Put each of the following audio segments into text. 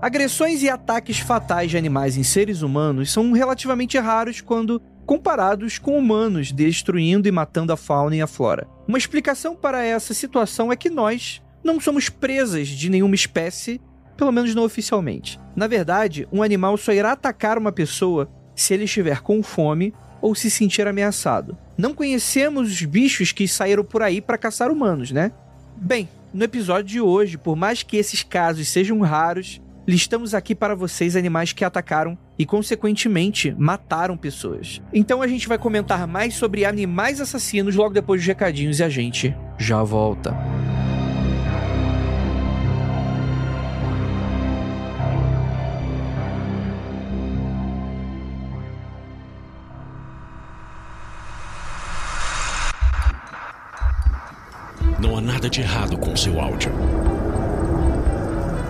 Agressões e ataques fatais de animais em seres humanos são relativamente raros quando comparados com humanos destruindo e matando a fauna e a flora. Uma explicação para essa situação é que nós não somos presas de nenhuma espécie, pelo menos não oficialmente. Na verdade, um animal só irá atacar uma pessoa se ele estiver com fome ou se sentir ameaçado. Não conhecemos os bichos que saíram por aí para caçar humanos, né? Bem, no episódio de hoje, por mais que esses casos sejam raros, listamos aqui para vocês animais que atacaram e, consequentemente, mataram pessoas. Então a gente vai comentar mais sobre animais assassinos logo depois dos recadinhos e a gente já volta. Não há nada de errado com seu áudio.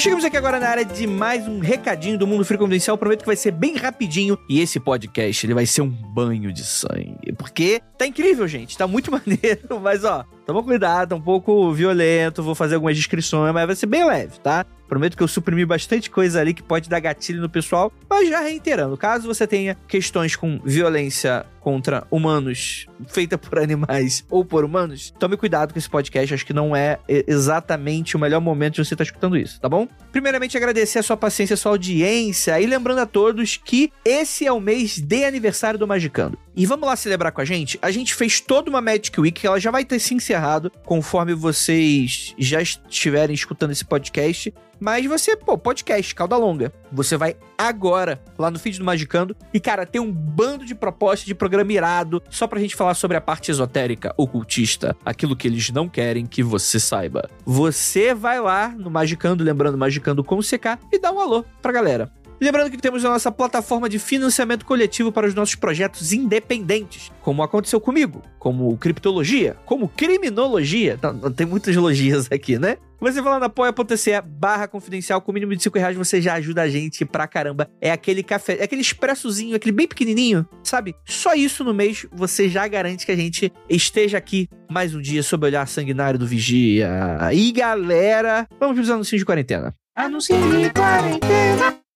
Chegamos aqui agora na área de mais um recadinho do Mundo Free Confidencial. Prometo que vai ser bem rapidinho. E esse podcast, ele vai ser um banho de sangue. Porque tá incrível, gente. Tá muito maneiro. Mas, ó, toma cuidado. Tá um pouco violento. Vou fazer algumas descrições, mas vai ser bem leve, tá? Prometo que eu suprimi bastante coisa ali que pode dar gatilho no pessoal. Mas já reiterando, caso você tenha questões com violência contra humanos, feita por animais ou por humanos, tome cuidado com esse podcast. Acho que não é exatamente o melhor momento de você estar escutando isso, tá bom? Primeiramente, agradecer a sua paciência, a sua audiência e lembrando a todos que esse é o mês de aniversário do Magicando. E vamos lá celebrar com a gente? A gente fez toda uma Magic Week, ela já vai ter se encerrado conforme vocês já estiverem escutando esse podcast. Mas você, pô, podcast, cauda longa. Você vai agora lá no feed do Magicando e, cara, tem um bando de propostas de programa irado só pra gente falar sobre a parte esotérica, ocultista, aquilo que eles não querem que você saiba. Você vai lá no Magicando, lembrando Magicando com CK, e dá um alô pra galera. Lembrando que temos a nossa plataforma de financiamento coletivo para os nossos projetos independentes, como aconteceu comigo, como criptologia, como criminologia. Não, não tem muitas logias aqui, né? Você vai lá na apoia.se barra confidencial, com mínimo de 5 reais você já ajuda a gente pra caramba. É aquele café, é aquele expressozinho, aquele bem pequenininho, sabe? Só isso no mês você já garante que a gente esteja aqui mais um dia sob o olhar sanguinário do Vigia. E galera, vamos pros anúncios de quarentena. Anúncio de quarentena.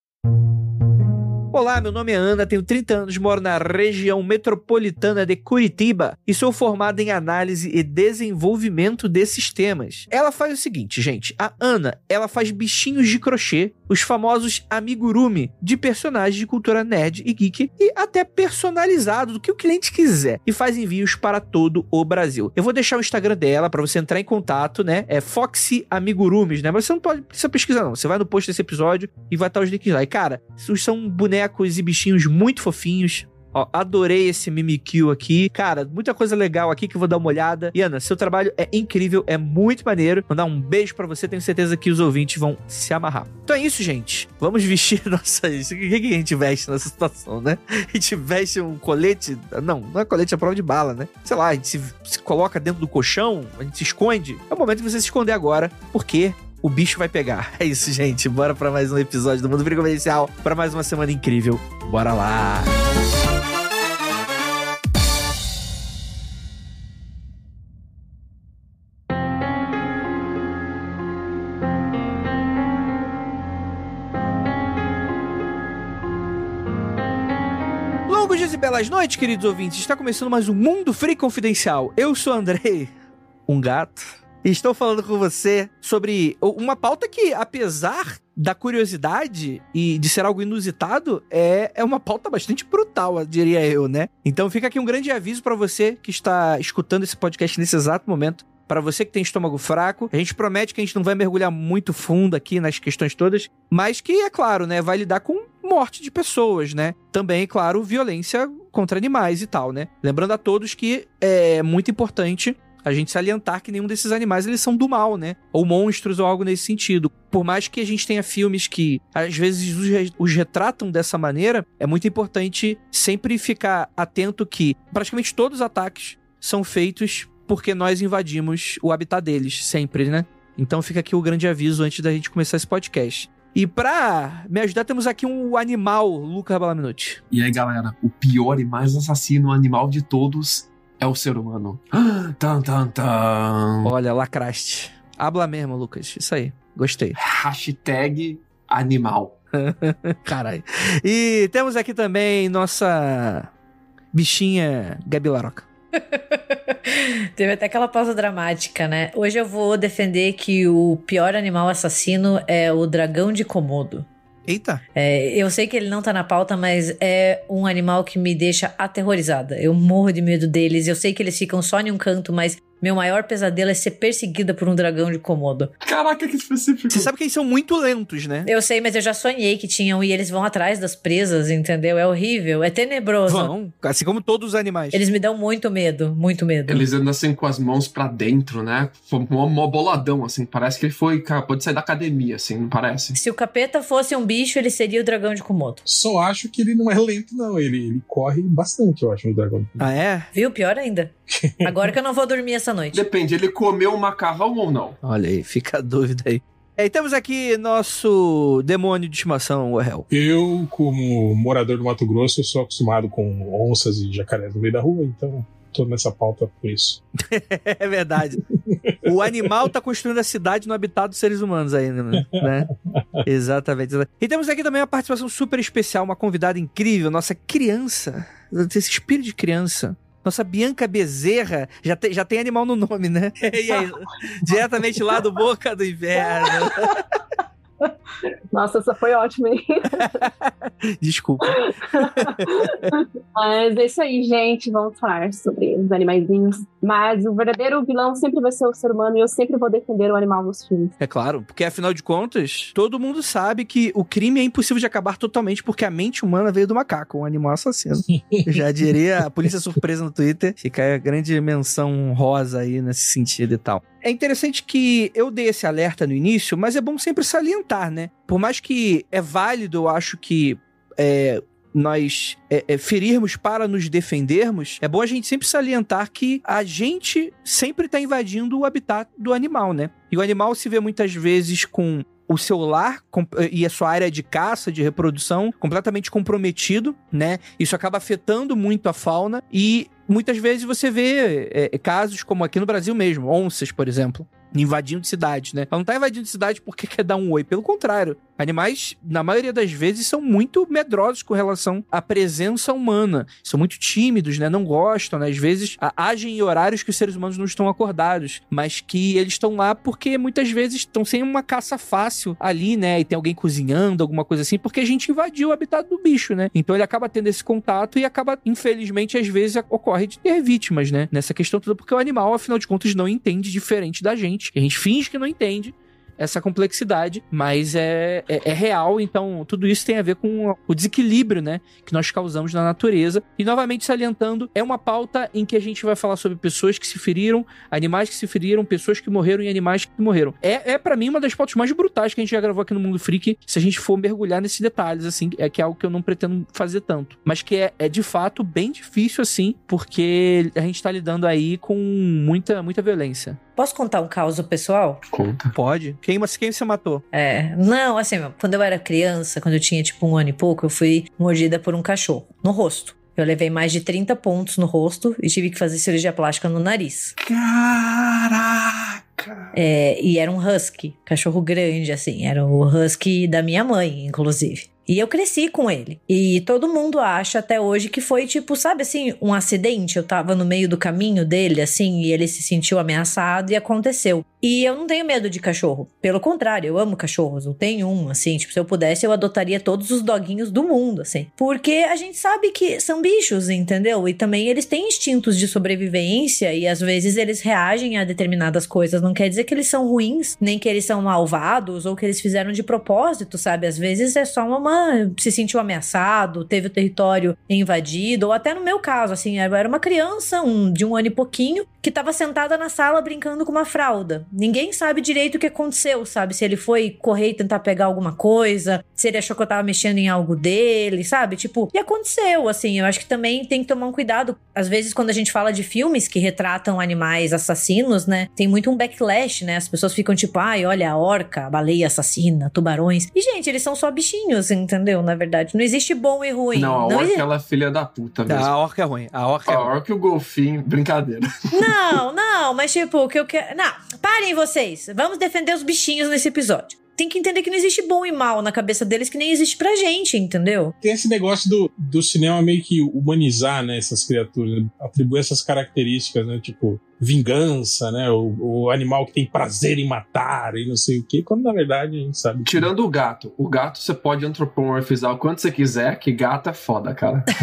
Olá, meu nome é Ana, tenho 30 anos, moro na região metropolitana de Curitiba e sou formada em análise e desenvolvimento de sistemas. Ela faz o seguinte, gente, a Ana, ela faz bichinhos de crochê, os famosos amigurumi, de personagens de cultura nerd e geek e até personalizado do que o cliente quiser e faz envios para todo o Brasil. Eu vou deixar o Instagram dela para você entrar em contato, né? É Foxy Amigurumis, né? Mas você não pode precisa pesquisar não. Você vai no post desse episódio e vai estar os links lá. E cara, são bonecos bonecos e bichinhos muito fofinhos. Ó, adorei esse Mimikyu aqui. Cara, muita coisa legal aqui que eu vou dar uma olhada. E Ana, seu trabalho é incrível, é muito maneiro. Vou dar um beijo para você, tenho certeza que os ouvintes vão se amarrar. Então é isso, gente. Vamos vestir nossas. O que, que a gente veste nessa situação, né? A gente veste um colete. Não, não é colete, é prova de bala, né? Sei lá, a gente se, se coloca dentro do colchão, a gente se esconde. É o momento de você se esconder agora, porque o bicho vai pegar. É isso, gente. Bora para mais um episódio do Mundo Comercial, para mais uma semana incrível. Bora lá! Longos dias e belas noites, queridos ouvintes. Está começando mais um Mundo Free Confidencial. Eu sou Andrei, um gato Estou falando com você sobre uma pauta que, apesar da curiosidade e de ser algo inusitado, é, é uma pauta bastante brutal, diria eu, né? Então fica aqui um grande aviso para você que está escutando esse podcast nesse exato momento. Para você que tem estômago fraco, a gente promete que a gente não vai mergulhar muito fundo aqui nas questões todas, mas que, é claro, né, vai lidar com morte de pessoas, né? Também, claro, violência contra animais e tal, né? Lembrando a todos que é muito importante a gente salientar que nenhum desses animais eles são do mal, né? Ou monstros ou algo nesse sentido. Por mais que a gente tenha filmes que às vezes os, os retratam dessa maneira, é muito importante sempre ficar atento que praticamente todos os ataques são feitos porque nós invadimos o habitat deles, sempre, né? Então fica aqui o grande aviso antes da gente começar esse podcast. E pra me ajudar, temos aqui um animal, Lucas Balaminuti. E aí, galera, o pior e mais assassino animal de todos é o ser humano. tan, tan, tan. Olha, lacraste. Habla mesmo, Lucas. Isso aí. Gostei. Hashtag animal. Caralho. E temos aqui também nossa bichinha Gabi Laroca. Teve até aquela pausa dramática, né? Hoje eu vou defender que o pior animal assassino é o dragão de Komodo. Eita! É, eu sei que ele não tá na pauta, mas é um animal que me deixa aterrorizada. Eu morro de medo deles. Eu sei que eles ficam só em um canto, mas meu maior pesadelo é ser perseguida por um dragão de Komodo. Caraca, que específico. Você sabe que eles são muito lentos, né? Eu sei, mas eu já sonhei que tinham e eles vão atrás das presas, entendeu? É horrível, é tenebroso. Vão, assim como todos os animais. Eles me dão muito medo, muito medo. Eles andam assim com as mãos para dentro, né? Um mó boladão, assim. Parece que ele foi, acabou de sair da academia, assim, não parece? Se o capeta fosse um bicho, ele seria o dragão de Komodo. Só acho que ele não é lento, não. Ele, ele corre bastante, eu acho, o dragão. Ah, é? Viu? Pior ainda. Agora que eu não vou dormir essa noite. Depende, ele comeu o macarrão ou não? Olha aí, fica a dúvida aí. E temos aqui nosso demônio de estimação, o Hel. Eu, como morador do Mato Grosso, sou acostumado com onças e jacarés no meio da rua, então tô nessa pauta por isso. é verdade. o animal tá construindo a cidade no habitat dos seres humanos ainda, né? Exatamente. E temos aqui também uma participação super especial, uma convidada incrível, nossa criança, esse espírito de criança. Nossa Bianca Bezerra já, te, já tem animal no nome, né? Aí, diretamente lá do Boca do Inverno. Nossa, essa foi ótima, hein? Desculpa. Mas é isso aí, gente. Vamos falar sobre os animaizinhos. Mas o verdadeiro vilão sempre vai ser o ser humano e eu sempre vou defender o animal nos filmes. É claro, porque afinal de contas, todo mundo sabe que o crime é impossível de acabar totalmente porque a mente humana veio do macaco, um animal assassino. Já diria a polícia surpresa no Twitter. Fica a grande menção rosa aí nesse sentido e tal. É interessante que eu dei esse alerta no início, mas é bom sempre salientar, né? Por mais que é válido, eu acho que é, nós é, é, ferirmos para nos defendermos, é bom a gente sempre salientar que a gente sempre está invadindo o habitat do animal, né? E o animal se vê muitas vezes com o seu lar e a sua área de caça, de reprodução, completamente comprometido, né? Isso acaba afetando muito a fauna e muitas vezes você vê é, casos como aqui no Brasil mesmo, onças, por exemplo, invadindo cidades, né? Ela não tá invadindo cidade porque quer dar um oi, pelo contrário. Animais, na maioria das vezes, são muito medrosos com relação à presença humana. São muito tímidos, né? Não gostam, né? Às vezes agem em horários que os seres humanos não estão acordados, mas que eles estão lá porque muitas vezes estão sem uma caça fácil ali, né? E tem alguém cozinhando, alguma coisa assim, porque a gente invadiu o habitat do bicho, né? Então ele acaba tendo esse contato e acaba, infelizmente, às vezes ocorre de ter vítimas, né? Nessa questão toda, porque o animal, afinal de contas, não entende diferente da gente. A gente finge que não entende, essa complexidade, mas é, é, é, real, então tudo isso tem a ver com o desequilíbrio, né, que nós causamos na natureza. E novamente salientando, é uma pauta em que a gente vai falar sobre pessoas que se feriram, animais que se feriram, pessoas que morreram e animais que morreram. É, é para mim uma das pautas mais brutais que a gente já gravou aqui no Mundo Freak, se a gente for mergulhar nesses detalhes, assim, é que é algo que eu não pretendo fazer tanto, mas que é, é de fato bem difícil, assim, porque a gente tá lidando aí com muita, muita violência. Posso contar um caso pessoal? Conta. Pode. Quem, quem você matou? É. Não, assim, quando eu era criança, quando eu tinha tipo um ano e pouco, eu fui mordida por um cachorro no rosto. Eu levei mais de 30 pontos no rosto e tive que fazer cirurgia plástica no nariz. Caraca! É, e era um husky, cachorro grande, assim. Era o husky da minha mãe, inclusive. E eu cresci com ele. E todo mundo acha até hoje que foi tipo, sabe assim, um acidente. Eu tava no meio do caminho dele, assim, e ele se sentiu ameaçado e aconteceu. E eu não tenho medo de cachorro. Pelo contrário, eu amo cachorros. Eu tenho um, assim. Tipo, se eu pudesse, eu adotaria todos os doguinhos do mundo, assim. Porque a gente sabe que são bichos, entendeu? E também eles têm instintos de sobrevivência e às vezes eles reagem a determinadas coisas. Não quer dizer que eles são ruins, nem que eles são malvados ou que eles fizeram de propósito, sabe? Às vezes é só uma se sentiu ameaçado, teve o território invadido, ou até no meu caso, assim, era uma criança um, de um ano e pouquinho que estava sentada na sala brincando com uma fralda. Ninguém sabe direito o que aconteceu, sabe? Se ele foi correr e tentar pegar alguma coisa, se ele achou que eu tava mexendo em algo dele, sabe? Tipo, e aconteceu, assim. Eu acho que também tem que tomar um cuidado. Às vezes, quando a gente fala de filmes que retratam animais assassinos, né? Tem muito um backlash, né? As pessoas ficam tipo, ai, olha a orca, a baleia assassina, tubarões. E, gente, eles são só bichinhos, entendeu? Na verdade, não existe bom e ruim. Não, a orca, existe... ela é filha da puta mesmo. A orca é ruim. A orca é A ruim. orca e o golfinho, brincadeira. Não, não, mas tipo, o que eu quero. Não, parem vocês. Vamos defender os bichinhos nesse episódio. Tem que entender que não existe bom e mal na cabeça deles, que nem existe pra gente, entendeu? Tem esse negócio do, do cinema meio que humanizar, né, essas criaturas, né? atribuir essas características, né, tipo vingança, né, o, o animal que tem prazer em matar e não sei o que, quando na verdade a gente sabe. que- Tirando o gato. O gato você pode antropomorfizar o quanto você quiser, que gato é foda, cara.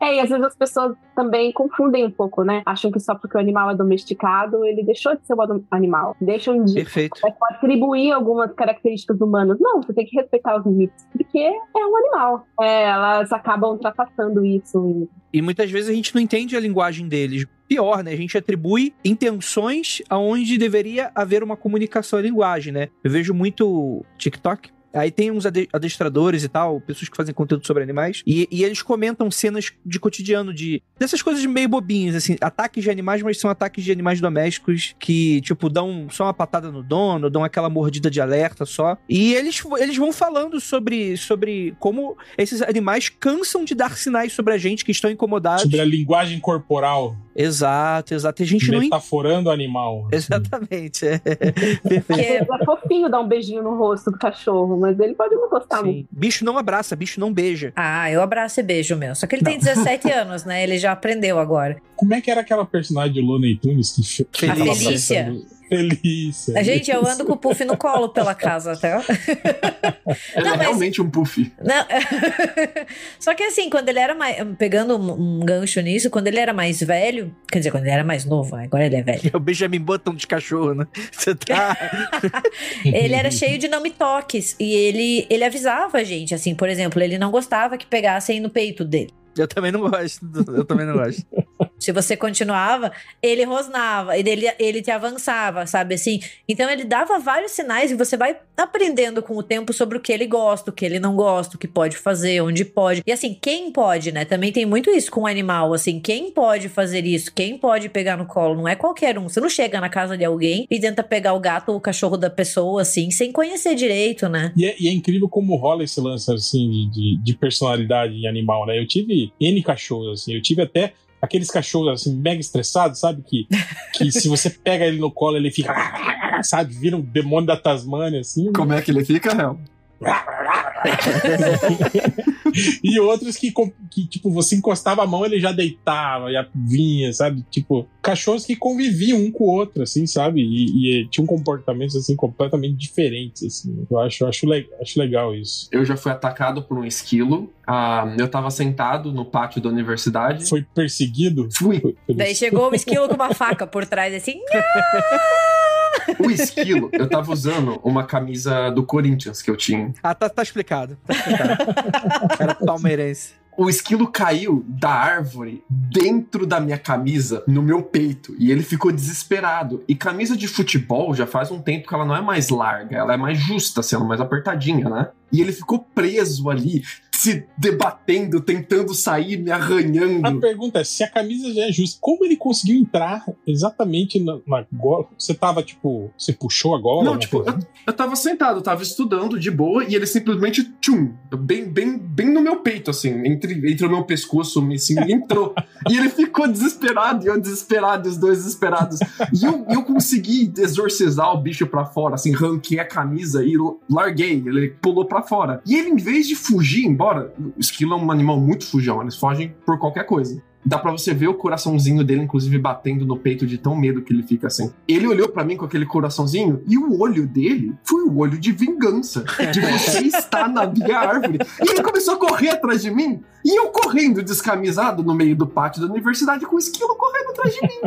É, e às vezes as pessoas também confundem um pouco, né? Acham que só porque o animal é domesticado, ele deixou de ser um animal. Deixam de Perfeito. atribuir algumas características humanas. Não, você tem que respeitar os limites, porque é um animal. É, elas acabam ultrapassando isso. E muitas vezes a gente não entende a linguagem deles. Pior, né? A gente atribui intenções aonde deveria haver uma comunicação em linguagem, né? Eu vejo muito TikTok. Aí tem uns ade- adestradores e tal, pessoas que fazem conteúdo sobre animais, e, e eles comentam cenas de cotidiano de dessas coisas meio bobinhas, assim, ataques de animais, mas são ataques de animais domésticos que, tipo, dão só uma patada no dono, dão aquela mordida de alerta só. E eles, eles vão falando sobre, sobre como esses animais cansam de dar sinais sobre a gente que estão incomodados. Sobre a linguagem corporal, Exato, exato. E a gente não metaforando o animal. assim. Exatamente. É. Vezes é fofinho dar um beijinho no rosto do cachorro, mas ele pode não gostar muito. Sim. Bicho não abraça, bicho não beija. Ah, eu abraço e beijo meu. Só que ele tem 17 anos, né? Ele já aprendeu agora. Como é que era aquela personagem de Looney Tunes que fe- Felícia. A Felícia. A gente, eu ando com o Puff no colo pela casa, tá? Ele Não, é mas- realmente um puff. Não. Só que assim, quando ele era mais. Pegando um, um gancho nisso, quando ele era mais velho. Quer dizer, quando ele era mais novo, agora ele é velho. É o Benjamin Button de cachorro, né? Você tá. Ele era cheio de não me toques. E ele, ele avisava a gente, assim, por exemplo, ele não gostava que pegassem no peito dele. Eu também não gosto. Eu também não gosto. Se você continuava, ele rosnava, ele, ele, te avançava, sabe assim? Então ele dava vários sinais e você vai aprendendo com o tempo sobre o que ele gosta, o que ele não gosta, o que pode fazer, onde pode. E assim, quem pode, né? Também tem muito isso com o animal, assim, quem pode fazer isso, quem pode pegar no colo, não é qualquer um. Você não chega na casa de alguém e tenta pegar o gato ou o cachorro da pessoa, assim, sem conhecer direito, né? E é, e é incrível como rola esse lance assim de, de, de personalidade em animal, né? Eu tive N cachorros, assim, eu tive até aqueles cachorros assim, mega estressados, sabe? Que, que se você pega ele no colo, ele fica. Sabe, vira um demônio da Tasmânia, assim. Como é que ele fica, Real? e outros que, com- que, tipo, você encostava a mão, ele já deitava, já vinha, sabe? Tipo, cachorros que conviviam um com o outro, assim, sabe? E, e tinham comportamentos, assim, completamente diferentes, assim. Eu acho, acho, le- acho legal isso. Eu já fui atacado por um esquilo. Ah, eu tava sentado no pátio da universidade. Foi perseguido? Fui. Daí chegou o esquilo com uma faca por trás, assim. O esquilo, eu tava usando uma camisa do Corinthians que eu tinha. Ah, tá, tá explicado. Tá explicado. Era palmeirense. O esquilo caiu da árvore dentro da minha camisa, no meu peito, e ele ficou desesperado. E camisa de futebol já faz um tempo que ela não é mais larga, ela é mais justa, sendo mais apertadinha, né? E ele ficou preso ali, se debatendo, tentando sair, me A arranhando. pergunta é: se a camisa já é justa, como ele conseguiu entrar exatamente na, na gola? Você tava, tipo, você puxou a gola? Não, tipo, eu, eu tava sentado, eu tava estudando de boa e ele simplesmente, tchum, bem, bem, bem no meu peito, assim, entre, entre o meu pescoço, assim, entrou. e ele ficou desesperado, e eu desesperado, e os dois desesperados. E eu, eu consegui exorcizar o bicho pra fora, assim, ranquei a camisa e larguei, ele pulou pra fora. E ele, em vez de fugir embora, o esquilo é um animal muito fujão, eles fogem por qualquer coisa. Dá pra você ver o coraçãozinho dele, inclusive, batendo no peito de tão medo que ele fica assim. Ele olhou pra mim com aquele coraçãozinho e o olho dele foi o olho de vingança. De você estar na minha árvore. E ele começou a correr atrás de mim. E eu correndo descamisado no meio do pátio da universidade com o esquilo correndo atrás de mim.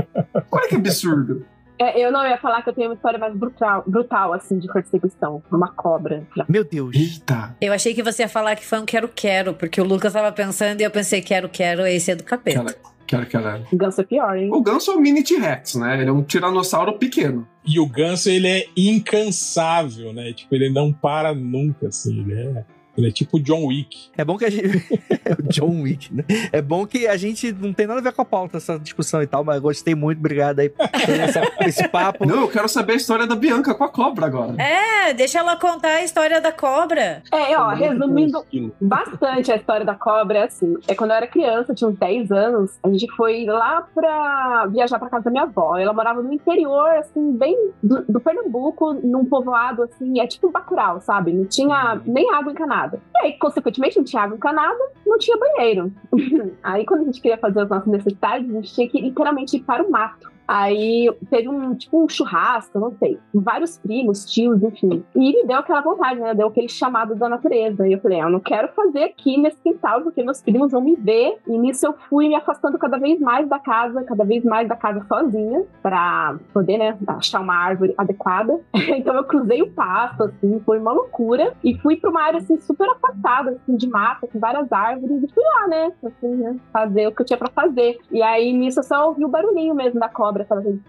Olha que absurdo. É, eu não ia falar que eu tenho uma história mais brutal, brutal assim, de perseguição. Uma cobra. Já. Meu Deus. Eita. Eu achei que você ia falar que foi um quero-quero, porque o Lucas tava pensando e eu pensei, quero-quero, esse é do capeta. Aquela, aquela, aquela... Ganso é pior, hein? O ganso é um mini T-Rex, né? Ele é um tiranossauro pequeno. E o ganso, ele é incansável, né? Tipo, ele não para nunca, assim. Ele é, ele é tipo John Wick. É bom que a gente. é o John Wick, né? É bom que a gente não tem nada a ver com a pauta, essa discussão e tal, mas eu gostei muito, obrigado aí por essa- esse papo. Não, eu quero saber a história da Bianca com a cobra agora. É, deixa ela contar a história da cobra. É, ó, resumindo Aquilo. bastante a história da cobra, é assim. É quando eu era criança, tinha uns 10 anos, a gente foi lá pra viajar pra casa da minha avó. Ela morava no interior, assim, bem do, do Pernambuco, num povoado, assim, é tipo um Bacurau, sabe? Não tinha nem água encanada. E aí, consequentemente, não tinha água encanada, não tinha banheiro. aí, quando a gente queria fazer as nossas necessidades, a gente tinha que literalmente ir para o mato. Aí teve um tipo um churrasco, não sei, vários primos, tios, enfim. E me deu aquela vontade, né? Deu aquele chamado da natureza. E eu falei, ah, eu não quero fazer aqui nesse quintal, porque meus primos vão me ver. E nisso eu fui me afastando cada vez mais da casa, cada vez mais da casa sozinha, pra poder, né, achar uma árvore adequada. então eu cruzei o pasto, assim, foi uma loucura. E fui pra uma área, assim, super afastada, assim, de mata, com várias árvores. E fui lá, né, assim, né, fazer o que eu tinha pra fazer. E aí nisso eu só ouvi o barulhinho mesmo da cobra, aquela vez,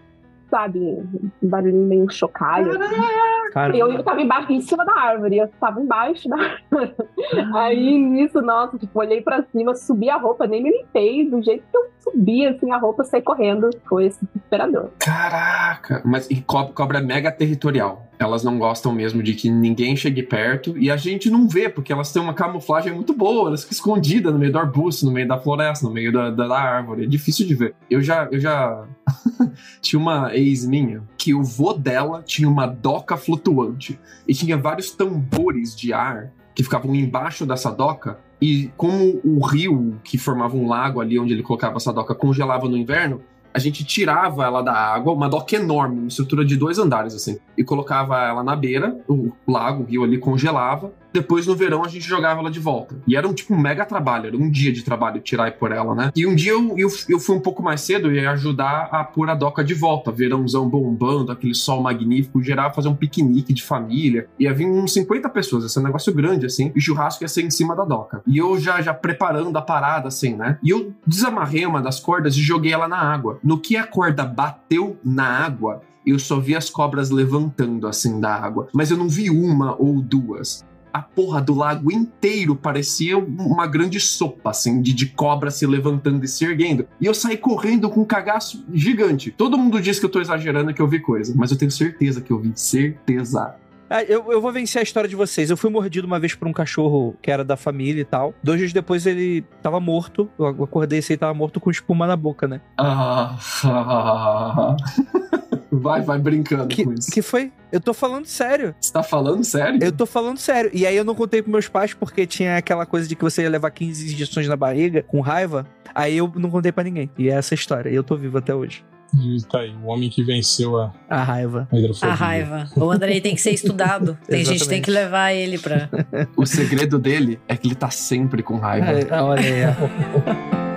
sabe, um barulhinho meio chocalho. Cara, Eu, eu tava embaixo, em cima da árvore, eu tava embaixo da árvore. Aí nisso, nossa, tipo, olhei pra cima, subi a roupa, nem me limpei, do jeito que eu subi, assim, a roupa, saí correndo. Foi esse desesperador. Caraca! Mas e co- cobra é mega territorial. Elas não gostam mesmo de que ninguém chegue perto e a gente não vê, porque elas têm uma camuflagem muito boa. Elas ficam escondidas no meio do arbusto, no meio da floresta, no meio da, da, da árvore. É difícil de ver. Eu já. Eu já... tinha uma ex minha que o vô dela tinha uma doca flutuante e tinha vários tambores de ar que ficavam embaixo dessa doca. E como o rio que formava um lago ali onde ele colocava essa doca congelava no inverno, a gente tirava ela da água, uma doca enorme, uma estrutura de dois andares, assim, e colocava ela na beira, o lago, o rio ali congelava. Depois, no verão, a gente jogava ela de volta. E era um tipo um mega trabalho, era um dia de trabalho tirar e pôr ela, né? E um dia eu, eu, eu fui um pouco mais cedo e ia ajudar a pôr a doca de volta. Verãozão bombando, aquele sol magnífico, gerar, fazer um piquenique de família. Ia vir uns 50 pessoas, esse é um negócio grande, assim, e churrasco ia ser em cima da doca. E eu já, já preparando a parada, assim, né? E eu desamarrei uma das cordas e joguei ela na água. No que a corda bateu na água, eu só vi as cobras levantando assim da água, mas eu não vi uma ou duas. A porra do lago inteiro parecia uma grande sopa, assim, de, de cobra se levantando e se erguendo. E eu saí correndo com um cagaço gigante. Todo mundo diz que eu tô exagerando que eu vi coisa, mas eu tenho certeza que eu vi. Certeza. Ah, eu, eu vou vencer a história de vocês. Eu fui mordido uma vez por um cachorro que era da família e tal. Dois dias depois ele tava morto. Eu acordei e ele tava morto com espuma na boca, né? Ah, vai, vai brincando Que, com isso. que foi? Eu tô falando sério. Você tá falando sério? Eu tô falando sério. E aí eu não contei pros meus pais porque tinha aquela coisa de que você ia levar 15 injeções na barriga com raiva. Aí eu não contei pra ninguém. E é essa história. E eu tô vivo até hoje. E tá aí, o homem que venceu a, A raiva. a. A raiva. O Andrei tem que ser estudado. Tem gente que tem que levar ele pra. O segredo dele é que ele tá sempre com raiva. É, olha aí.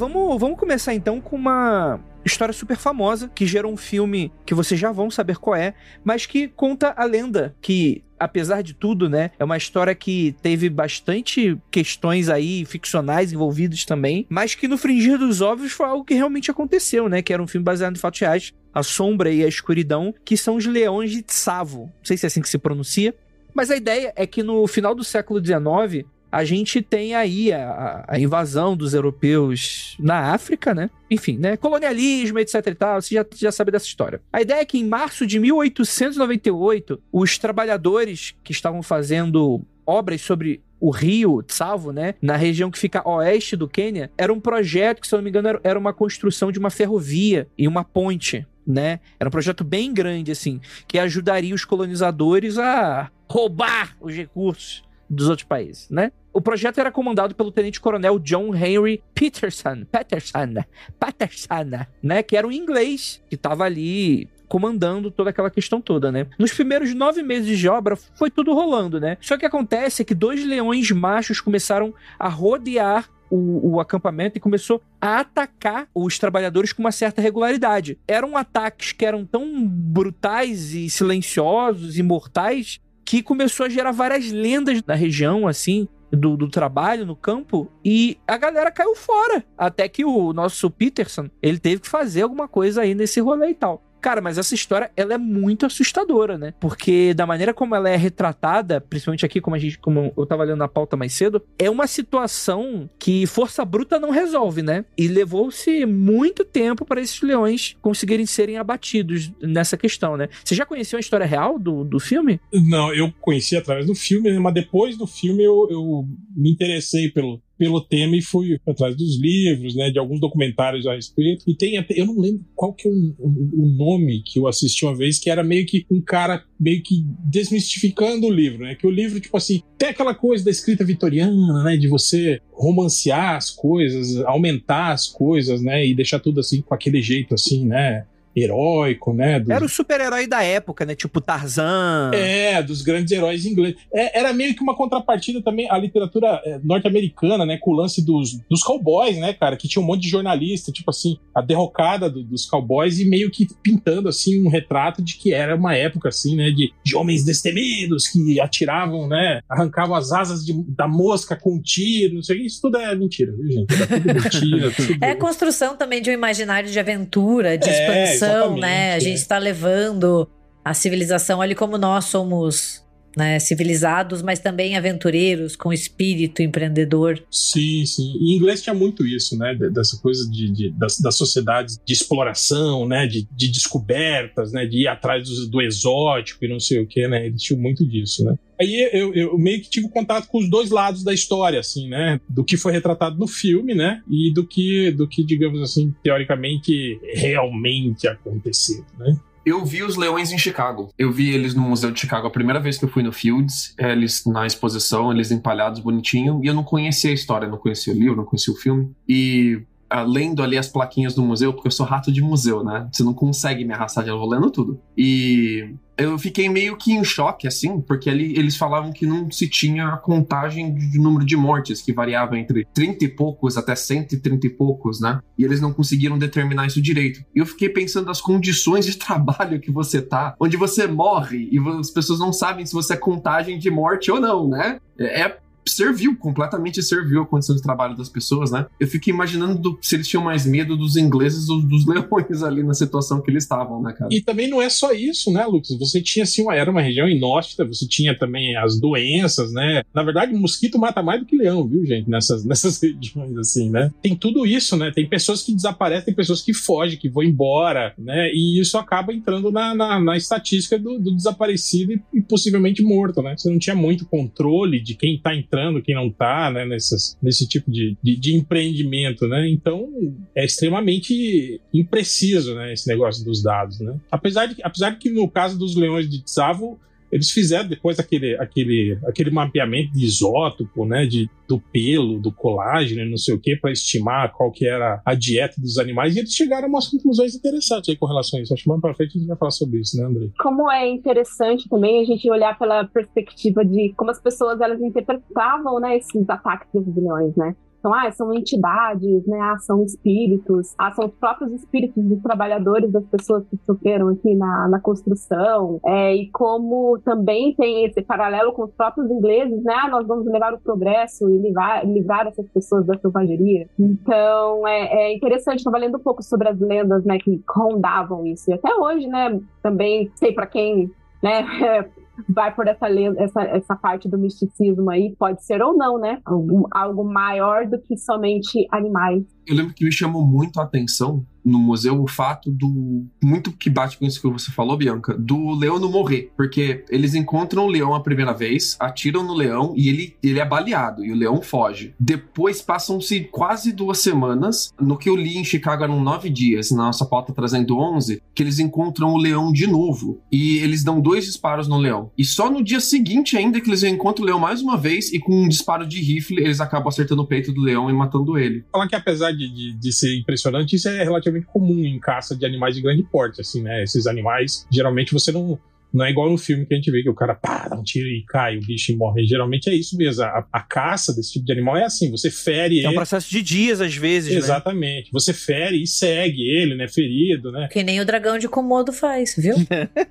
vamos, vamos começar então com uma história super famosa que gerou um filme que vocês já vão saber qual é, mas que conta a lenda que apesar de tudo, né, é uma história que teve bastante questões aí ficcionais envolvidas também, mas que no fringir dos ovos foi algo que realmente aconteceu, né, que era um filme baseado em fatos reais, A Sombra e a Escuridão, que são os leões de Tsavo. Não sei se é assim que se pronuncia, mas a ideia é que no final do século XIX a gente tem aí a, a invasão dos europeus na África, né? Enfim, né? Colonialismo, etc e tal, você já, já sabe dessa história. A ideia é que em março de 1898, os trabalhadores que estavam fazendo obras sobre o rio Tsavo, né, na região que fica oeste do Quênia, era um projeto que, se eu não me engano, era uma construção de uma ferrovia e uma ponte, né? Era um projeto bem grande, assim, que ajudaria os colonizadores a roubar os recursos dos outros países, né? O projeto era comandado pelo tenente-coronel John Henry Peterson, Peterson, Peterson, né? Que era um inglês que estava ali comandando toda aquela questão toda, né? Nos primeiros nove meses de obra foi tudo rolando, né? Só que acontece é que dois leões machos começaram a rodear o, o, acampamento e começou a atacar os trabalhadores com uma certa regularidade. Eram ataques que eram tão brutais e silenciosos e mortais que começou a gerar várias lendas na região, assim, do, do, trabalho no campo e a galera caiu fora. Até que o nosso Peterson, ele teve que fazer alguma coisa aí nesse rolê e tal. Cara, mas essa história, ela é muito assustadora, né? Porque da maneira como ela é retratada, principalmente aqui, como a gente, como eu tava lendo na pauta mais cedo, é uma situação que força bruta não resolve, né? E levou-se muito tempo para esses leões conseguirem serem abatidos nessa questão, né? Você já conheceu a história real do, do filme? Não, eu conheci através do filme, né? mas depois do filme eu, eu me interessei pelo, pelo tema e fui atrás dos livros, né, de alguns documentários a respeito. E tem até, eu não lembro qual que é o, o, o, nome que eu assisti uma vez, que era meio que um cara meio que desmistificando o livro, né? Que o livro, tipo assim, tem aquela coisa da escrita vitoriana, né, de você romancear as coisas, aumentar as coisas, né, e deixar tudo assim com aquele jeito assim, né, heróico, né? Era o super-herói da época, né? Tipo Tarzan. É, dos grandes heróis ingleses. É, era meio que uma contrapartida também à literatura é, norte-americana, né? Com o lance dos, dos cowboys, né, cara? Que tinha um monte de jornalista, tipo assim, a derrocada do, dos cowboys e meio que pintando, assim, um retrato de que era uma época, assim, né? De, de homens destemidos que atiravam, né? Arrancavam as asas de, da mosca com um tiro, não sei o que. Isso tudo é mentira, viu, gente? É tudo mentira. tudo... É a construção também de um imaginário de aventura, de é, expansão né? A gente está levando a civilização ali como nós somos né, civilizados, mas também aventureiros, com espírito empreendedor. Sim, sim. Em inglês tinha muito isso, né? Dessa coisa de, de das, das, sociedades de exploração, né? De, de descobertas, né? De ir atrás do, do, exótico e não sei o que, né? Eles tinham muito disso, né? Aí eu, eu, meio que tive contato com os dois lados da história, assim, né? Do que foi retratado no filme, né? E do que, do que digamos assim, teoricamente, realmente aconteceu, né? Eu vi os leões em Chicago. Eu vi eles no Museu de Chicago a primeira vez que eu fui no Fields. Eles na exposição, eles empalhados bonitinho. E eu não conhecia a história, não conhecia o livro, não conhecia o filme. E lendo ali as plaquinhas do museu, porque eu sou rato de museu, né? Você não consegue me arrastar de novo lendo tudo. E eu fiquei meio que em choque, assim, porque ali eles falavam que não se tinha a contagem de número de mortes, que variava entre 30 e poucos até 130 e poucos, né? E eles não conseguiram determinar isso direito. E eu fiquei pensando nas condições de trabalho que você tá, onde você morre e as pessoas não sabem se você é contagem de morte ou não, né? É serviu, completamente serviu a condição de trabalho das pessoas, né? Eu fico imaginando do, se eles tinham mais medo dos ingleses ou dos leões ali na situação que eles estavam, né, cara? E também não é só isso, né, Lucas? Você tinha, assim, uma, era uma região inóspita, você tinha também as doenças, né? Na verdade, mosquito mata mais do que leão, viu, gente? Nessas, nessas regiões, assim, né? Tem tudo isso, né? Tem pessoas que desaparecem, tem pessoas que fogem, que vão embora, né? E isso acaba entrando na, na, na estatística do, do desaparecido e, e, possivelmente morto, né? Você não tinha muito controle de quem tá entrando entrando, quem não está, né, nessas, nesse tipo de, de, de, empreendimento, né? Então é extremamente impreciso, né, esse negócio dos dados, né? Apesar de, apesar de que no caso dos leões de Tsavo eles fizeram depois aquele, aquele, aquele mapeamento de isótopo, né, de, do pelo, do colágeno, não sei o que, para estimar qual que era a dieta dos animais, e eles chegaram a umas conclusões interessantes aí com relação a isso. Acho que mais para frente a gente vai falar sobre isso, né, André? Como é interessante também a gente olhar pela perspectiva de como as pessoas elas interpretavam, né, esses ataques dos bilhões, né? Então, ah, são entidades, né? Ah, são espíritos, ah, são os próprios espíritos dos trabalhadores, das pessoas que sofreram aqui na, na construção. É, e como também tem esse paralelo com os próprios ingleses, né? Ah, nós vamos levar o progresso e livrar, livrar essas pessoas da selvageria. Então, é, é interessante, estava lendo um pouco sobre as lendas, né? Que rondavam isso. E até hoje, né? Também sei para quem né, vai por essa, essa, essa parte do misticismo aí, pode ser ou não, né? Algo, algo maior do que somente animais. Eu lembro que me chamou muito a atenção no museu o fato do. Muito que bate com isso que você falou, Bianca, do leão não morrer. Porque eles encontram o leão a primeira vez, atiram no leão e ele, ele é baleado e o leão foge. Depois passam-se quase duas semanas, no que eu li em Chicago eram nove dias, na nossa pauta trazendo 11, que eles encontram o leão de novo. E eles dão dois disparos no leão. E só no dia seguinte, ainda, que eles encontram o leão mais uma vez e com um disparo de rifle, eles acabam acertando o peito do leão e matando ele. Falar que apesar de, de, de ser impressionante, isso é relativamente comum em caça de animais de grande porte, assim, né? Esses animais, geralmente você não não é igual no filme que a gente vê que o cara pá, dá um tiro e cai, o bicho morre. Geralmente é isso mesmo. A, a caça desse tipo de animal é assim: você fere ele. É um processo de dias, às vezes. Exatamente. Né? Você fere e segue ele, né? Ferido, né? Que nem o dragão de Komodo faz, viu?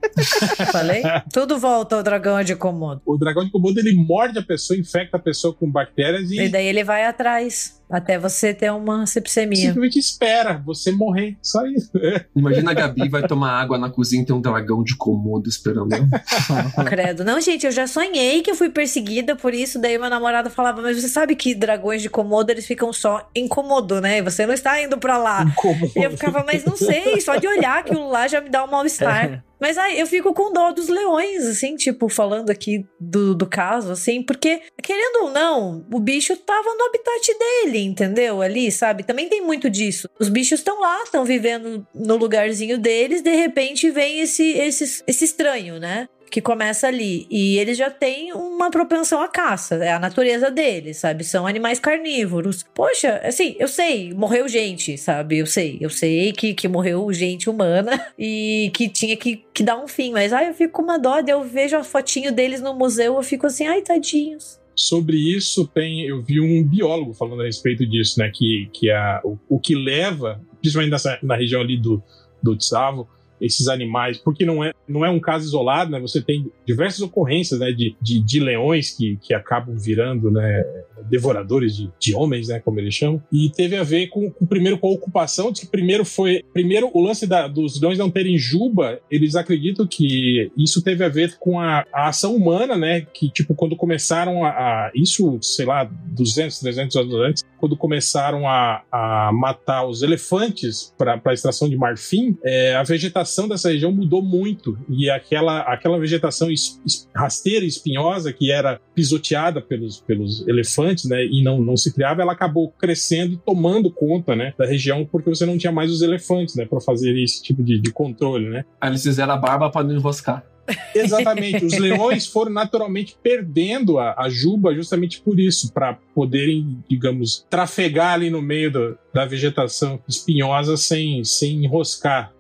Falei? Tudo volta ao dragão de Komodo. O dragão de Komodo ele morde a pessoa, infecta a pessoa com bactérias e. E daí ele vai atrás. Até você ter uma sepsemia. Simplesmente espera você morrer. Só isso. Imagina a Gabi vai tomar água na cozinha e tem um dragão de Komodo esperando. Credo. Não, gente, eu já sonhei que eu fui perseguida por isso. Daí meu namorado falava, mas você sabe que dragões de Komodo, eles ficam só incômodo, né? Você não está indo pra lá. Incomodo. E eu ficava, mas não sei, só de olhar aquilo lá já me dá um mal-estar. Mas aí eu fico com dó dos leões, assim, tipo, falando aqui do, do caso, assim, porque, querendo ou não, o bicho tava no habitat dele, entendeu? Ali, sabe? Também tem muito disso. Os bichos estão lá, estão vivendo no lugarzinho deles, de repente vem esse, esse, esse estranho, né? Que começa ali. E eles já têm uma propensão à caça, é a natureza deles, sabe? São animais carnívoros. Poxa, assim, eu sei, morreu gente, sabe? Eu sei, eu sei que, que morreu gente humana e que tinha que, que dar um fim, mas ai, eu fico com uma dó, eu vejo a fotinho deles no museu, eu fico assim, ai, tadinhos sobre isso tem eu vi um biólogo falando a respeito disso né que que a, o, o que leva principalmente nessa, na região ali do do Tsavo esses animais, porque não é, não é um caso isolado, né? Você tem diversas ocorrências né, de, de, de leões que, que acabam virando né, devoradores de, de homens, né, como eles chamam, e teve a ver com, com primeiro com a ocupação, que primeiro foi primeiro o lance da, dos leões não terem juba, eles acreditam que isso teve a ver com a, a ação humana, né, que tipo quando começaram a, a isso, sei lá, 200, 300 anos antes, quando começaram a, a matar os elefantes para a extração de marfim, é, a vegetação dessa região mudou muito e aquela, aquela vegetação es, es, rasteira e espinhosa que era pisoteada pelos, pelos elefantes né, e não, não se criava, ela acabou crescendo e tomando conta né, da região porque você não tinha mais os elefantes né, para fazer esse tipo de, de controle. Né. Aí eles fizeram a barba para não enroscar. Exatamente. Os leões foram naturalmente perdendo a, a juba justamente por isso, para poderem, digamos, trafegar ali no meio do, da vegetação espinhosa sem, sem enroscar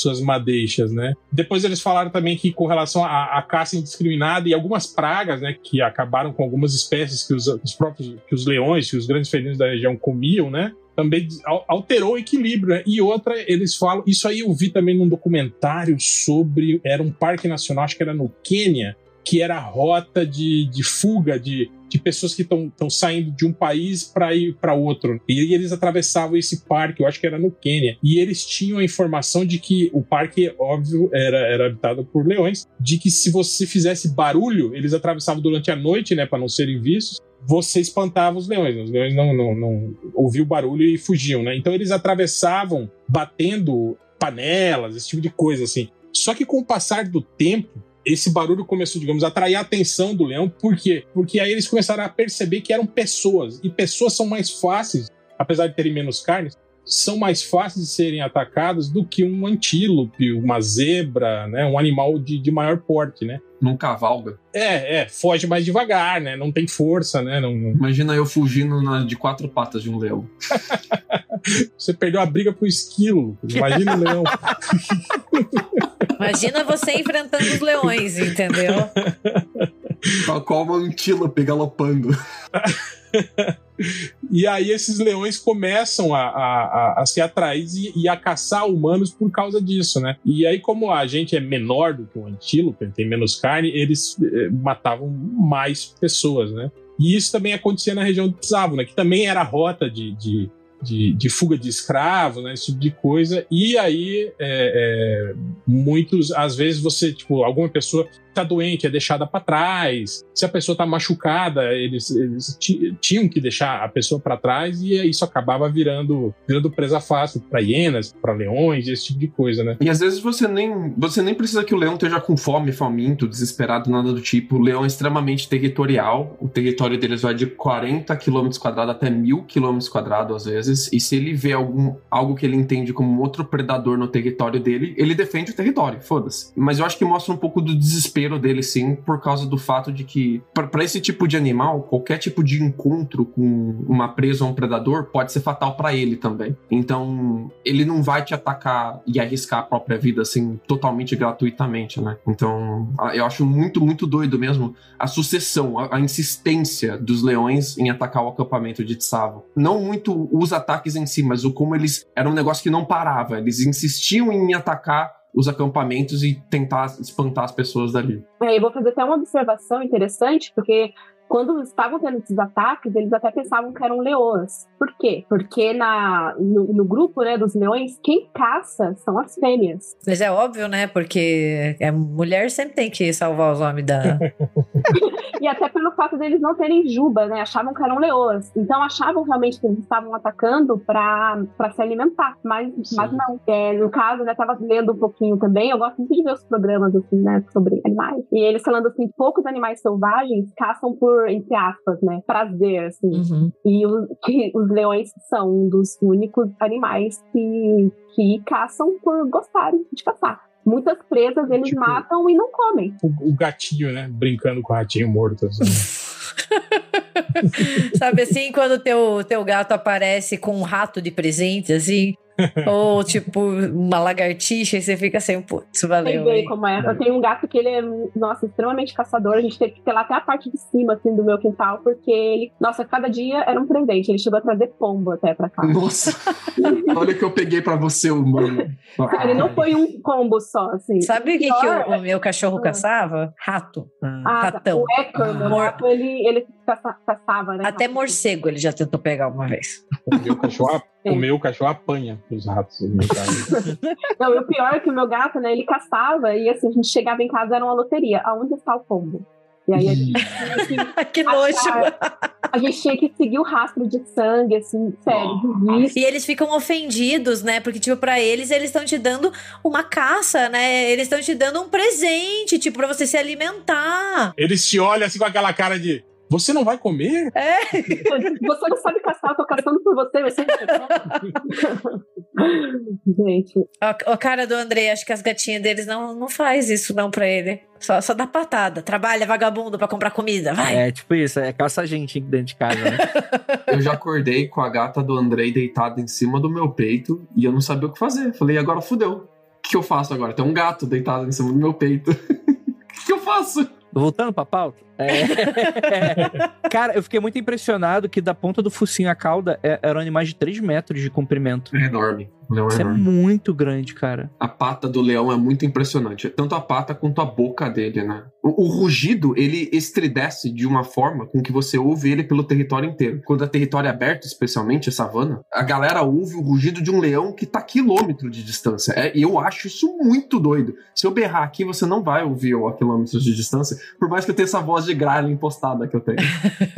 suas madeixas, né? Depois eles falaram também que com relação à, à, caça indiscriminada e algumas pragas, né, que acabaram com algumas espécies que os, os próprios que os leões, que os grandes felinos da região comiam, né? também alterou o equilíbrio. Né? E outra, eles falam. Isso aí eu vi também num documentário sobre. Era um parque nacional, acho que era no Quênia, que era a rota de, de fuga de, de pessoas que estão saindo de um país para ir para outro. E eles atravessavam esse parque, eu acho que era no Quênia. E eles tinham a informação de que o parque, óbvio, era, era habitado por leões, de que se você fizesse barulho, eles atravessavam durante a noite, né, para não serem vistos você espantava os leões. Os leões não, não, não ouviam o barulho e fugiam, né? Então eles atravessavam batendo panelas, esse tipo de coisa, assim. Só que com o passar do tempo, esse barulho começou, digamos, a atrair a atenção do leão. Por quê? Porque aí eles começaram a perceber que eram pessoas. E pessoas são mais fáceis, apesar de terem menos carne, são mais fáceis de serem atacados do que um antílope, uma zebra, né? Um animal de, de maior porte, né? Não cavalga. É, é, foge mais devagar, né? Não tem força, né? Não... Imagina eu fugindo na, de quatro patas de um leão. você perdeu a briga pro esquilo. Imagina o leão. Imagina você enfrentando os leões, entendeu? Qual uma antílope galopando. e aí esses leões começam a, a, a, se atrair e, e, a caçar humanos por causa disso, né? E aí, como a gente é menor do que o antílope, tem menos carne, eles eh, matavam mais pessoas, né? E isso também acontecia na região do Tsavo, né? Que também era rota de, de, de, de, fuga de escravos, né, esse tipo de coisa. E aí, é, é, muitos, às vezes você, tipo, alguma pessoa tá doente é deixada para trás. Se a pessoa tá machucada, eles, eles tinham que deixar a pessoa para trás e isso acabava virando, virando presa fácil para hienas, para leões, esse tipo de coisa, né? E às vezes você nem, você nem precisa que o leão esteja com fome, faminto, desesperado, nada do tipo. O leão é extremamente territorial. O território deles vai de 40 km quadrados até 1000 km quadrados às vezes. E se ele vê algum, algo que ele entende como outro predador no território dele, ele defende o território, foda-se. Mas eu acho que mostra um pouco do desespero dele, sim, por causa do fato de que, para esse tipo de animal, qualquer tipo de encontro com uma presa ou um predador pode ser fatal para ele também. Então, ele não vai te atacar e arriscar a própria vida, assim, totalmente gratuitamente, né? Então, eu acho muito, muito doido mesmo a sucessão, a, a insistência dos leões em atacar o acampamento de Tsavo. Não muito os ataques em si, mas o como eles. Era um negócio que não parava. Eles insistiam em atacar os acampamentos e tentar espantar as pessoas dali. É, eu vou fazer até uma observação interessante, porque quando estavam tendo esses ataques, eles até pensavam que eram leões. Por quê? Porque na, no, no, grupo né, dos leões, quem caça são as fêmeas. Mas é óbvio, né? Porque a mulher sempre tem que salvar os homens da. e até pelo fato deles não terem juba, né? Achavam que eram leões. Então achavam realmente que eles estavam atacando para se alimentar. Mas, mas não. É, no caso, né, tava lendo um pouquinho também. Eu gosto muito de ver os programas assim, né, sobre animais. E eles falando assim: poucos animais selvagens caçam por por, entre aspas, né, prazer, assim. Uhum. E o, que os leões são um dos únicos animais que, que caçam por gostarem de caçar. Muitas presas eles tipo, matam e não comem. O, o, gatinho, né? Brincando com o ratinho morto. Assim. Sabe assim, quando o teu, teu gato aparece com um rato de presente, assim, Ou, tipo, uma lagartixa e você fica assim, putz, valeu. Sei como é. Eu tenho um gato que ele é, nossa, extremamente caçador. A gente teve que ter lá até a parte de cima, assim, do meu quintal, porque ele, nossa, cada dia era um presente. Ele chegou a trazer pombo até pra cá. Nossa! Olha o que eu peguei pra você, humano. Ele não foi um combo só, assim. Sabe o que, que o, o, meu cachorro ah. caçava? Rato. Ah, ratão. O Echo, ah. meu gato, ele, ele caçava, né? Até morcego ele já tentou pegar uma vez. O meu cachorro, o meu cachorro apanha os ratos. Não, e o pior é que o meu gato, né, ele caçava e assim, a gente chegava em casa, era uma loteria. Aonde está o pombo? E aí a gente que, que nojo! A gente tinha que seguir o rastro de sangue, assim, sério. E eles ficam ofendidos, né? Porque, tipo, pra eles, eles estão te dando uma caça, né? Eles estão te dando um presente, tipo, pra você se alimentar. Eles te olham assim com aquela cara de. Você não vai comer? É. Você não sabe caçar, eu tô caçando por você. você Gente. O, o, cara do André, acho que as gatinhas deles não, não faz isso não pra ele. Só, só dá patada. Trabalha vagabundo pra comprar comida, vai. É, tipo isso, é caça a gente dentro de casa, né? eu já acordei com a gata do Andrei deitada em cima do meu peito e eu não sabia o que fazer. Falei, agora fudeu. O que eu faço agora? Tem um gato deitado em cima do meu peito. O que eu faço? Voltando pra pauta. É... Cara, eu fiquei muito impressionado que da ponta do focinho à cauda é, eram animais de 3 metros de comprimento. É enorme. Leão Isso é, é muito grande, cara. A pata do leão é muito impressionante. Tanto a pata quanto a boca dele, né? O, o, rugido, ele estridece de uma forma com que você ouve ele pelo território inteiro. Quando é território aberto, especialmente a savana, a galera ouve o rugido de um leão que tá a quilômetro de distância. É, e eu acho isso muito doido. Se eu berrar aqui, você não vai ouvir eu a quilômetros de distância, por mais que eu tenha essa voz de gralha impostada que eu tenho.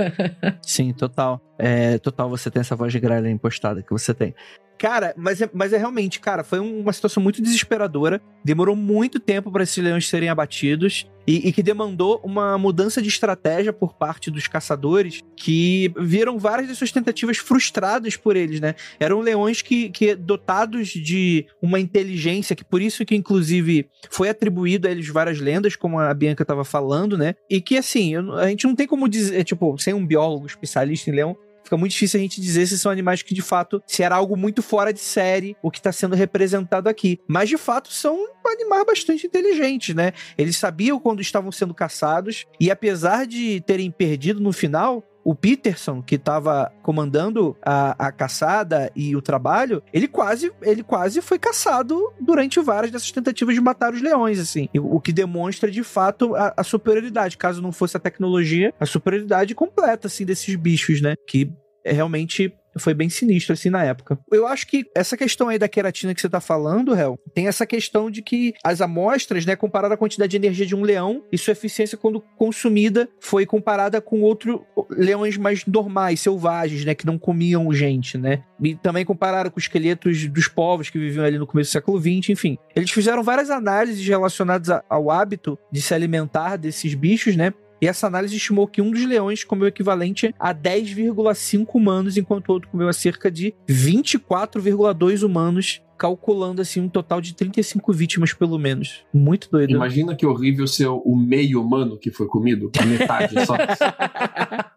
Sim, total. É, total, você tem essa voz de gralha impostada que você tem. Cara, mas é, mas é realmente, cara, foi uma situação muito desesperadora. Demorou muito tempo para esses leões serem abatidos e, e, que demandou uma mudança de estratégia por parte dos caçadores que viram várias das suas tentativas frustradas por eles, né? Eram leões que, que dotados de uma inteligência, que por isso que inclusive foi atribuído a eles várias lendas, como a Bianca estava falando, né? E que assim, a gente não tem como dizer, tipo, sem um biólogo especialista em leão, fica muito difícil a gente dizer se são animais que de fato se era algo muito fora de série o que está sendo representado aqui. Mas de fato são animais bastante inteligentes, né? Eles sabiam quando estavam sendo caçados e apesar de terem perdido no final, o Peterson, que estava comandando a, a, caçada e o trabalho, ele quase, ele quase foi caçado durante várias dessas tentativas de matar os leões, assim. O que demonstra, de fato, a, a superioridade. Caso não fosse a tecnologia, a superioridade completa, assim, desses bichos, né? Que realmente foi bem sinistro assim na época. Eu acho que essa questão aí da queratina que você tá falando, Hel, tem essa questão de que as amostras, né, comparada à quantidade de energia de um leão e sua eficiência quando consumida foi comparada com outros leões mais normais, selvagens, né, que não comiam gente, né? E também compararam com os esqueletos dos povos que viviam ali no começo do século XX, enfim. Eles fizeram várias análises relacionadas ao hábito de se alimentar desses bichos, né? E essa análise estimou que um dos leões comeu o equivalente a 10,5 humanos, enquanto o outro comeu a cerca de 24,2 humanos, calculando assim um total de 35 vítimas pelo menos. Muito doido. Imagina que horrível ser o meio humano que foi comido, a metade só.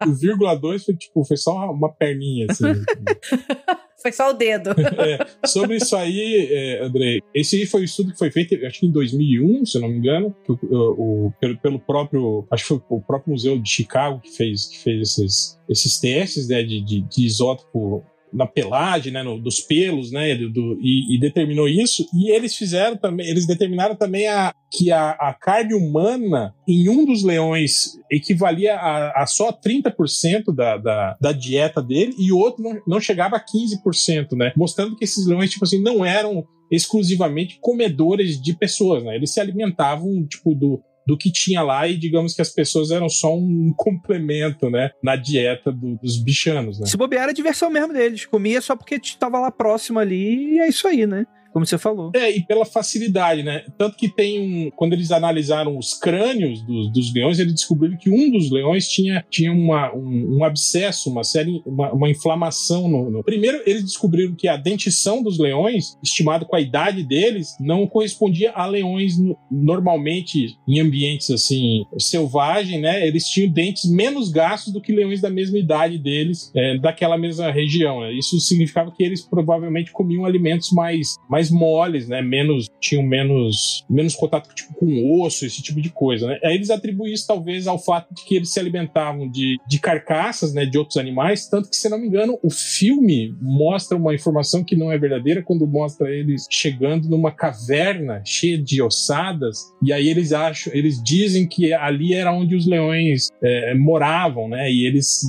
O vírgula 2 foi tipo, foi só uma perninha assim. Foi só o dedo. É, sobre isso aí, é, André, esse aí foi o estudo que foi feito, acho que em 2001, se não me engano, que o, o, pelo, pelo próprio, acho que foi o próprio museu de Chicago que fez, que fez esses, esses testes né, de, de, de isótopo na pelagem, né, no, dos pelos, né, do, do, e, e, determinou isso. E eles fizeram também, eles determinaram também a, que a, a carne humana em um dos leões equivalia a, a só 30% da, da, da dieta dele e o outro não, não chegava a 15%, né, mostrando que esses leões, tipo assim, não eram exclusivamente comedores de pessoas, né, eles se alimentavam, tipo, do, do que tinha lá e digamos que as pessoas eram só um complemento, né, na dieta do, dos bichanos, né? Se bobear era diversão mesmo deles, comia só porque estava lá próximo ali e é isso aí, né? Como você falou. É, e pela facilidade, né? Tanto que tem um. Quando eles analisaram os crânios dos, dos leões, eles descobriram que um dos leões tinha, tinha uma, um, um abscesso, uma série, uma, uma inflamação no, no, Primeiro, eles descobriram que a dentição dos leões, estimado com a idade deles, não correspondia a leões no, normalmente em ambientes assim, selvagem, né? Eles tinham dentes menos gastos do que leões da mesma idade deles, é, daquela mesma região. Né? Isso significava que eles provavelmente comiam alimentos mais, mais mais moles, né? Menos, tinham menos, menos contato tipo, com osso, esse tipo de coisa, né? Aí eles atribuem isso talvez ao fato de que eles se alimentavam de, de carcaças, né? De outros animais, tanto que, se não me engano, o filme mostra uma informação que não é verdadeira quando mostra eles chegando numa caverna cheia de ossadas e aí eles acham, eles dizem que ali era onde os leões é, moravam, né? E eles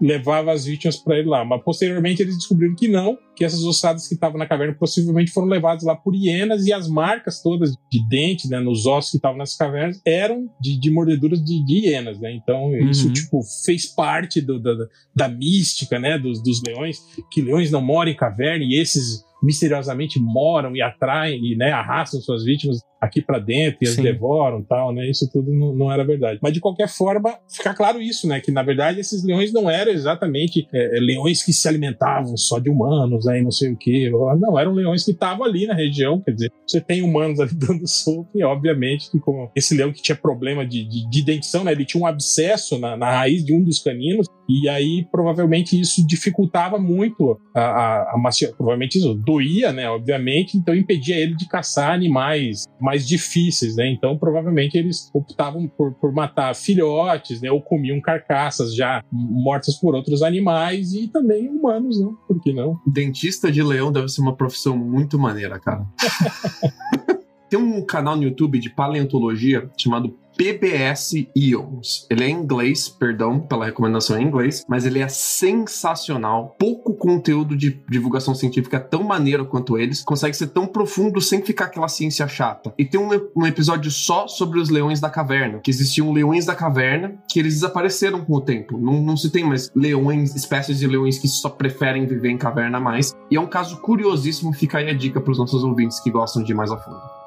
levava as vítimas para ele lá. Mas posteriormente eles descobriram que não, que essas ossadas que estavam na caverna possivelmente foram levadas lá por hienas e as marcas todas de dente, né, nos ossos que estavam nessas cavernas eram de, de mordeduras de, de, hienas, né? Então uhum. isso tipo fez parte do, da, da mística, né, dos, dos leões, que leões não moram em caverna e esses misteriosamente moram e atraem e né, arrastam suas vítimas aqui para dentro e as devoram tal, né? Isso tudo não, não, era verdade. Mas de qualquer forma, fica claro isso, né? Que na verdade esses leões não eram exatamente é, é leões que se alimentavam só de humanos, aí né, não sei o que. Não, eram leões que estavam ali na região. Quer dizer, você tem humanos ali dando soco e obviamente que como esse leão que tinha problema de, de, de dentição, né? Ele tinha um abscesso na, na raiz de um dos caninos e aí provavelmente isso dificultava muito a, a, a provavelmente isso doía, né? Obviamente, então impedia ele de caçar animais mais difíceis, né? Então, provavelmente eles optavam por, por matar filhotes, né? Ou comiam carcaças já mortas por outros animais e também humanos, né? Por que não? Dentista de leão deve ser uma profissão muito maneira, cara. Tem um canal no YouTube de paleontologia chamado PBS Ions. Ele é em inglês, perdão pela recomendação em inglês, mas ele é sensacional. Pouco conteúdo de divulgação científica tão maneiro quanto eles, consegue ser tão profundo sem ficar aquela ciência chata. E tem um, um episódio só sobre os leões da caverna, que existiam leões da caverna que eles desapareceram com o tempo. Não, não se tem mais leões, espécies de leões que só preferem viver em caverna mais. E é um caso curiosíssimo, fica aí a dica para os nossos ouvintes que gostam de ir mais a fundo.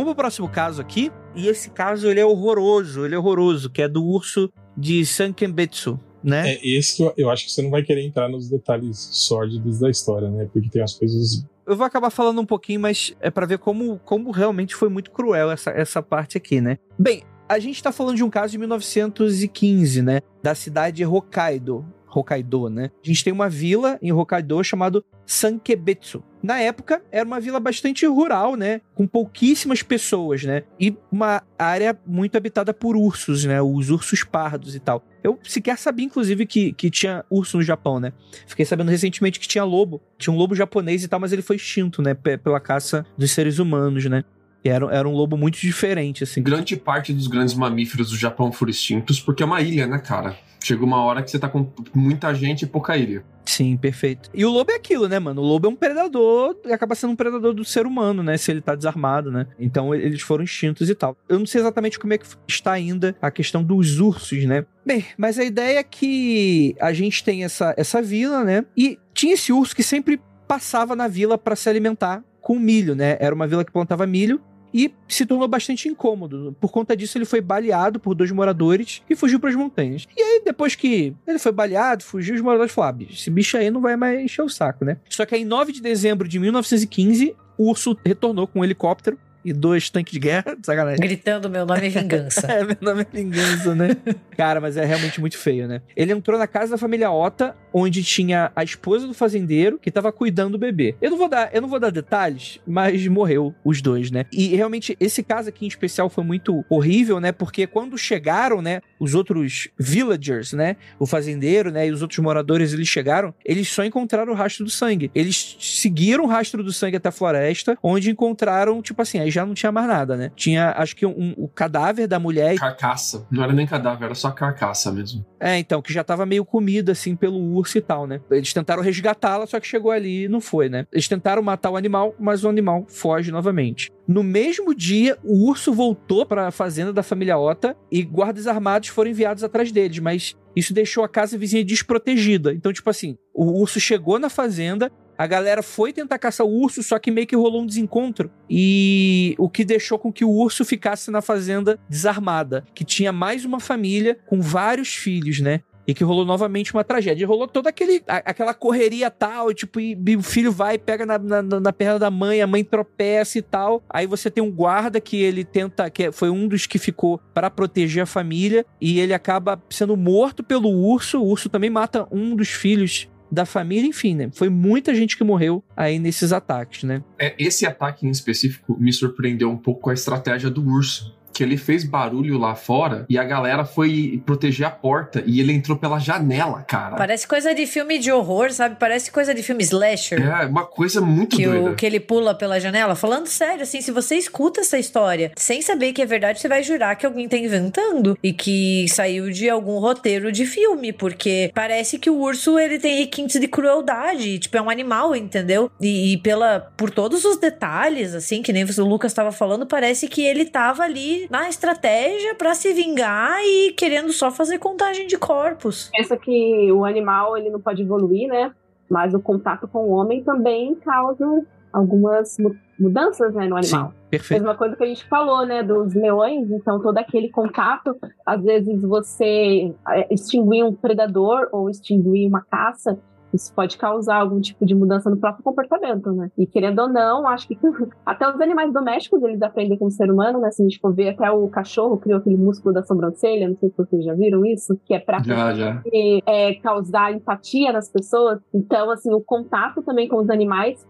Vamos pro próximo caso aqui. E esse caso ele é horroroso, ele é horroroso, que é do urso de Sankembetsu, né? É esse que eu, eu acho que você não vai querer entrar nos detalhes sórdidos da história, né? Porque tem as coisas eu vou acabar falando um pouquinho, mas é para ver como, como realmente foi muito cruel essa, essa parte aqui, né? Bem, a gente tá falando de um caso de 1915, né? Da cidade de Hokkaido. Hokkaido, né? A gente tem uma vila em Hokkaido chamado Sankebetsu. Na época, era uma vila bastante rural, né? Com pouquíssimas pessoas, né? E uma área muito habitada por ursos, né? Os ursos pardos e tal. Eu sequer sabia, inclusive, que, que tinha urso no Japão, né? Fiquei sabendo recentemente que tinha lobo. Tinha um lobo japonês e tal, mas ele foi extinto, né? P pela caça dos seres humanos, né? E era, era um lobo muito diferente, assim. Grande parte dos grandes mamíferos do Japão foram extintos porque é uma ilha, né, cara? Chega uma hora que você tá com muita gente e pouca ilha. Sim, perfeito. E o lobo é aquilo, né, mano? O lobo é um predador e acaba sendo um predador do ser humano, né? Se ele tá desarmado, né? Então eles foram extintos e tal. Eu não sei exatamente como é que está ainda a questão dos ursos, né? Bem, mas a ideia é que a gente tem essa, essa vila, né? E tinha esse urso que sempre passava na vila para se alimentar com milho, né? Era uma vila que plantava milho e se tornou bastante incômodo. Por conta disso, ele foi baleado por dois moradores e fugiu para as montanhas. E aí, depois que ele foi baleado, fugiu, os moradores falaram: ah, esse bicho aí não vai mais encher o saco, né? Só que aí, em 9 de dezembro de 1915, o urso retornou com um helicóptero e dois tanques de guerra, sacanagem. Gritando meu nome é vingança. é, meu nome é vingança, né? Cara, mas é realmente muito feio, né? Ele entrou na casa da família Ota, onde tinha a esposa do fazendeiro que tava cuidando do bebê. Eu não vou dar, eu não vou dar detalhes, mas morreu os dois, né? E realmente esse caso aqui em especial foi muito horrível, né? Porque quando chegaram, né, os outros villagers, né, o fazendeiro, né, e os outros moradores, eles chegaram, eles só encontraram o rastro do sangue. Eles seguiram o rastro do sangue até a floresta, onde encontraram, tipo assim, aí já não tinha mais nada, né? Tinha, acho que um, o cadáver da mulher. Carcaça. Não era nem cadáver, era só carcaça mesmo. É, então, que já tava meio comida, assim, pelo urso e tal, né? Eles tentaram resgatá-la, só que chegou ali e não foi, né? Eles tentaram matar o animal, mas o animal foge novamente. No mesmo dia, o urso voltou para a fazenda da família Ota e guardas armados foram enviados atrás deles, mas isso deixou a casa vizinha desprotegida. Então, tipo assim, o urso chegou na fazenda, a galera foi tentar caçar o urso, só que meio que rolou um desencontro. E o que deixou com que o urso ficasse na fazenda desarmada. Que tinha mais uma família com vários filhos, né? E que rolou novamente uma tragédia. E rolou toda aquele, a, aquela correria tal, tipo, e, e, o filho vai pega na, na, na, perna da mãe, a mãe tropeça e tal. Aí você tem um guarda que ele tenta, que foi um dos que ficou para proteger a família, e ele acaba sendo morto pelo urso. O urso também mata um dos filhos da família, enfim, né? Foi muita gente que morreu aí nesses ataques, né? É, esse ataque em específico me surpreendeu um pouco com a estratégia do urso que ele fez barulho lá fora e a galera foi proteger a porta e ele entrou pela janela, cara. Parece coisa de filme de horror, sabe? Parece coisa de filme slasher. É, uma coisa muito que doida. O, que ele pula pela janela. Falando sério, assim, se você escuta essa história sem saber que é verdade, você vai jurar que alguém tá inventando e que saiu de algum roteiro de filme, porque parece que o urso, ele tem requintes de crueldade, tipo, é um animal, entendeu? E, e pela, por todos os detalhes, assim, que nem o Lucas tava falando, parece que ele tava ali na estratégia para se vingar e querendo só fazer contagem de corpos. Pensa que o animal ele não pode evoluir, né? Mas o contato com o homem também causa algumas mudanças né, no animal. Sim, perfeito. Mesma coisa que a gente falou, né, dos leões, então todo aquele contato, às vezes você é, extinguir um predador ou extinguir uma caça, isso pode causar algum tipo de mudança no próprio comportamento, né? E querendo ou não, acho que até os animais domésticos eles aprendem com o ser humano, né? Se a gente for ver, até o cachorro criou aquele músculo da sobrancelha, não sei se vocês já viram isso, que é pra já, já. É, causar empatia nas pessoas. Então, assim, o contato também com os animais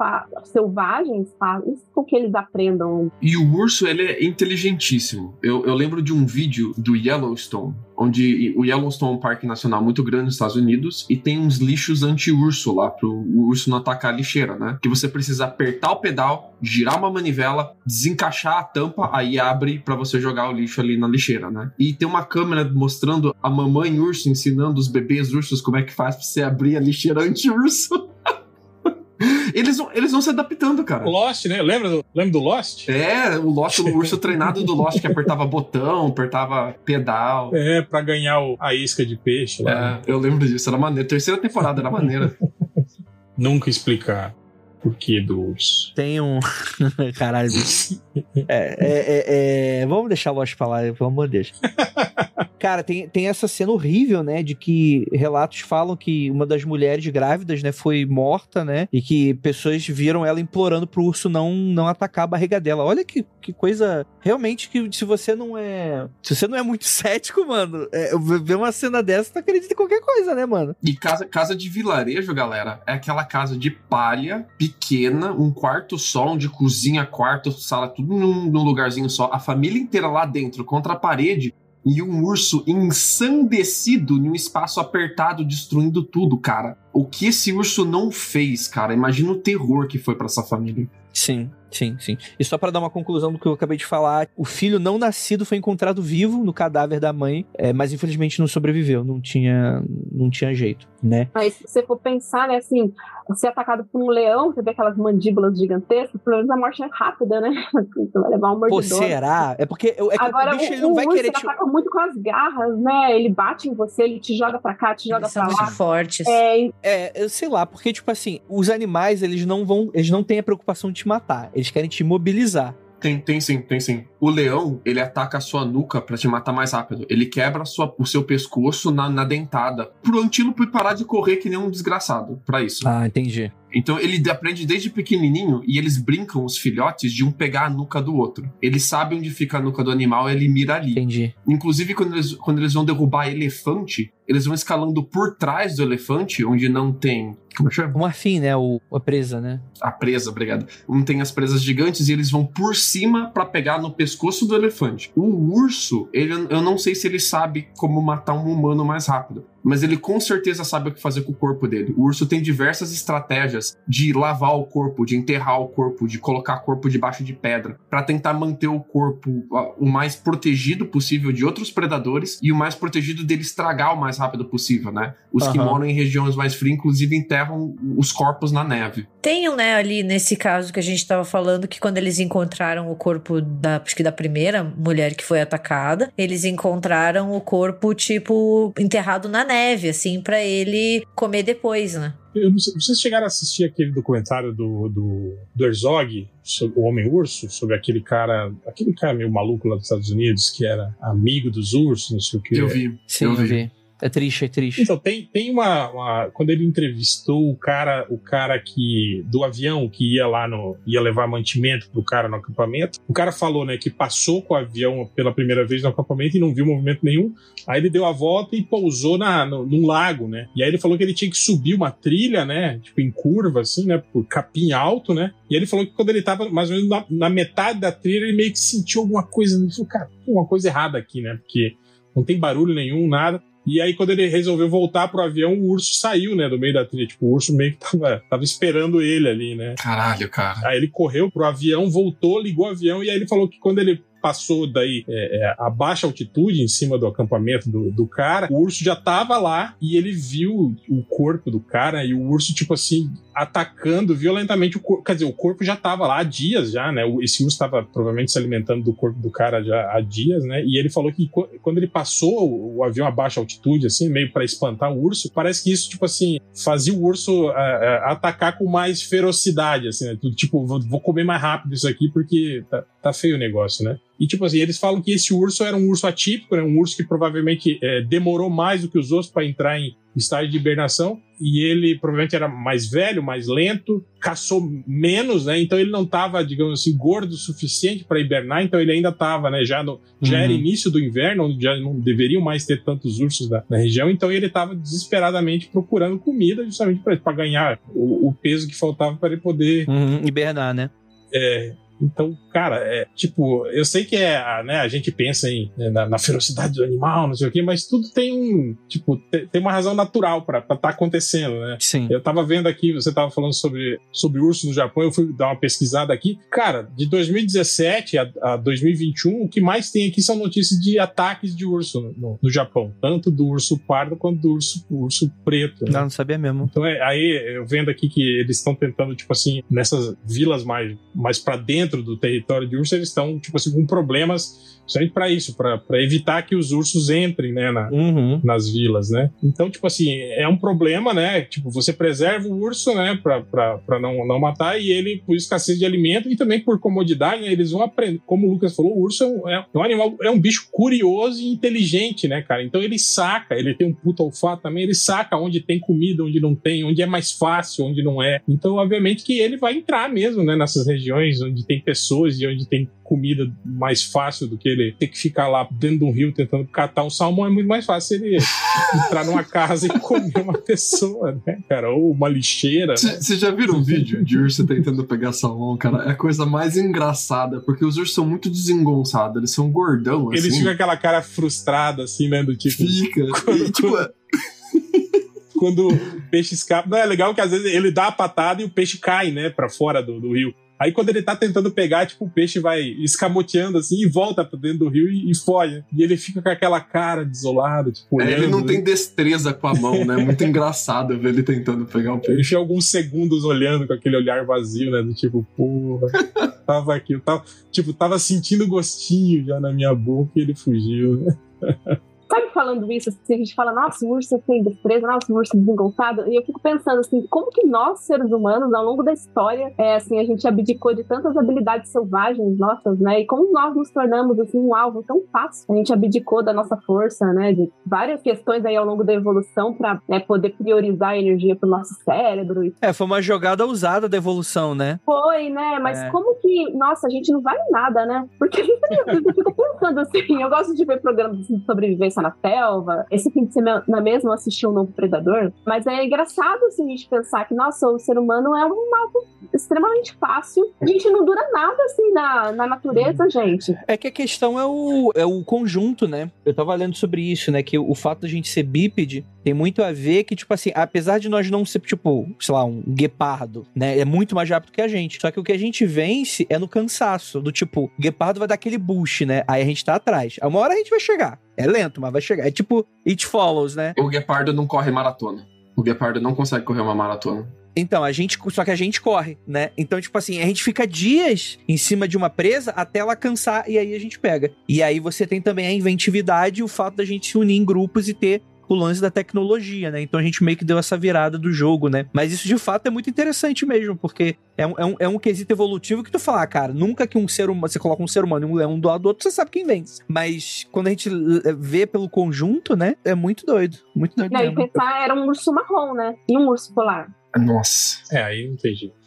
selvagens faz com que eles aprendam. E o urso, ele é inteligentíssimo. Eu, eu lembro de um vídeo do Yellowstone, onde o Yellowstone é um parque nacional muito grande nos Estados Unidos e tem uns lixos anti-urso lá, pro o urso não atacar a lixeira, né? Que você precisa apertar o pedal, girar uma manivela, desencaixar a tampa, aí abre para você jogar o lixo ali na lixeira, né? E tem uma câmera mostrando a mamãe urso ensinando os bebês ursos como é que faz pra você abrir a lixeira anti-urso. Eles vão, eles vão se adaptando, cara. Lost, né? Lembra do, lembra do Lost? É, o Lost, o urso treinado do Lost que apertava botão, apertava pedal. É, pra ganhar o, a isca de peixe lá. É, eu lembro disso, era maneiro. Terceira temporada era maneira. Nunca explicar por que do urso. Tem um. Caralho. É, é, é, é, Vamos deixar o Lost pra lá, pelo amor de Deus. Cara, tem, tem essa cena horrível, né? De que relatos falam que uma das mulheres grávidas, né, foi morta, né? E que pessoas viram ela implorando pro urso não, não atacar a barriga dela. Olha que, que coisa. Realmente, que se você não é. Se você não é muito cético, mano, é, ver uma cena dessa, tu acredita em qualquer coisa, né, mano? E casa, casa de vilarejo, galera, é aquela casa de palha, pequena, um quarto só, onde cozinha, quarto, sala, tudo num, num lugarzinho só. A família inteira lá dentro, contra a parede, e um urso ensandecido em um espaço apertado, destruindo tudo, cara. O que esse urso não fez, cara? Imagina o terror que foi para essa família. Sim, sim, sim. E só para dar uma conclusão do que eu acabei de falar, o filho não nascido foi encontrado vivo no cadáver da mãe, é, mas infelizmente não sobreviveu, não tinha, não tinha jeito, né? Mas se você for pensar, né, assim, ser atacado por um leão, você vê aquelas mandíbulas gigantescas, pelo menos a morte é rápida, né? Você vai levar um Pô, mordidor. será? É porque é Agora, o bicho ele o, não vai urso, querer ele te... ataca muito com as garras, né? Ele bate em você, ele te joga pra cá, te joga Eles são pra muito lá. fortes. É, É, eu sei lá, porque, tipo assim, os animais, eles não vão. Eles não têm a preocupação de te matar. Eles querem te imobilizar. Tem, tem sim, tem sim. O leão, ele ataca a sua nuca pra te matar mais rápido. Ele quebra sua- o seu pescoço na, na dentada. Pro antílope parar de correr que nem um desgraçado. Pra isso. Ah, entendi. Então ele aprende desde pequenininho e eles brincam, os filhotes, de um pegar a nuca do outro. Ele sabe onde fica a nuca do animal, ele mira ali. Entendi. Inclusive, quando eles, quando eles vão derrubar elefante, eles vão escalando por trás do elefante, onde não tem. Como é chama? O marfim, né? O, a presa, né? A presa, obrigado. Não tem as presas gigantes e eles vão por cima pra pegar no pescoço do elefante. O urso, ele, eu não sei se ele sabe como matar um humano mais rápido. Mas ele com certeza sabe o que fazer com o corpo dele. O urso tem diversas estratégias de lavar o corpo, de enterrar o corpo, de colocar o corpo debaixo de pedra, pra tentar manter o corpo ó, o mais protegido possível de outros predadores e o mais protegido dele estragar o mais rápido possível, né? Os que Aham. moram em regiões mais frias, inclusive, enterram os corpos na neve. Tem um, né, ali nesse caso que a gente tava falando, que quando eles encontraram o corpo da, acho que da primeira mulher que foi atacada, eles encontraram o corpo, tipo, enterrado na neve, assim, pra ele comer depois, né? Eu não sei, vocês chegaram a assistir aquele documentário do, do, do Herzog, sobre o Homem-Urso, sobre aquele cara, aquele cara meio maluco lá dos Estados Unidos, que era amigo dos ursos, não sei o que. Eu vi. Sim, eu eu vi. É triste, é triste. Então, tem, tem uma, uma- Quando ele entrevistou o cara, o cara que. do avião que ia lá no. ia levar mantimento pro cara no acampamento, o cara falou, né, que passou com o avião pela primeira vez no acampamento e não viu movimento nenhum. Aí ele deu a volta e pousou na, no, num lago, né? E aí ele falou que ele tinha que subir uma trilha, né? Tipo, em curva, assim, né? Por capim alto, né? E ele falou que quando ele tava mais ou menos na, na metade da trilha, ele meio que sentiu alguma coisa. Ele falou, cara, tem uma coisa errada aqui, né? Porque não tem barulho nenhum, nada. E aí, quando ele resolveu voltar pro avião, o urso saiu, né, do meio da trilha. Tipo, o urso meio que tava, tava esperando ele ali, né? Caralho, cara. Aí ele correu pro avião, voltou, ligou o avião, e aí ele falou que quando ele passou daí é, é, a baixa altitude em cima do acampamento do, do cara, o urso já tava lá e ele viu o corpo do cara e o urso, tipo assim, atacando violentamente o corpo. Quer dizer, o corpo já tava lá há dias já, né? Esse urso tava provavelmente se alimentando do corpo do cara já há dias, né? E ele falou que quando ele passou o, avião a baixa altitude, assim, meio para espantar o urso, parece que isso, tipo assim, fazia o urso ah, ah, atacar com mais ferocidade, assim, né? Tipo, vou, vou comer mais rápido isso aqui porque tá, tá feio o negócio, né? E, tipo assim, eles falam que esse urso era um urso atípico, né? Um urso que provavelmente eh, demorou mais do que os outros para entrar em estágio de hibernação. E ele provavelmente era mais velho, mais lento, caçou menos, né? Então ele não estava, digamos assim, gordo o suficiente para hibernar. Então ele ainda estava, né? Já, no, já Uhum. era início do inverno, onde já não deveriam mais ter tantos ursos na, na região. Então ele estava desesperadamente procurando comida, justamente para ganhar o, o peso que faltava para ele poder Uhum, hibernar, né? é, então, cara, é tipo, eu sei que é, a- né, a gente pensa em, né, na, na ferocidade do animal, não sei o quê, mas tudo tem um, tipo, te- tem uma razão natural pra estar acontecendo, né? Sim. Eu tava vendo aqui, você tava falando sobre, sobre urso no Japão, eu fui dar uma pesquisada aqui. Cara, de 2017 a, a 2021, o que mais tem aqui são notícias de ataques de urso no, no- no Japão. Tanto do urso pardo quanto do urso, urso preto. né? Não, não sabia mesmo. Então, é, aí eu vendo aqui que eles estão tentando, tipo assim, nessas vilas mais, mais para dentro do território de urso, eles estão, tipo assim, com problemas justamente para isso, para evitar que os ursos entrem, né, na, Uhum. nas vilas, né? Então, tipo assim, é um problema, né? Tipo, você preserva o urso, né, pra não, não matar, e ele, por escassez de alimento e também por comodidade, né, eles vão aprender. Como o Lucas falou, o urso é um, é um animal, é um bicho curioso e inteligente, né, cara? Então ele saca, ele tem um puta olfato também, ele saca onde tem comida, onde não tem, onde é mais fácil, onde não é. Então, obviamente que ele vai entrar mesmo, né, nessas regiões onde tem pessoas e onde tem comida mais fácil do que ele ter que ficar lá dentro de um rio tentando catar um salmão. É muito mais fácil ele entrar numa casa e comer uma pessoa, né, cara? Ou uma lixeira. né? Vocês já viram um vídeo de urso tentando pegar salmão, cara? É a coisa mais engraçada, porque os ursos são muito desengonçados, eles são gordão, assim. Eles ficam com aquela cara frustrada, assim, né? Do tipo, Fica. Quando- E, tipo, quando o peixe escapa. Não, é legal que às vezes ele dá a patada e o peixe cai, né, pra fora do, do rio. Aí quando ele tá tentando pegar, tipo, o peixe vai escamoteando assim e volta pra dentro do rio e, e foge. E ele fica com aquela cara desolada, tipo, é, ele não né? tem destreza com a mão, né? Muito engraçado ver ele tentando pegar o Ele peixe. fica alguns segundos olhando com aquele olhar vazio, né? Do tipo, porra, tava aqui, eu tava, tipo, tava sentindo gostinho já na minha boca e ele fugiu, né? Sabe falando isso, assim, a gente fala, nossa, o urso tem destreza, nossa, o urso é desengonçado. E eu fico pensando assim, como que nós, seres humanos, ao longo da história, é, assim, a gente abdicou de tantas habilidades selvagens nossas, né? E como nós nos tornamos, assim, um alvo tão fácil. A gente abdicou da nossa força, né? De várias questões aí ao longo da evolução pra né, poder priorizar a energia pro nosso cérebro. E É, foi uma jogada usada da evolução, né? foi, né? Mas É. como que, nossa, a gente não vale nada, né? Porque eu fico pensando assim, eu gosto de ver programas de sobrevivência na selva. Esse fim de semana mesmo assisti um novo Predador. Mas é engraçado assim, a gente pensar que, nossa, o ser humano é um alvo extremamente fácil. A gente não dura nada assim na, na natureza, gente. É que a questão é o, é o conjunto, né? Eu tava lendo sobre isso, né? Que o fato da gente ser bípede tem muito a ver que, tipo assim, apesar de nós não ser, tipo, sei lá, um guepardo, né? É muito mais rápido que a gente. Só que o que a gente vence é no cansaço. Do tipo, guepardo vai dar aquele boost, né? Aí a gente tá atrás. Uma hora a gente vai chegar. É lento, mas vai chegar. É tipo, it follows, né? O guepardo não corre maratona. O guepardo não consegue correr uma maratona. Então, a gente. Só que a gente corre, né? Então, tipo assim, a gente fica dias em cima de uma presa até ela cansar e aí a gente pega. E aí você tem também a inventividade e o fato da gente se unir em grupos e ter o lance da tecnologia, né? Então a gente meio que deu essa virada do jogo, né? Mas isso de fato é muito interessante mesmo, porque é um, é um, é um quesito evolutivo que tu fala, ah, cara, nunca que um ser humano, você coloca um ser humano e um leão do lado do outro, você sabe quem vence. Mas quando a gente eh, vê pelo conjunto, né? É muito doido. Muito doido Não, e mesmo. pensar era um urso marrom, né? E um urso polar. Nossa. É, aí não tem jeito.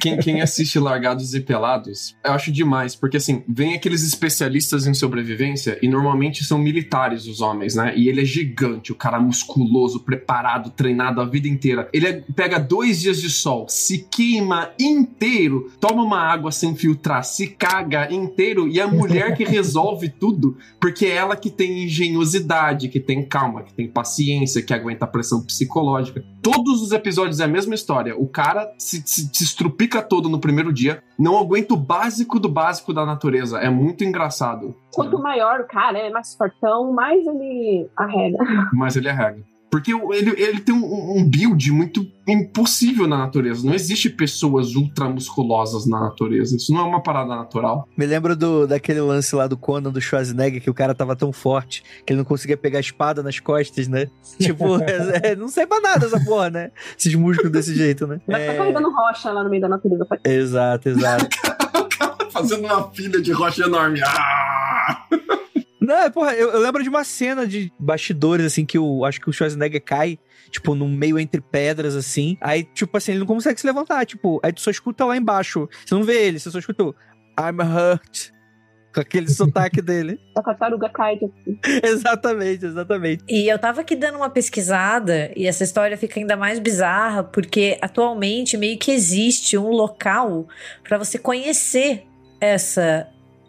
Quem, quem assiste Largados e Pelados, eu acho demais, porque assim, vem aqueles especialistas em sobrevivência e normalmente são militares os homens, né? E ele é gigante, o cara musculoso, preparado, treinado a vida inteira. Ele é- pega dois dias de sol, se queima inteiro, toma uma água sem filtrar, se caga inteiro e a mulher que resolve tudo, porque é ela que tem engenhosidade, que tem calma, que tem paciência, que aguenta a pressão psicológica. Todos os episódios é a mesma história. O cara se, se, se estrupica todo no primeiro dia, não aguenta o básico do básico da natureza. É muito engraçado. Quanto maior o cara, é mais fortão, mais ele arrega. Mas ele regra. Porque o- ele, ele tem um, um build muito impossível na natureza. Não existe pessoas ultramusculosas na natureza. Isso não é uma parada natural. Me lembro do, daquele lance lá do Conan do Schwarzenegger que o cara tava tão forte que ele não conseguia pegar a espada nas costas, né? Tipo, é- é, não sei pra nada essa porra, né? Esses músculos desse jeito, né? Vai ficar É, carregando rocha lá no meio da natureza. exato, exato. Fazendo uma filha de rocha enorme. Ah! Não, é, porra, eu, eu lembro de uma cena de bastidores, assim, que o, acho que o Schwarzenegger cai, tipo, no meio entre pedras, assim. Aí, tipo assim, ele não consegue se levantar, tipo, aí tu só escuta lá embaixo. Você não vê ele, você só escuta o I'm hurt. Com aquele sotaque dele. A tartaruga cai. tipo, exatamente, exatamente. E eu tava aqui dando uma pesquisada e essa história fica ainda mais bizarra porque atualmente meio que existe um local pra você conhecer essa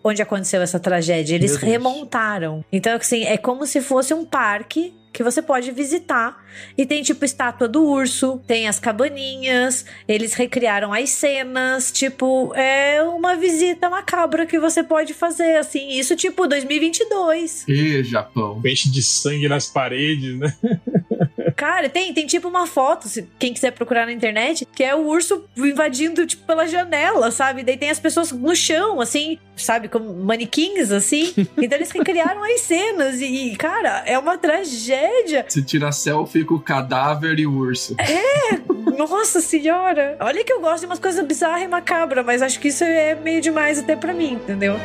onde aconteceu essa tragédia. Eles remontaram. Então assim, é como se fosse um parque que você pode visitar e tem tipo estátua do urso, tem as cabaninhas, eles recriaram as cenas, tipo, é uma visita macabra que você pode fazer assim, isso tipo 2022. E Japão. Peixe de sangue nas paredes, né? Cara, tem, tem tipo uma foto, se quem quiser procurar na internet, que é o urso invadindo, tipo, pela janela, sabe? Daí tem as pessoas no chão, assim, sabe? Como manequins, assim. Então eles recriaram as cenas. E, cara, é uma tragédia. Se tira selfie com o cadáver e o urso. Nossa senhora! Olha que eu gosto de umas coisas bizarras e macabras, mas acho que isso é meio demais até pra mim, entendeu?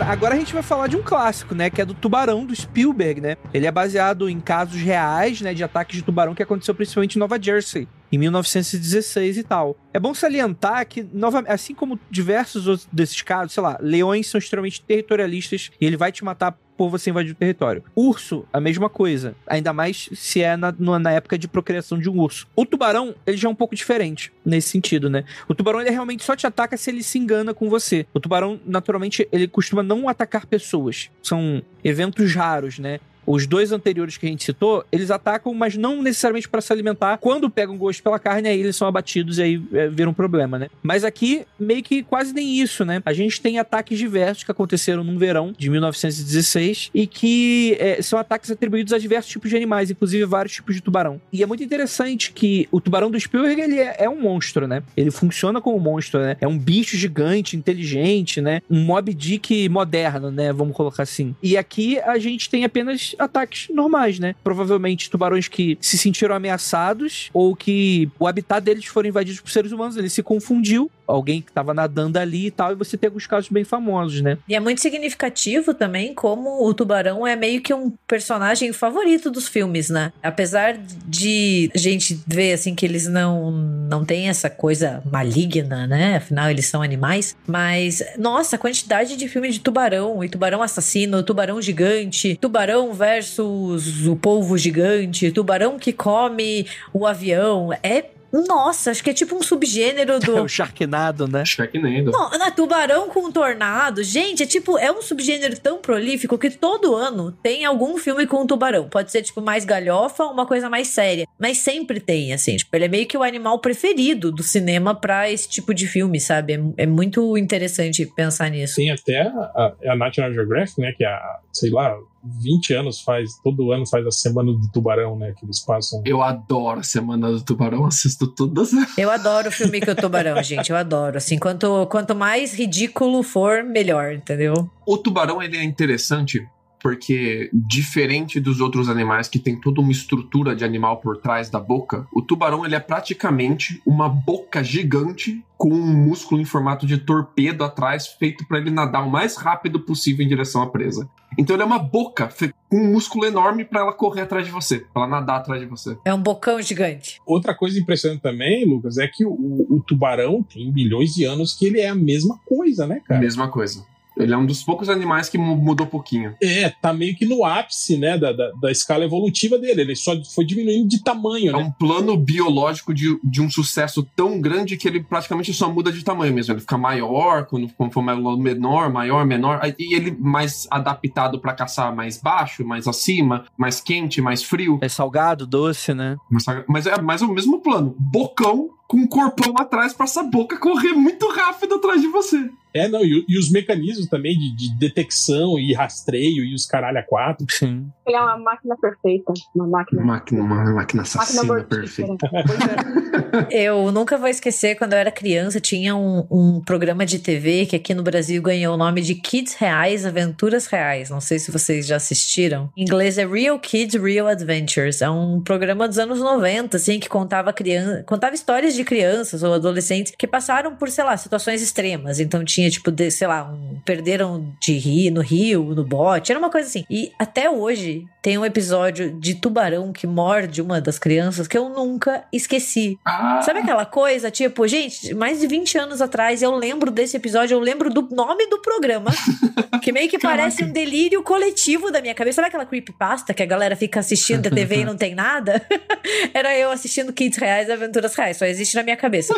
Cara, agora a gente vai falar de um clássico, né? Que é do Tubarão, do Spielberg, né? Ele é baseado em casos reais, né? De ataques de tubarão que aconteceu principalmente em Nova Jersey. Em 1916 e tal. É bom salientar que, assim como diversos outros desses casos, sei lá, leões são extremamente territorialistas e ele vai te matar por você invadir o território. Urso, a mesma coisa. Ainda mais se é na, na época de procriação de um urso. O tubarão, ele já é um pouco diferente nesse sentido, né? O tubarão, ele realmente só te ataca se ele se engana com você. O tubarão, naturalmente, ele costuma não atacar pessoas. São eventos raros, né? Os dois anteriores que a gente citou, eles atacam, mas não necessariamente para se alimentar. Quando pegam gosto pela carne, aí eles são abatidos e aí é, vira um problema, né? Mas aqui, meio que quase nem isso, né? A gente tem ataques diversos que aconteceram num verão de 1916 e que é, são ataques atribuídos a diversos tipos de animais, inclusive vários tipos de tubarão. E é muito interessante que o tubarão do Spielberg, ele é, é um monstro, né? Ele funciona como um monstro, né? É um bicho gigante, inteligente, né? Um Mob Dick moderno, né? Vamos colocar assim. E aqui a gente tem apenas ataques normais, né? Provavelmente tubarões que se sentiram ameaçados ou que o habitat deles foram invadidos por seres humanos, ele se confundiu, alguém que tava nadando ali e tal, e você tem alguns casos bem famosos, né? E é muito significativo também como o tubarão é meio que um personagem favorito dos filmes, né? Apesar de a gente ver assim que eles não não têm essa coisa maligna, né? Afinal eles são animais, mas nossa, a quantidade de filme de tubarão, e tubarão assassino, tubarão gigante, tubarão versus o polvo gigante, tubarão que come o avião, é nossa, acho que é tipo um subgênero do o Sharknado, né? Sharknado. não, na tubarão com tornado. Gente, é tipo, é um subgênero tão prolífico que todo ano tem algum filme com tubarão. Pode ser, tipo, mais galhofa, uma coisa mais séria. Mas sempre tem, assim. Tipo, ele é meio que o animal preferido do cinema pra esse tipo de filme, sabe? É, é muito interessante pensar nisso. Tem até a, a National Geographic, né? Que há, sei lá, 20 anos faz, todo ano faz a Semana do Tubarão, né? Que eles passam. Eu adoro a Semana do Tubarão, assisto todas. Eu adoro o filme que o tubarão, gente. Eu adoro. Assim, quanto, quanto mais ridículo for, melhor, entendeu? O tubarão, ele é interessante porque, diferente dos outros animais que tem toda uma estrutura de animal por trás da boca, o tubarão, ele é praticamente uma boca gigante com um músculo em formato de torpedo atrás, feito para ele nadar o mais rápido possível em direção à presa. Então ele é uma boca com um músculo enorme para ela correr atrás de você, pra ela nadar atrás de você. É um bocão gigante. Outra coisa impressionante também, Lucas, é que o, o tubarão tem bilhões de anos que ele é a mesma coisa, né, cara? Mesma coisa. Ele é um dos poucos animais que mu- mudou pouquinho. É, tá meio que no ápice, né, da, da, da escala evolutiva dele. Ele só foi diminuindo de tamanho, É né? um plano biológico de, de um sucesso tão grande que ele praticamente só muda de tamanho mesmo. Ele fica maior, quando, quando for mais menor, maior, menor. E ele mais adaptado pra caçar mais baixo, mais acima, mais quente, mais frio. É salgado, doce, né? Mas- Mas é mais o mesmo plano. Bocão com um corpão atrás pra essa boca correr muito rápido atrás de você. É, não, e, e os mecanismos também de, de detecção e rastreio e os caralho a quatro. Sim. Ele é uma máquina perfeita. Uma máquina. Máquina, uma máquina Máquina assassina mortífera. perfeita. Eu nunca vou esquecer, quando eu era criança, tinha um, um programa de TV que aqui no Brasil ganhou o nome de Kids Reais Aventuras Reais. Não sei se vocês já assistiram. Em inglês é Real Kids Real Adventures. É um programa dos anos 90, assim, que contava, criança, contava histórias de crianças ou adolescentes que passaram por, sei lá, situações extremas. Então tinha, tipo, de, sei lá, um, perderam de rir no rio, no bote, era uma coisa assim. E até hoje tem um episódio de tubarão que morde uma das crianças que eu nunca esqueci. Ah, Sabe aquela coisa, tipo, gente, mais de 20 anos atrás eu lembro desse episódio, eu lembro do nome do programa, que meio que parece um delírio coletivo da minha cabeça. Sabe aquela creepypasta que a galera fica assistindo a TV e não tem nada? Era eu assistindo Kids Reais Aventuras Reais, só existe na minha cabeça.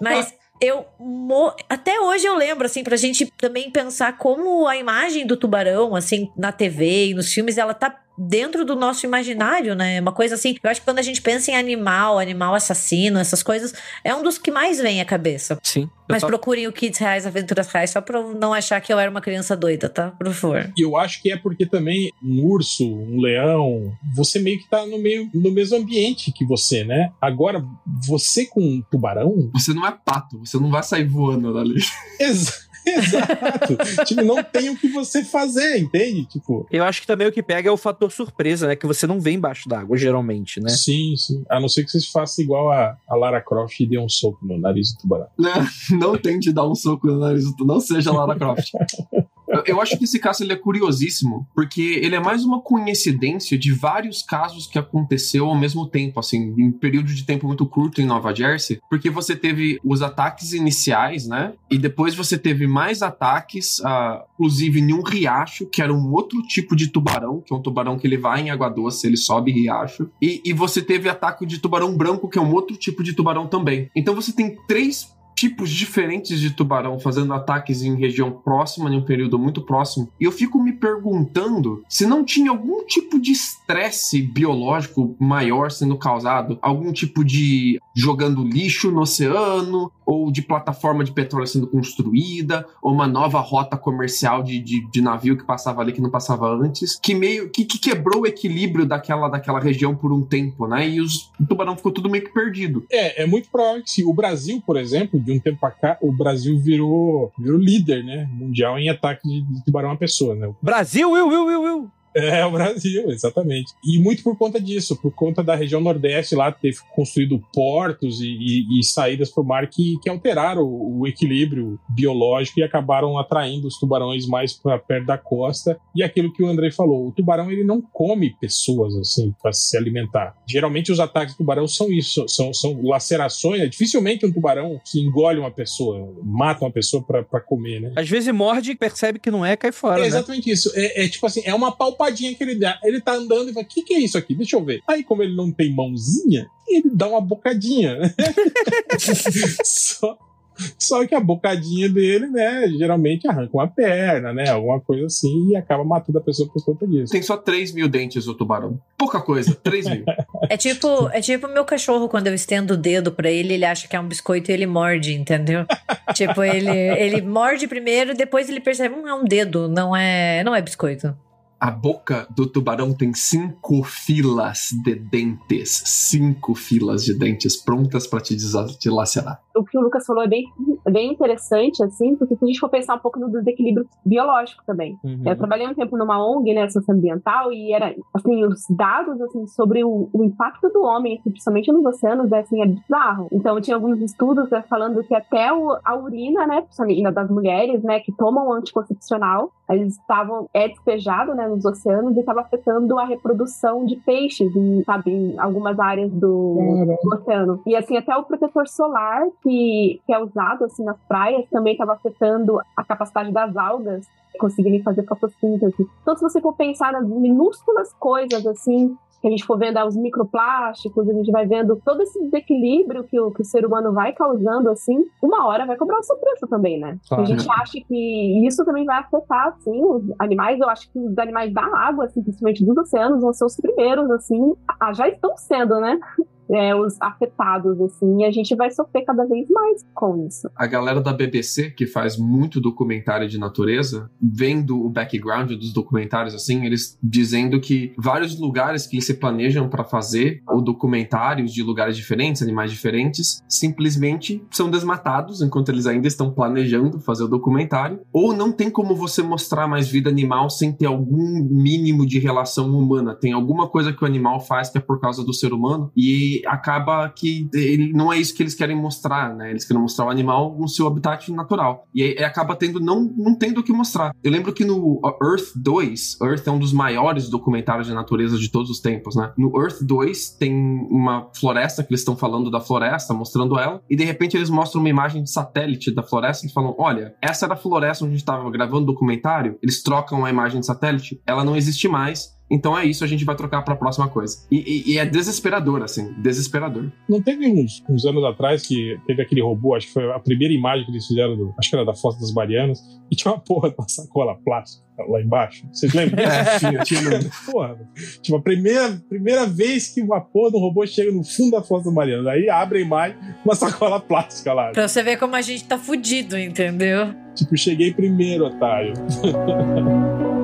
Mas Eu mo- até hoje eu lembro assim pra gente também pensar como a imagem do tubarão assim na TV e nos filmes ela tá dentro do nosso imaginário, né? Uma coisa assim, eu acho que quando a gente pensa em animal, animal assassino, essas coisas, é um dos que mais vem à cabeça. Sim. Mas tava- procurem o Kids Reais Aventuras Reais só pra não achar que eu era uma criança doida, tá? Por favor. E eu acho que é porque também um urso, um leão, você meio que tá no, meio, no mesmo ambiente que você, né? Agora, você com um tubarão. Você não é pato, você não vai sair voando dali. Exa- Exato. tipo, não tem o que você fazer, entende? Tipo. Eu acho que também o que pega é o fator surpresa, né? Que você não vê embaixo d'água, geralmente, né? Sim, sim. A não ser que vocês façam igual a, a Lara Croft e dê um soco no nariz do tubarão. Não, não tente dar um soco no nariz, do- não seja Lara Croft. Eu- acho que esse caso ele é curiosíssimo, porque ele é mais uma coincidência de vários casos que aconteceu ao mesmo tempo, assim, em um período de tempo muito curto em Nova Jersey, porque você teve os ataques iniciais, né? E depois você teve mais ataques, ah, inclusive em um riacho, que era um outro tipo de tubarão, que é um tubarão que ele vai em água doce, ele sobe riacho. E, e você teve ataque de tubarão branco, que é um outro tipo de tubarão também. Então você tem três tipos diferentes de tubarão fazendo ataques em região próxima, em um período muito próximo. E eu fico me perguntando se não tinha algum tipo de estresse biológico maior sendo causado, algum tipo de jogando lixo no oceano, ou de plataforma de petróleo sendo construída, ou uma nova rota comercial de, de, de navio que passava ali que não passava antes, que meio que, que quebrou o equilíbrio daquela, daquela região por um tempo, né? E os, o tubarão ficou tudo meio que perdido. É, é muito provável que sim. O Brasil, por exemplo, de um tempo pra cá, o Brasil virou, virou líder, né? Mundial em ataque de, de tubarão a pessoa, né? Brasil, Will, Will, Will, Will. É, o Brasil, exatamente. E muito por conta disso, por conta da região Nordeste lá ter construído portos e, e- e saídas para o mar que, que alteraram o, o equilíbrio biológico e acabaram atraindo os tubarões mais para perto da costa. E aquilo que o Andrei falou, o tubarão ele não come pessoas assim para se alimentar. Geralmente os ataques do tubarão são isso, são, são lacerações. né? Dificilmente um tubarão que engole uma pessoa, mata uma pessoa para comer, né? Às vezes morde, percebe que não é, cai fora, É né? exatamente isso. É, é tipo assim, é uma palpadinha que ele dá. Ele tá andando e fala: o que, que é isso aqui? Deixa eu ver. Aí, como ele não tem mãozinha, ele dá uma bocadinha. né? só, só que a bocadinha dele, né, geralmente arranca uma perna, né? Alguma coisa assim, e acaba matando a pessoa por conta disso. Tem só 3 mil dentes o tubarão. Pouca coisa, 3 mil. É tipo, é tipo meu cachorro, quando eu estendo o dedo pra ele, ele acha que é um biscoito e ele morde, entendeu? tipo, ele, ele morde primeiro, depois ele percebe, hum, é um dedo, não é, não é biscoito. A boca do tubarão tem cinco filas de dentes. Cinco filas de dentes prontas pra te desa- te lacerar. o que o Lucas falou é bem, bem interessante, assim, porque se a gente for pensar um pouco no desequilíbrio biológico também. Uhum. Eu trabalhei um tempo numa ONG, né, socioambiental, e era, assim, os dados, assim, sobre o, o impacto do homem, assim, principalmente nos oceanos, é, assim, é bizarro. Então, tinha alguns estudos né, falando que até o- a urina, né, principalmente das mulheres, né, que tomam anticoncepcional, eles estavam, é despejado, né, nos oceanos e estava afetando a reprodução de peixes, em, sabe, em algumas áreas do, do oceano. E, assim, até o protetor solar, que, que é usado, assim, nas praias, também estava afetando a capacidade das algas conseguirem fazer fotossíntese. Então, se você for pensar nas minúsculas coisas, assim, que a gente for vendo ah, os microplásticos, a gente vai vendo todo esse desequilíbrio que o, que o ser humano vai causando, assim, uma hora vai cobrar o seu preço também, né? Claro. A gente acha que isso também vai afetar, assim, os animais. Eu acho que os animais da água, assim, principalmente dos oceanos, vão ser os primeiros, assim, a- já estão sendo, né? É, os afetados, assim, e a gente vai sofrer cada vez mais com isso. A galera da BBC, que faz muito documentário de natureza, vendo o background dos documentários assim, eles dizendo que vários lugares que se planejam para fazer o documentários de lugares diferentes, animais diferentes, simplesmente são desmatados enquanto eles ainda estão planejando fazer o documentário, ou não tem como você mostrar mais vida animal sem ter algum mínimo de relação humana. Tem alguma coisa que o animal faz que é por causa do ser humano e acaba que ele não é isso que eles querem mostrar, né? Eles querem mostrar o animal no seu habitat natural. E aí acaba tendo não, não tendo o que mostrar. Eu lembro que no Earth 2, Earth é um dos maiores documentários de natureza de todos os tempos, né? No Earth 2 tem uma floresta que eles estão falando da floresta, mostrando ela, e de repente eles mostram uma imagem de satélite da floresta e falam: "Olha, essa era a floresta onde a gente estava gravando o documentário". Eles trocam a imagem de satélite, ela não existe mais Então é isso, a gente vai trocar pra próxima coisa. E, e- e é desesperador, assim, desesperador. Não teve uns, uns anos atrás que teve aquele robô, acho que foi a primeira imagem que eles fizeram, do, acho que era da Fossa das Marianas, e tinha uma porra de uma sacola plástica lá embaixo. Vocês lembram? É. Tinha, tinha. Porra, tipo, a primeira, primeira vez que uma porra do robô chega no fundo da Fossa das Marianas. Aí abre a imagem, uma sacola plástica lá. Pra você ver como a gente tá fudido, entendeu? Tipo, cheguei primeiro, otário.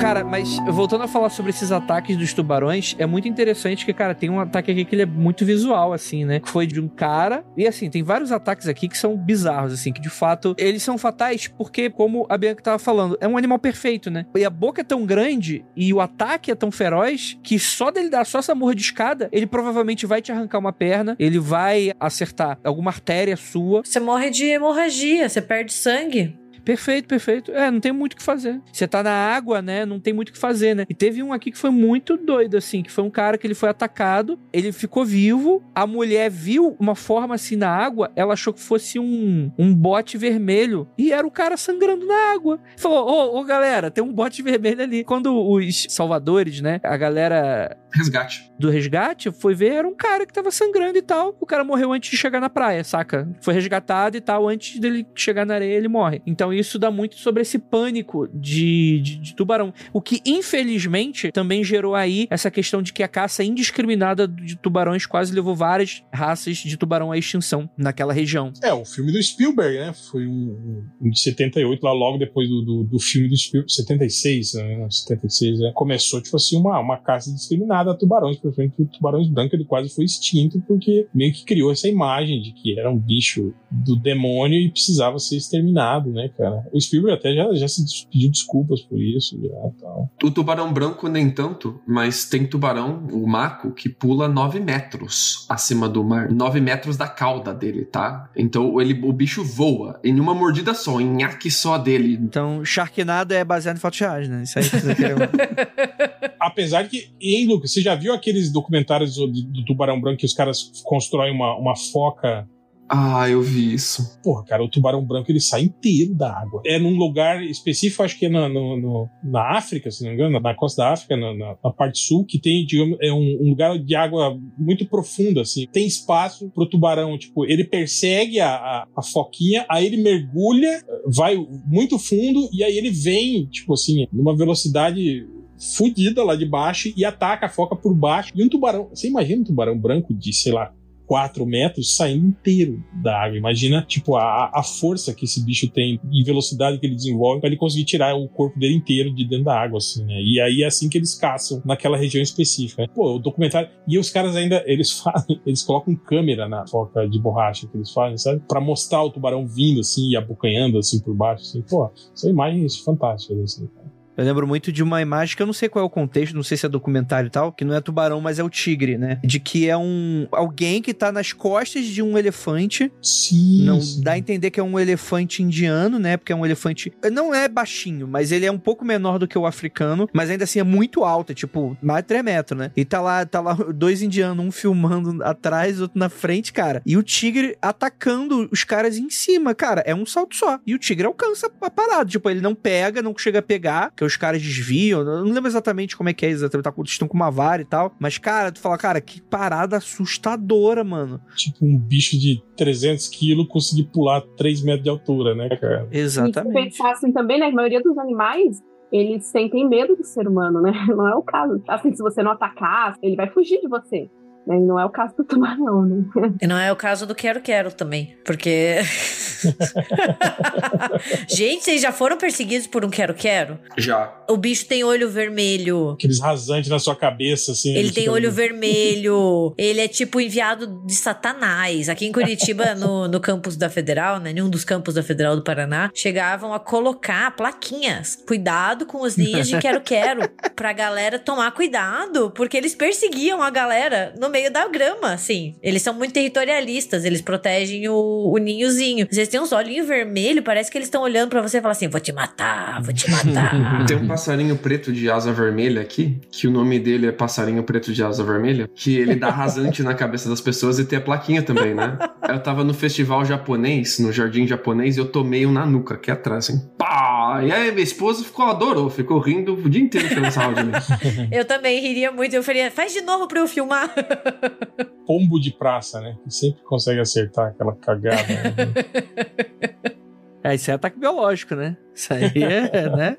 Cara, mas voltando a falar sobre esses ataques dos tubarões, é muito interessante que, cara, tem um ataque aqui que ele é muito visual, assim, né? Foi de um cara. E assim, tem vários ataques aqui que são bizarros, assim, que de fato eles são fatais porque, como a Bianca tava falando, é um animal perfeito, né? E a boca é tão grande e o ataque é tão feroz que só dele dar só essa mordiscada, ele provavelmente vai te arrancar uma perna, ele vai acertar alguma artéria sua. Você morre de hemorragia, você perde sangue. Perfeito, perfeito. É, não tem muito o que fazer. Você tá na água, né? Não tem muito o que fazer, né? E teve um aqui que foi muito doido, assim, que foi um cara que ele foi atacado, ele ficou vivo, a mulher viu uma forma assim na água, ela achou que fosse um, um bote vermelho, e era o cara sangrando na água. Falou, ô, ô, galera, tem um bote vermelho ali. Quando os salvadores, né, a galera Resgate. do resgate foi ver, era um cara que tava sangrando e tal. O cara morreu antes de chegar na praia, saca? Foi resgatado e tal, antes dele chegar na areia, ele morre. Então isso dá muito sobre esse pânico de, de, de tubarão. O que, infelizmente, também gerou aí essa questão de que a caça indiscriminada de tubarões quase levou várias raças de tubarão à extinção naquela região. É, o filme do Spielberg, né? Foi um, um de 78, lá logo depois do, do, do filme do Spielberg. 76, né? 76, né? Começou, tipo assim, uma, uma caça indiscriminada a tubarões. Principalmente o tubarões branco, ele quase foi extinto, porque meio que criou essa imagem de que era um bicho do demônio e precisava ser exterminado, né, cara? O Spielberg até já, já se pediu desculpas por isso, já tal. O tubarão branco nem tanto, mas tem tubarão, o maco, que pula 9 metros acima do mar. 9 metros da cauda dele, tá? Então ele, o bicho voa em uma mordida só, em nhaque só dele. Então, Sharknado é baseado em fatos reais, né? Isso aí que você quer... Apesar de que, hein, Lucas, você já viu aqueles documentários do, do tubarão branco que os caras constroem uma, uma foca Ah, eu vi isso. Porra, cara, o tubarão branco ele sai inteiro da água. É num lugar específico, acho que é na, no- no- na África, se não me engano, na costa da África, na, na- na parte sul, que tem, digamos, é um, um lugar de água muito profunda, assim. Tem espaço pro tubarão, tipo, ele persegue a, a, a foquinha, aí ele mergulha, vai muito fundo, e aí ele vem, tipo assim, numa velocidade fudida lá de baixo e ataca a foca por baixo. E um tubarão, você imagina um tubarão branco de, sei lá, 4 metros saindo inteiro da água. Imagina, tipo, a, a força que esse bicho tem e velocidade que ele desenvolve para ele conseguir tirar o corpo dele inteiro de dentro da água, assim, né? E aí é assim que eles caçam naquela região específica. Pô, o documentário. E os caras ainda, eles fazem, eles colocam câmera na foca de borracha que eles fazem, sabe? Pra mostrar o tubarão vindo, assim, e abocanhando, assim, por baixo, assim. Pô, são imagens fantásticas, assim, cara. Eu lembro muito de uma imagem que eu não sei qual é o contexto, não sei se é documentário e tal, que não é tubarão, mas é o tigre, né? De que é um alguém que tá nas costas de um elefante. Sim. Não dá a entender que é um elefante indiano, né? Porque é um elefante. Não é baixinho, mas ele é um pouco menor do que o africano, mas ainda assim é muito alto, é tipo, mais de 3 metros, né? E tá lá, tá lá dois indianos, um filmando atrás, outro na frente, cara. E o tigre atacando os caras em cima, cara. É um salto só. E o tigre alcança a parada. Tipo, ele não pega, não chega a pegar, que os caras desviam. Eu não lembro exatamente como é que é exatamente. Tá, eles estão com uma vara e tal. Mas, cara, tu fala, cara, que parada assustadora, mano. Tipo um bicho de 300 quilos conseguir pular 3 metros de altura, né, cara? E se Exatamente. pensar assim também, né? A maioria dos animais, eles sentem medo do ser humano, né? Não é o caso. Assim, se você não atacar, ele vai fugir de você. Né? E não é o caso do tubarão, né? E não é o caso do Quero Quero também, porque. Gente, vocês já foram perseguidos por um Quero Quero? Já. O bicho tem olho vermelho. Aqueles rasantes na sua cabeça, assim. Ele tem olho vermelho. Ele é tipo enviado de Satanás. Aqui em Curitiba, no, no campus da Federal, né? Em um dos campos da Federal do Paraná, chegavam a colocar plaquinhas. Cuidado com os ninhos de Quero Quero. pra galera tomar cuidado. Porque eles perseguiam a galera no meio da grama, assim. Eles são muito territorialistas. Eles protegem o, o ninhozinho. Vocês têm uns olhinhos vermelhos, parece que eles estão olhando pra você e falam assim: vou te matar, vou te matar. Tem um passarinho preto de asa vermelha aqui, que o nome dele é passarinho preto de asa vermelha, que ele dá rasante na cabeça das pessoas e tem a plaquinha também, né? Eu tava no festival japonês, no jardim japonês, e eu tomei um na nuca, aqui atrás, assim. Pá! E aí minha esposa ficou, adorou, ficou rindo o dia inteiro tirando sarro de mim. Eu também riria muito. Eu faria, faz de novo pra eu filmar. Pombo de praça, né? Que sempre consegue acertar aquela cagada. né? É, isso é ataque biológico, né? Isso aí é, né?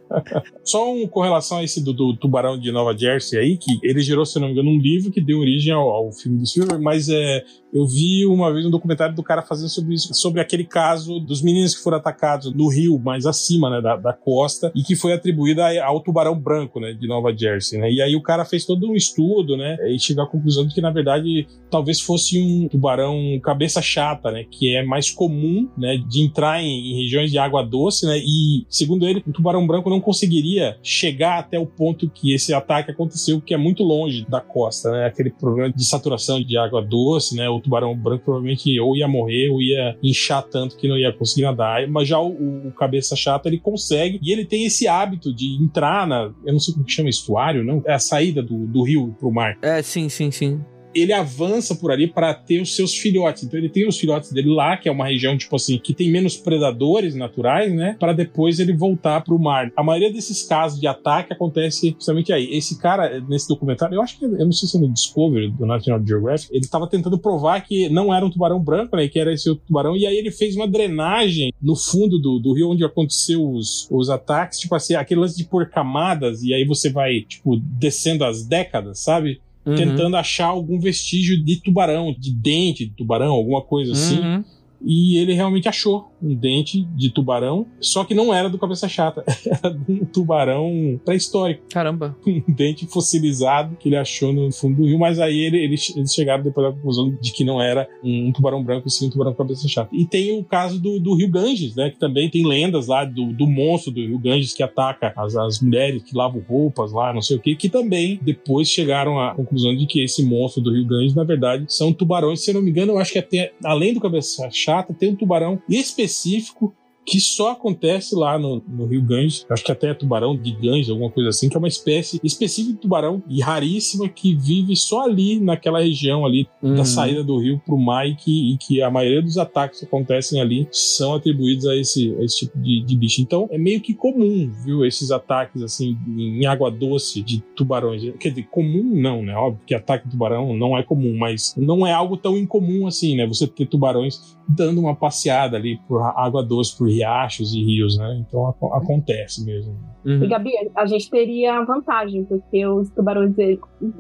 Só um, com relação a esse do, do tubarão de Nova Jersey aí, que ele gerou, se não me engano, um livro que deu origem ao, ao filme do Spielberg, mas é, eu vi uma vez um documentário do cara fazendo sobre isso, sobre aquele caso dos meninos que foram atacados no rio, mais acima, né, da, da costa, e que foi atribuída ao tubarão branco, né, de Nova Jersey, né? E aí o cara fez todo um estudo, né, e chegou à conclusão de que, na verdade, talvez fosse um tubarão cabeça chata, né, que é mais comum, né, de entrar em, em regiões de água doce, né, e segundo ele, o tubarão branco não conseguiria chegar até o ponto que esse ataque aconteceu, que é muito longe da costa, né? Aquele problema de saturação de água doce, né? O tubarão branco provavelmente ou ia morrer ou ia inchar tanto que não ia conseguir nadar. Mas já o, o cabeça chata ele consegue e ele tem esse hábito de entrar na, eu não sei como que chama estuário, não? É a saída do, do rio pro mar. É, sim, sim, sim ele avança por ali para ter os seus filhotes. Então ele tem os filhotes dele lá, que é uma região tipo assim que tem menos predadores naturais, né? Para depois ele voltar para o mar. A maioria desses casos de ataque acontece justamente aí. Esse cara nesse documentário, eu acho que eu não sei se é no Discovery do National Geographic, ele estava tentando provar que não era um tubarão branco, né? Que era esse outro tubarão. E aí ele fez uma drenagem no fundo do, do rio onde aconteceu os, os ataques, tipo assim, aquele lance de pôr camadas e aí você vai tipo descendo as décadas, sabe? Uhum. tentando achar algum vestígio de tubarão, de dente de tubarão, alguma coisa assim. Uhum. E ele realmente achou um dente de tubarão, só que não era do cabeça chata, era de um tubarão pré-histórico. Caramba. Um dente fossilizado que ele achou no fundo do rio, mas aí ele, eles, eles chegaram depois da conclusão de que não era um tubarão branco, sim um tubarão cabeça chata. E tem o caso do, do rio Ganges, né, que também tem lendas lá do, do monstro do rio Ganges que ataca as, as mulheres que lavam roupas lá, não sei o que, que também depois chegaram à conclusão de que esse monstro do rio Ganges, na verdade, são tubarões, se eu não me engano, eu acho que até, além do cabeça chata, tem um tubarão específico específico que só acontece lá no, no Rio Ganges, acho que até é tubarão de Ganges, alguma coisa assim, que é uma espécie específica de tubarão e raríssima que vive só ali naquela região ali Uhum. da saída do rio pro mar e que, e que a maioria dos ataques que acontecem ali são atribuídos a esse, a esse tipo de, de bicho. Então é meio que comum, viu, esses ataques assim em água doce de tubarões. Quer dizer, comum não, né? Óbvio que ataque de tubarão não é comum, mas não é algo tão incomum assim, né? Você ter tubarões dando uma passeada ali por água doce, por riachos e rios, né? Então ac- acontece mesmo. E Uhum. Gabi, a gente teria vantagem, porque os tubarões,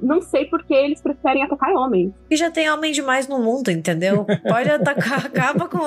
não sei porque eles preferem atacar homens. E já tem homem demais no mundo, entendeu? Pode atacar, acaba com.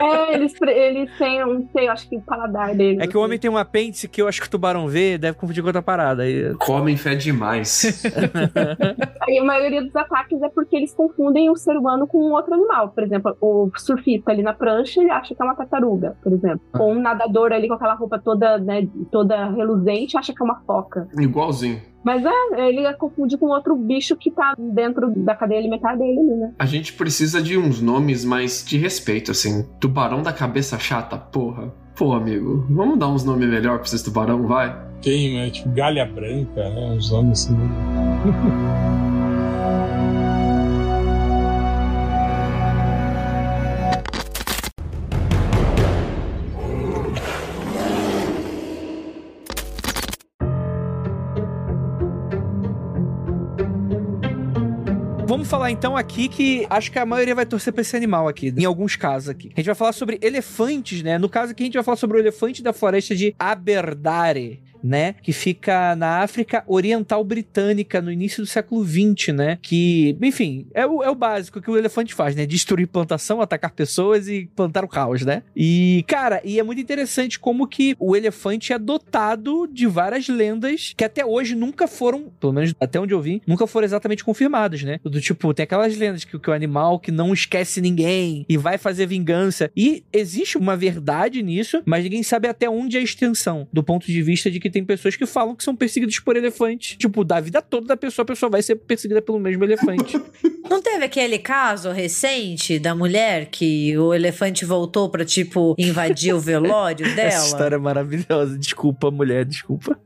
É, eles, eles têm, não sei, eu acho que o paladar deles. É que o assim. homem tem um apêndice que eu acho que o tubarão vê, deve confundir com outra parada. Aí... Comem fé demais. Aí a maioria dos ataques é porque eles confundem o ser humano com outro animal. Por exemplo, o surfista ali na prancha, ele acha que é uma tartaruga, por exemplo. Ou um nadador ali com aquela roupa toda, né, toda reluzente, acha que é uma foca. Igualzinho. Mas é, ele confunde com outro bicho que tá dentro da cadeia alimentar dele, né? A gente precisa de uns nomes mais de respeito, assim. Tubarão da cabeça chata, porra. Pô, amigo, vamos dar uns nomes melhor pra esses tubarão, vai? Tem, né? Tipo, galha branca, né? Uns nomes assim. Vamos falar então aqui que acho que a maioria vai torcer pra esse animal aqui, em alguns casos aqui. A gente vai falar sobre elefantes, né? No caso aqui a gente vai falar sobre o elefante da floresta de Aberdare. Né, que fica na África Oriental Britânica no início do século XX, né? Que, enfim, é o, é o básico que o elefante faz, né? Destruir plantação, atacar pessoas e plantar o caos, né? E, cara, e é muito interessante como que o elefante é dotado de várias lendas que até hoje nunca foram, pelo menos até onde eu vi, nunca foram exatamente confirmadas, né? Do tipo, tem aquelas lendas que, que o animal que não esquece ninguém e vai fazer vingança. E existe uma verdade nisso, mas ninguém sabe até onde é a extensão, do ponto de vista de que tem pessoas que falam que são perseguidos por elefantes. Tipo, da vida toda da pessoa, a pessoa vai ser perseguida pelo mesmo elefante. Não teve aquele caso recente da mulher que o elefante voltou pra, tipo, invadir o velório dela? Essa história é maravilhosa. Desculpa, mulher, desculpa.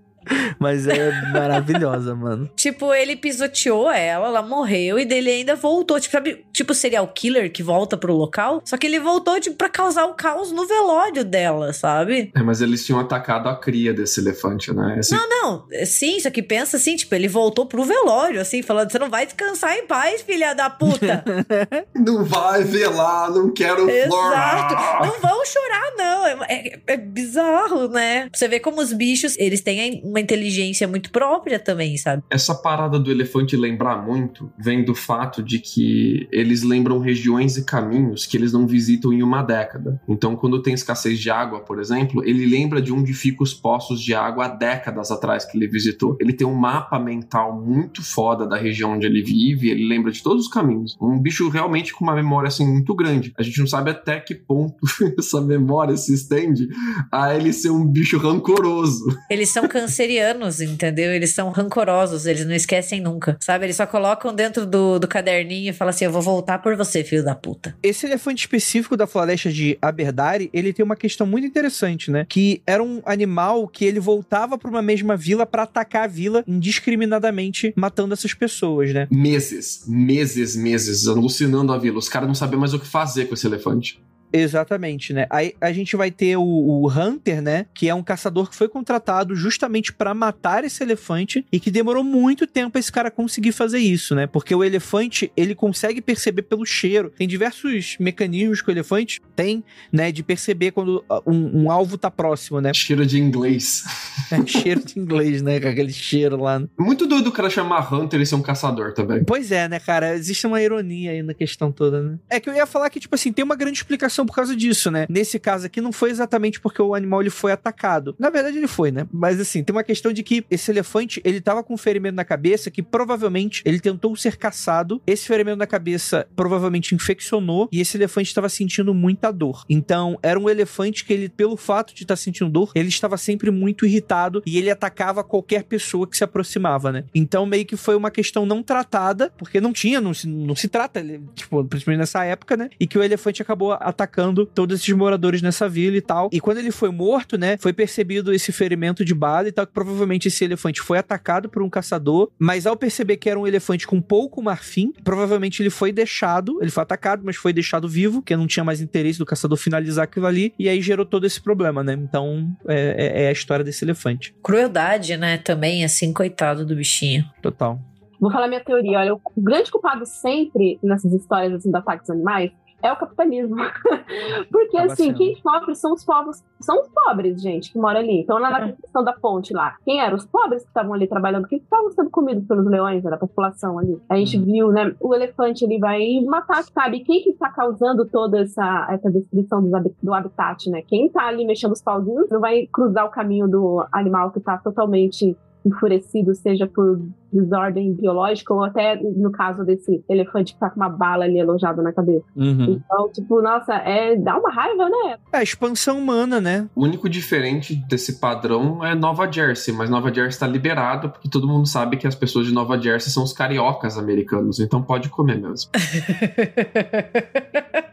Mas é maravilhosa, mano. Tipo, ele pisoteou ela, ela morreu e dele ainda voltou. Tipo, sabe, tipo serial killer que volta pro local? Só que ele voltou, tipo, pra causar o caos no velório dela, sabe? É, mas eles tinham atacado a cria desse elefante, né? Esse- Não, não. Sim, só que pensa assim, tipo, ele voltou pro velório, assim, falando: você não vai descansar em paz, filha da puta. Não vai velar, não quero flor. Exato. Não vão chorar, não. É, é- é bizarro, né? Você vê como os bichos, eles têm uma inteligência muito própria também, sabe? Essa parada do elefante lembrar muito vem do fato de que eles lembram regiões e caminhos que eles não visitam em uma década. Então, quando tem escassez de água, por exemplo, ele lembra de onde ficam os poços de água há décadas atrás que ele visitou. Ele tem um mapa mental muito foda da região onde ele vive, ele lembra de todos os caminhos. Um bicho realmente com uma memória assim muito grande. A gente não sabe até que ponto essa memória se estende a ele ser um bicho rancoroso. Eles são cancerianos, entendeu? Eles são rancorosos, eles não esquecem nunca, sabe? Eles só colocam dentro do, do caderninho e falam assim: eu vou voltar por você, filho da puta. Esse elefante específico da floresta de Aberdare, ele tem uma questão muito interessante, né? Que era um animal que ele voltava pra uma mesma vila pra atacar a vila indiscriminadamente, matando essas pessoas, né? meses, meses, meses, alucinando a vila. Os caras não sabiam mais o que fazer com esse elefante. Exatamente, né? Aí a gente vai ter o, o Hunter, né? Que é um caçador que foi contratado justamente pra matar esse elefante e que demorou muito tempo esse cara conseguir fazer isso, né? Porque o elefante, ele consegue perceber pelo cheiro. Tem diversos mecanismos que o elefante tem, né? De perceber quando ah, um, um alvo tá próximo, né? Cheiro de inglês. cheiro de inglês, né? Com aquele cheiro lá. Muito doido o cara chamar Hunter e ser um caçador também. Pois é, né, cara? Existe uma ironia aí na questão toda, né? É que eu ia falar que, tipo assim, tem uma grande explicação por causa disso, né? Nesse caso aqui, não foi exatamente porque o animal ele foi atacado. Na verdade, ele foi, né? Mas assim, tem uma questão de que esse elefante, ele tava com um ferimento na cabeça que provavelmente ele tentou ser caçado. Esse ferimento na cabeça provavelmente infeccionou e esse elefante estava sentindo muita dor. Então, era um elefante que ele, pelo fato de estar sentindo dor, ele estava sempre muito irritado e ele atacava qualquer pessoa que se aproximava, né? Então, meio que foi uma questão não tratada, porque não tinha, não se, não se trata, tipo, principalmente nessa época, né? E que o elefante acabou atacando todos esses moradores nessa vila e tal. E quando ele foi morto, né? Foi percebido esse ferimento de bala e tal, que provavelmente esse elefante foi atacado por um caçador, mas ao perceber que era um elefante com pouco marfim, provavelmente ele foi deixado, ele foi atacado, mas foi deixado vivo, porque não tinha mais interesse do caçador finalizar aquilo ali, e aí gerou todo esse problema, né? Então, é, é- é a história desse elefante. Crueldade, né? Também, assim, coitado do bichinho. Total. Vou falar minha teoria. Olha, o grande culpado sempre nessas histórias assim, de ataques animais é o capitalismo. Porque, Acaba assim, quem sofre são os povos, são os pobres, gente, que moram ali. Então, lá na questão da ponte lá, quem eram os pobres que estavam ali trabalhando, que estavam sendo comidos pelos leões, né, da população ali. A gente viu, né, o elefante, ele vai matar, sabe? Quem que tá causando toda essa, essa destruição do habitat, né? Quem tá ali mexendo os pauzinhos não vai cruzar o caminho do animal que tá totalmente enfurecido, seja por desordem biológica ou até no caso desse elefante que tá com uma bala ali alojada na cabeça. Uhum. Então, tipo, nossa, é dá uma raiva, né? É a expansão humana, né? O único diferente desse padrão é Nova Jersey, mas Nova Jersey está liberado porque todo mundo sabe que as pessoas de Nova Jersey são os cariocas americanos, então pode comer mesmo.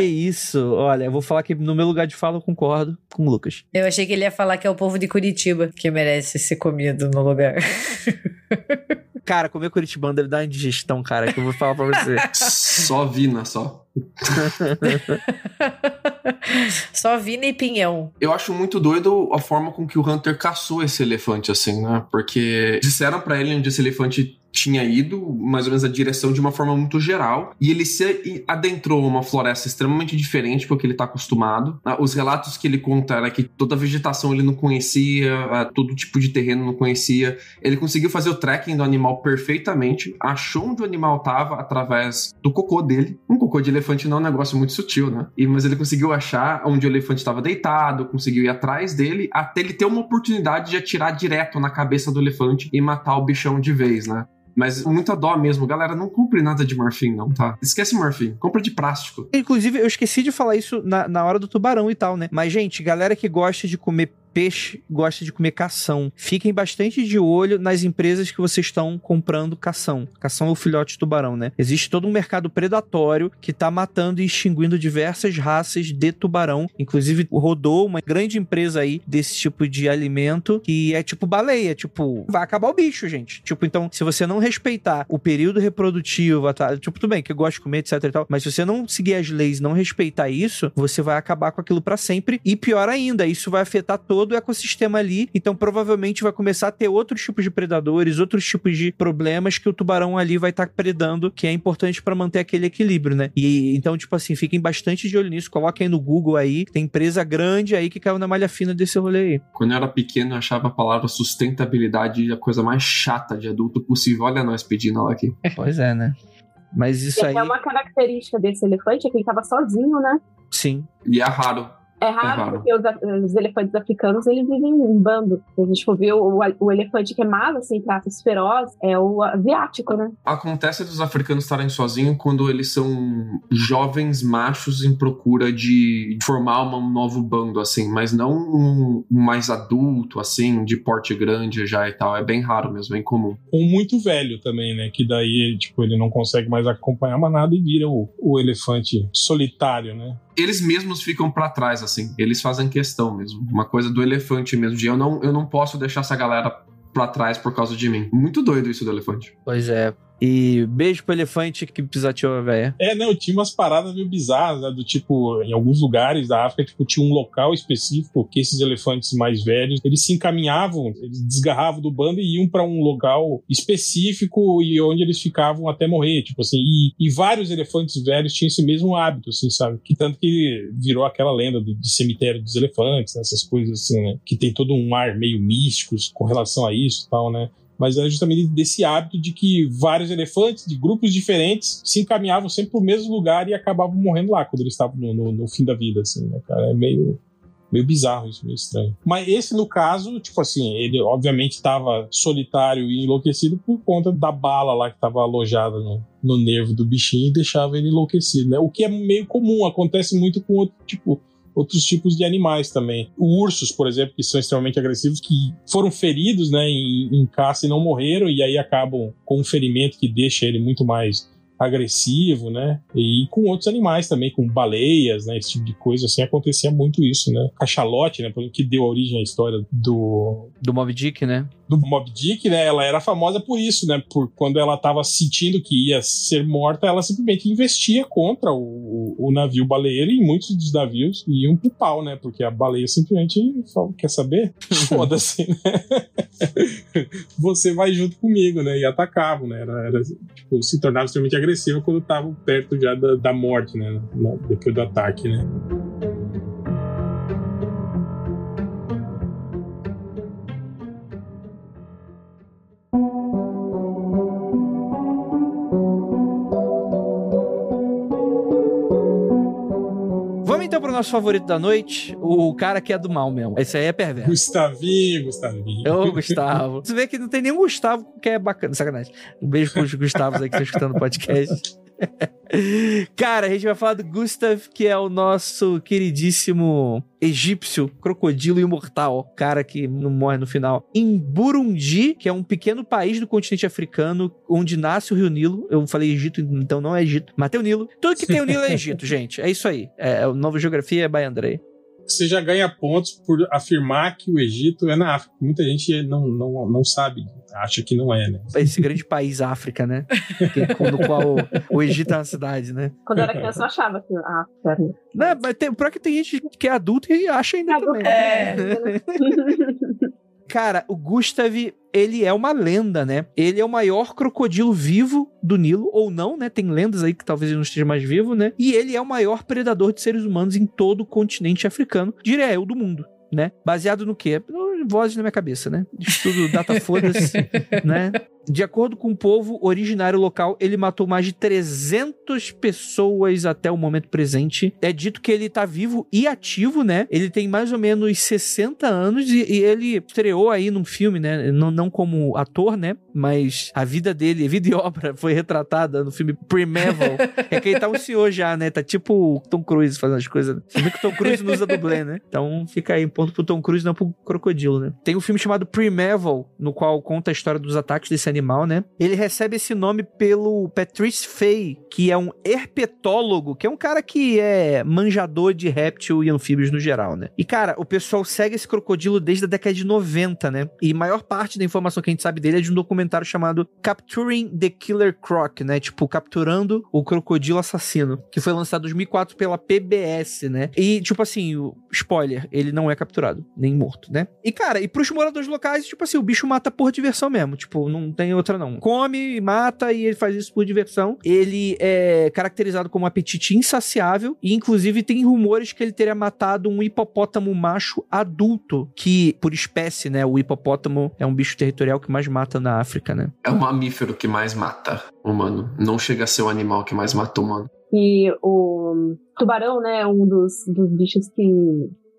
Que isso? Olha, eu vou falar que no meu lugar de fala eu concordo com o Lucas. Eu achei que ele ia falar que é o povo de Curitiba que merece ser comido no lugar. Cara, comer curitibano deve dar uma indigestão, cara, que eu vou falar pra você. Só Vina, só. Só Vina e Pinhão. Eu acho muito doido a forma com que o Hunter caçou esse elefante, assim, né? Porque disseram pra ele onde esse elefante tinha ido, mais ou menos a direção de uma forma muito geral, e ele se adentrou uma floresta extremamente diferente do que ele tá acostumado. Ah, Os relatos que ele conta era que toda a vegetação ele não conhecia, ah, todo tipo de terreno não conhecia. Ele conseguiu fazer o tracking do animal perfeitamente, achou onde o animal tava através do cocô dele. Um cocô de elefante não é um negócio muito sutil, né? E, mas ele conseguiu achar onde o elefante estava deitado, conseguiu ir atrás dele, até ele ter uma oportunidade de atirar direto na cabeça do elefante e matar o bichão de vez, né? Mas muita dó mesmo, galera. Não compre nada de morfim, não, tá? Esquece morfim. Compra de plástico. Inclusive, eu esqueci de falar isso na, na hora do tubarão e tal, né? Mas, gente, galera que gosta de comer peixe gosta de comer cação. Fiquem bastante de olho nas empresas que vocês estão comprando cação. Cação é o filhote de tubarão, né? Existe todo um mercado predatório que tá matando e extinguindo diversas raças de tubarão. Inclusive, rodou uma grande empresa aí desse tipo de alimento que é tipo baleia. Tipo, vai acabar o bicho, gente. Tipo, então, se você não respeitar o período reprodutivo, tá? tipo, tudo bem, que eu gosto de comer, etc e tal, mas se você não seguir as leis, não respeitar isso, você vai acabar com aquilo para sempre. E pior ainda, isso vai afetar todo o ecossistema ali. Então, provavelmente vai começar a ter outros tipos de predadores, outros tipos de problemas que o tubarão ali vai estar tá predando, que é importante para manter aquele equilíbrio, né? E então, tipo assim, fiquem bastante de olho nisso. Coloquem no Google aí. Tem empresa grande aí que caiu na malha fina desse rolê aí. Quando eu era pequeno, eu achava a palavra sustentabilidade a coisa mais chata de adulto possível. Olha nós pedindo ela aqui. Pois é, né? Mas isso e aí. É uma característica desse elefante é que ele tava sozinho, né? Sim. E é raro. É raro, É raro. porque os, os elefantes africanos eles vivem em bando. Se a gente for ver o, o elefante que é mais assim, traços feroz, é o asiático, né? Acontece dos africanos estarem sozinhos quando eles são jovens machos em procura de formar um novo bando, assim, mas não um mais adulto, assim, de porte grande já e tal. É bem raro mesmo, é incomum. Um muito velho também, né? Que daí ele, tipo, ele não consegue mais acompanhar a manada e vira o, o elefante solitário, né? Eles mesmos ficam pra trás, assim. Eles fazem questão mesmo. Uma coisa do elefante mesmo, de eu não, eu não posso deixar essa galera pra trás por causa de mim. Muito doido isso do elefante. Pois é. E beijo pro elefante que pisoteou a véia. É, não, tinha umas paradas meio bizarras, né, do tipo, em alguns lugares da África, tipo, tinha um local específico que esses elefantes mais velhos, eles se encaminhavam, eles desgarravam do bando e iam para um local específico e onde eles ficavam até morrer, tipo assim, e, e, vários elefantes velhos tinham esse mesmo hábito, assim, sabe? Que tanto que virou aquela lenda do, de cemitério dos elefantes, né, essas coisas assim, né? Que tem todo um ar meio místico com relação a isso e tal, né? Mas é justamente desse hábito de que vários elefantes de grupos diferentes se encaminhavam sempre para o mesmo lugar e acabavam morrendo lá quando eles estavam no, no, no, fim da vida, assim, né, cara? É meio, meio bizarro isso, meio estranho. Mas esse, no caso, tipo assim, ele obviamente estava solitário e enlouquecido por conta da bala lá que estava alojada no, no nervo do bichinho e deixava ele enlouquecido, né? O que é meio comum, acontece muito com outro tipo outros tipos de animais também. Ursos, por exemplo, que são extremamente agressivos, que foram feridos né, em, em caça e não morreram, e aí acabam com um ferimento que deixa ele muito mais agressivo, né? E com outros animais também, com baleias, né? Esse tipo de coisa, assim, acontecia muito isso, né? Cachalote, né? Que deu origem à história do... Do Mob Dick, né? Do Mob Dick, né? Ela era famosa por isso, né? Por quando ela estava sentindo que ia ser morta, ela simplesmente investia contra o, o, navio baleeiro e muitos dos navios iam pro pau, né? Porque a baleia simplesmente fala, quer saber? Foda-se, né? Você vai junto comigo, né? E atacavam, né? Era, era tipo, se tornava extremamente agressiva quando estavam perto já da, da morte, né? Depois do ataque, né? Então pro nosso favorito da noite, o cara que é do mal mesmo. Esse aí é perverso. Gustavinho, Gustavinho. Ô, Gustavo. Você vê que não tem nenhum Gustavo que é bacana. Sacanagem. Um beijo pros Gustavos aí que estão escutando o podcast. Cara, a gente vai falar do Gustav, que é o nosso queridíssimo egípcio crocodilo imortal, cara que não morre no final. Em Burundi, que é um pequeno país do continente africano, onde nasce o Rio Nilo. Eu falei Egito, então não é Egito, mas tem o Nilo. Tudo que tem o Nilo é Egito, gente. É isso aí. É, o Nova Geografia é by Andrei. Você já ganha pontos por afirmar que o Egito é na África. Muita gente não, não, não sabe, acha que não é, né? Esse grande país África, né? Que, no qual o, Egito é uma cidade, né? Quando eu era criança, eu achava que a África era. Não, mas tem, pior que tem gente que é adulto e acha ainda também. É. Cara, o Gustav, ele é uma lenda, né? Ele é o maior crocodilo vivo do Nilo, ou não, né? Tem lendas aí que talvez ele não esteja mais vivo, né? E ele é o maior predador de seres humanos em todo o continente africano, diria eu, do mundo. Né? Baseado no quê? Vozes na minha cabeça, né? Estudo data foda-se, né? De acordo com o povo originário local, ele matou mais de 300 pessoas até o momento presente. É dito que ele tá vivo e ativo, né? Ele tem mais ou menos 60 anos e, e ele estreou aí num filme, né? Não, não como ator, né? Mas a vida dele, vida e obra, foi retratada no filme Primeval. é que ele tá um senhor já, né? Tá tipo o Tom Cruise fazendo as coisas. Você vê que o Tom Cruise não usa dublê, né? Então fica aí ponto pro Tom Cruise, não pro crocodilo, né? Tem um filme chamado Primeval, no qual conta a história dos ataques desse animal, né? Ele recebe esse nome pelo Patrice Fay, que é um herpetólogo, que é um cara que é manjador de réptil e anfíbios no geral, né? E cara, o pessoal segue esse crocodilo desde a década de 90, né? E maior parte da informação que a gente sabe dele é de um documentário chamado Capturing the Killer Croc, né? Tipo, capturando o crocodilo assassino, que foi lançado em 2004 pela PBS, né? E, tipo assim, spoiler, ele não é capturado, nem morto, né? E, cara, e pros moradores locais, tipo assim, o bicho mata por diversão mesmo. Tipo, não tem outra não. Come, mata e ele faz isso por diversão. Ele é caracterizado como um apetite insaciável e, inclusive, tem rumores que ele teria matado um hipopótamo macho adulto, que, por espécie, né? O hipopótamo é um bicho territorial que mais mata na África, né? É o mamífero que mais mata humano. Não chega a ser o animal que mais mata humano. E o tubarão, né, é um dos, dos bichos que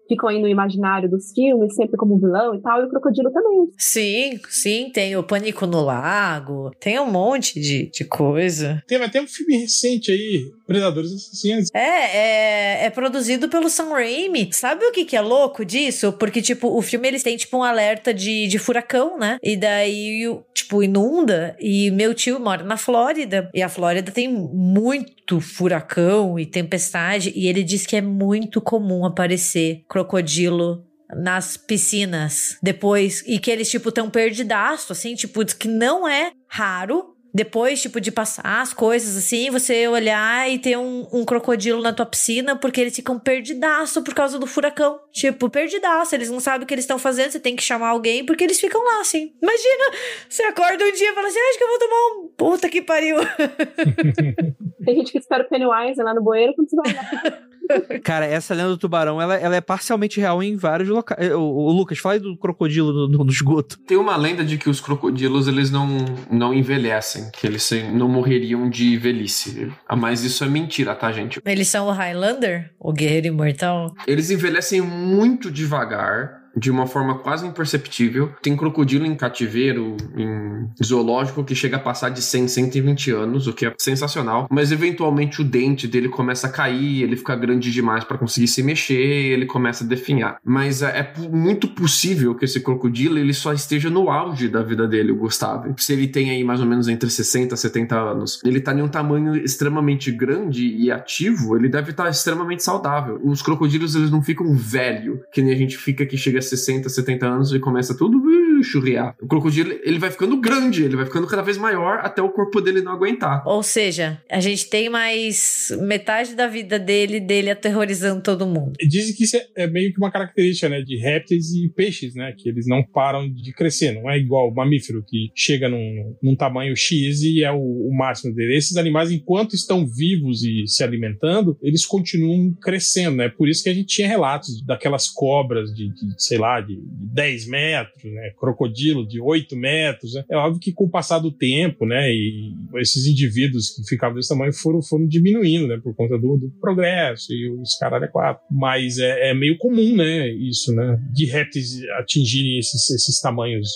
ficam aí no imaginário dos filmes, sempre como vilão e tal, e o crocodilo também. Sim, sim, tem o Pânico no Lago, tem um monte de, de coisa. Teve até um filme recente aí, Predadores Assassinos. É, é, é produzido pelo Sam Raimi. Sabe o que, que é louco disso? Porque, tipo, o filme eles têm, tipo, um alerta de, de furacão, né? E daí, tipo, inunda. E meu tio mora na Flórida. E a Flórida tem muito furacão e tempestade. E ele diz que é muito comum aparecer crocodilo nas piscinas depois e que eles tipo tão perdidaço assim, tipo, que não é raro depois, tipo, de passar as coisas assim, você olhar e ter um, um, crocodilo na tua piscina, porque eles ficam perdidaço por causa do furacão. Tipo, perdidaço, eles não sabem o que eles estão fazendo, você tem que chamar alguém, porque eles ficam lá, assim. Imagina, você acorda um dia e fala assim, acho que eu vou tomar um puta que pariu. Tem gente que espera o Pennywise lá no bueiro quando você vai olhar. Cara, essa lenda do tubarão, ela, ela é parcialmente real em vários locais. O, o, Lucas, fala aí do crocodilo no, no, no, esgoto. Tem uma lenda de que os crocodilos, eles não, não envelhecem, que eles não morreriam de velhice. Ah, mas isso é mentira, tá, gente? Eles são o Highlander? O guerreiro imortal? Eles envelhecem muito devagar de uma forma quase imperceptível. Tem crocodilo em cativeiro, em zoológico, que chega a passar de 100, 120 anos, o que é sensacional. Mas eventualmente o dente dele começa a cair, ele fica grande demais para conseguir se mexer, ele começa a definhar. Mas é, é muito possível que esse crocodilo ele só esteja no auge da vida dele, o Gustavo. Se ele tem aí mais ou menos entre 60 e 70 anos, ele tá em um tamanho extremamente grande e ativo, ele deve estar extremamente saudável. Os crocodilos eles não ficam velho, que nem a gente fica que chega 60, 70 anos e começa tudo uh, churriar. O crocodilo, ele vai ficando grande, ele vai ficando cada vez maior até o corpo dele não aguentar. Ou seja, a gente tem mais metade da vida dele, dele aterrorizando todo mundo. Dizem que isso é, é meio que uma característica, né, de répteis e peixes, né, que eles não param de crescer, não é igual o mamífero que chega num, num tamanho X e é o, o máximo dele. Esses animais, enquanto estão vivos e se alimentando, eles continuam crescendo, né, por isso que a gente tinha relatos daquelas cobras de, de sei lá, de, de 10 metros, né? Crocodilo de 8 metros. Né? É óbvio que com o passar do tempo, né? E esses indivíduos que ficavam desse tamanho foram, foram diminuindo, né? Por conta do, do progresso e os caralho é quatro. Mas é, é, meio comum, né? Isso, né? De répteis atingirem esses, esses tamanhos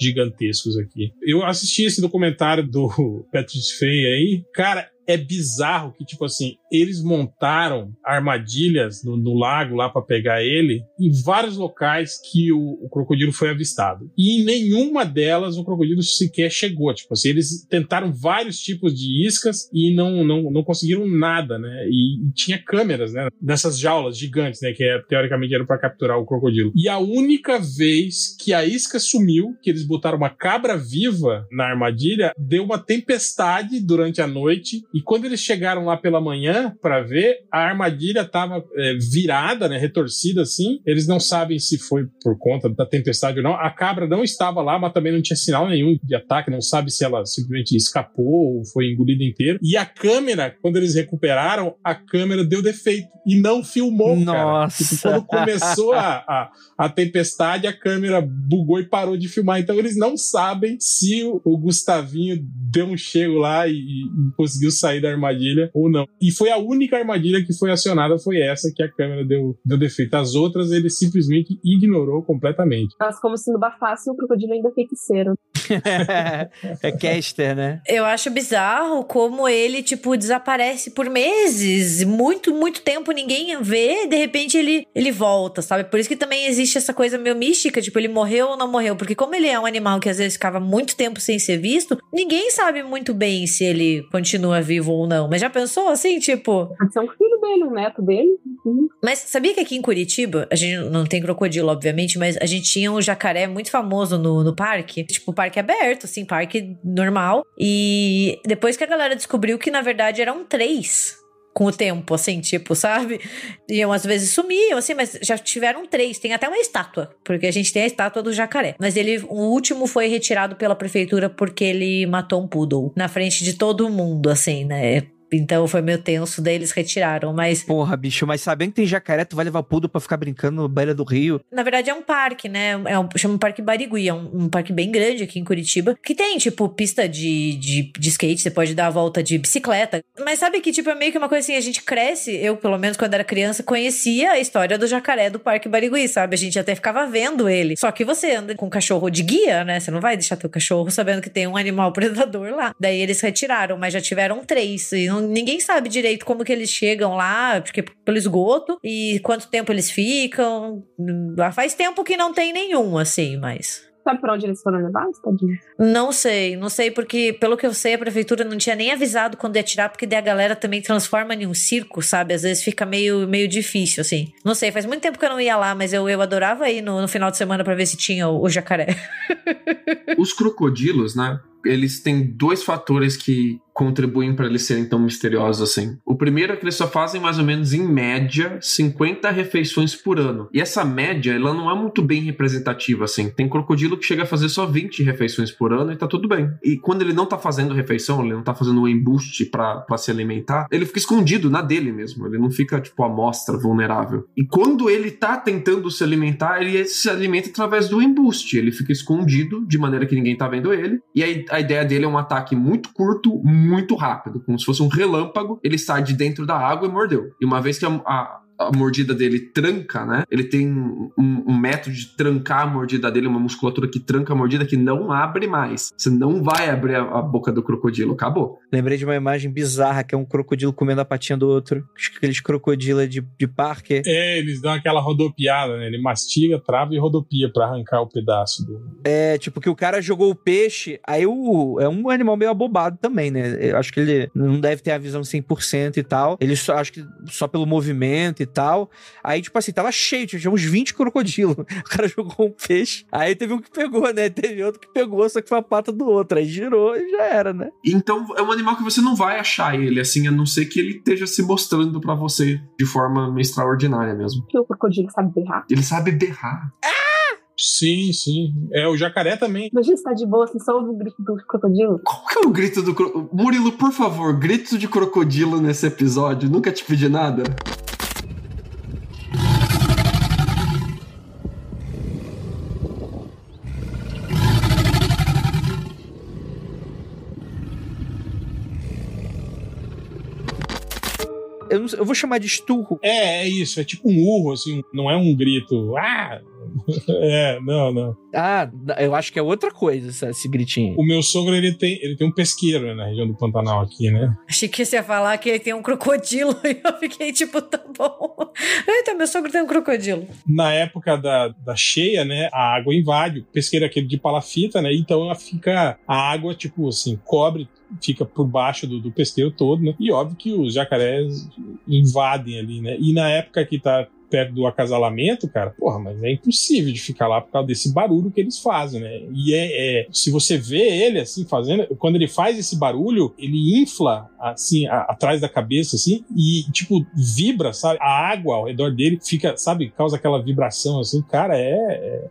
gigantescos aqui. Eu assisti esse documentário do Patrick Fay aí. Cara, é bizarro que, tipo assim, eles montaram armadilhas no, no lago lá para pegar ele em vários locais que o, o, crocodilo foi avistado. E em nenhuma delas o crocodilo sequer chegou. Tipo assim, eles tentaram vários tipos de iscas e não, não, não conseguiram nada, né? E, e tinha câmeras, né? Nessas jaulas gigantes, né? Que é, teoricamente eram para capturar o crocodilo. E a única vez que a isca sumiu, que eles botaram uma cabra viva na armadilha, deu uma tempestade durante a noite. E quando eles chegaram lá pela manhã, manhã pra ver, a armadilha tava é, virada, né, retorcida assim. Eles não sabem se foi por conta da tempestade ou não. A cabra não estava lá, mas também não tinha sinal nenhum de ataque, não sabe se ela simplesmente escapou ou foi engolida inteira. E a câmera, quando eles recuperaram, a câmera deu defeito e não filmou, Nossa. Tipo, quando começou a, a, a tempestade, a câmera bugou e parou de filmar. Então eles não sabem se o, o Gustavinho deu um chego lá e, e conseguiu sair da armadilha ou não. E foi a única armadilha que foi acionada, foi essa que a câmera deu, deu defeito. As outras ele simplesmente ignorou completamente. Nossa, como se no bafasse o crocodilo ainda feiticeiro. é caster, né? Eu acho bizarro como ele, tipo, desaparece por meses. Muito, muito tempo ninguém vê. De repente ele, ele volta, sabe? Por isso que também existe essa coisa meio mística, tipo, ele morreu ou não morreu. Porque como ele é um animal que às vezes ficava muito tempo sem ser visto, ninguém sabe muito bem se ele continua vivo ou não. Mas já pensou assim, tipo. Pode ser um filho dele, um neto dele. Uhum. Mas sabia que aqui em Curitiba, a gente não tem crocodilo, obviamente, mas a gente tinha um jacaré muito famoso no, no parque. Tipo, parque aberto, assim, parque normal. E depois que a galera descobriu que, na verdade, eram três com o tempo, assim, tipo, sabe? Iam às vezes sumiam, assim, mas já tiveram três. Tem até uma estátua, porque a gente tem a estátua do jacaré. Mas ele, o último foi retirado pela prefeitura porque ele matou um poodle na frente de todo mundo, assim, né? Então foi meio tenso, daí eles retiraram, mas... Porra, bicho, mas sabendo que tem jacaré, tu vai levar pudo pra ficar brincando na beira do rio. Na verdade é um parque, né? É um, chama Parque Barigui, é um, um, parque bem grande aqui em Curitiba, que tem, tipo, pista de, de, de skate, você pode dar a volta de bicicleta. Mas sabe que, tipo, é meio que uma coisa assim, a gente cresce, eu, pelo menos, quando era criança, conhecia a história do jacaré do Parque Barigui, sabe? A gente até ficava vendo ele. Só que você anda com um cachorro de guia, né? Você não vai deixar teu cachorro sabendo que tem um animal predador lá. Daí eles retiraram, mas já tiveram três. E não, ninguém sabe direito como que eles chegam lá, porque pelo esgoto, e quanto tempo eles ficam. Faz tempo que não tem nenhum, assim, mas. Sabe pra onde eles foram levados, tadinho? Não sei, não sei, porque pelo que eu sei, a prefeitura não tinha nem avisado quando ia tirar, porque daí a galera também transforma em um circo, sabe? Às vezes fica meio, meio difícil, assim. Não sei, faz muito tempo que eu não ia lá, mas eu, eu adorava ir no, no final de semana para ver se tinha o, o jacaré. Os crocodilos, né? Eles têm dois fatores que contribuem para eles serem tão misteriosos assim. O primeiro é que eles só fazem mais ou menos em média 50 refeições por ano. E essa média, ela não é muito bem representativa assim. Tem crocodilo que chega a fazer só 20 refeições por ano e tá tudo bem. E quando ele não tá fazendo refeição, ele não tá fazendo um embuste para se alimentar, ele fica escondido na dele mesmo. Ele não fica tipo a amostra vulnerável. E quando ele tá tentando se alimentar, ele se alimenta através do embuste. Ele fica escondido de maneira que ninguém tá vendo ele. E aí a ideia dele é um ataque muito curto, muito rápido, como se fosse um relâmpago. Ele sai de dentro da água e mordeu. E uma vez que a, a, a mordida dele tranca, né? Ele tem um, um, método de trancar a mordida dele, uma musculatura que tranca a mordida que não abre mais. Você não vai abrir a, a boca do crocodilo, acabou. Lembrei de uma imagem bizarra que é um crocodilo comendo a patinha do outro. Aqueles crocodilos de, de parque. É, eles dão aquela rodopiada, né? Ele mastiga, trava e rodopia para arrancar o pedaço do. É, tipo que o cara jogou o peixe, aí o é um animal meio abobado também, né? Eu acho que ele não deve ter a visão 100% e tal. Ele só acho que só pelo movimento e tal. Aí, tipo assim, tava cheio, tinha uns 20 crocodilos. O cara jogou um peixe. Aí teve um que pegou, né? Teve outro que pegou, só que foi a pata do outro. Aí girou e já era, né? Então é um animal que você não vai achar ele, assim, a não ser que ele esteja se mostrando para você de forma extraordinária mesmo. Que o crocodilo sabe berrar. Ele sabe berrar. Sim, sim. É, o jacaré também. Imagina você tá de boa, você só ouve o grito do crocodilo. Qual que é o grito do crocodilo? Murilo, por favor, grito de crocodilo nesse episódio. Nunca te pedi nada. Eu, não, eu, vou chamar de esturro. É, é isso. É tipo um urro, assim. Não é um grito. Ah! É, não, não. Ah, eu acho que é outra coisa esse gritinho. O meu sogro, ele tem, ele tem um pesqueiro né, na região do Pantanal aqui, né? Achei que você ia falar que ele tem um crocodilo e eu fiquei tipo, tá bom. Eita, meu sogro tem um crocodilo. Na época da, da cheia, né, a água invade. O pesqueiro é aquele de palafita, né? Então ela fica. A água, tipo assim, cobre fica por baixo do, do pesqueiro todo, né? E óbvio que os jacarés invadem ali, né? E na época que tá perto do acasalamento, cara, porra, mas é impossível de ficar lá por causa desse barulho que eles fazem, né? E é, é se você vê ele assim fazendo, quando ele faz esse barulho, ele infla assim a, atrás da cabeça assim e tipo vibra, sabe? A água ao redor dele fica, sabe, causa aquela vibração assim, cara, é, é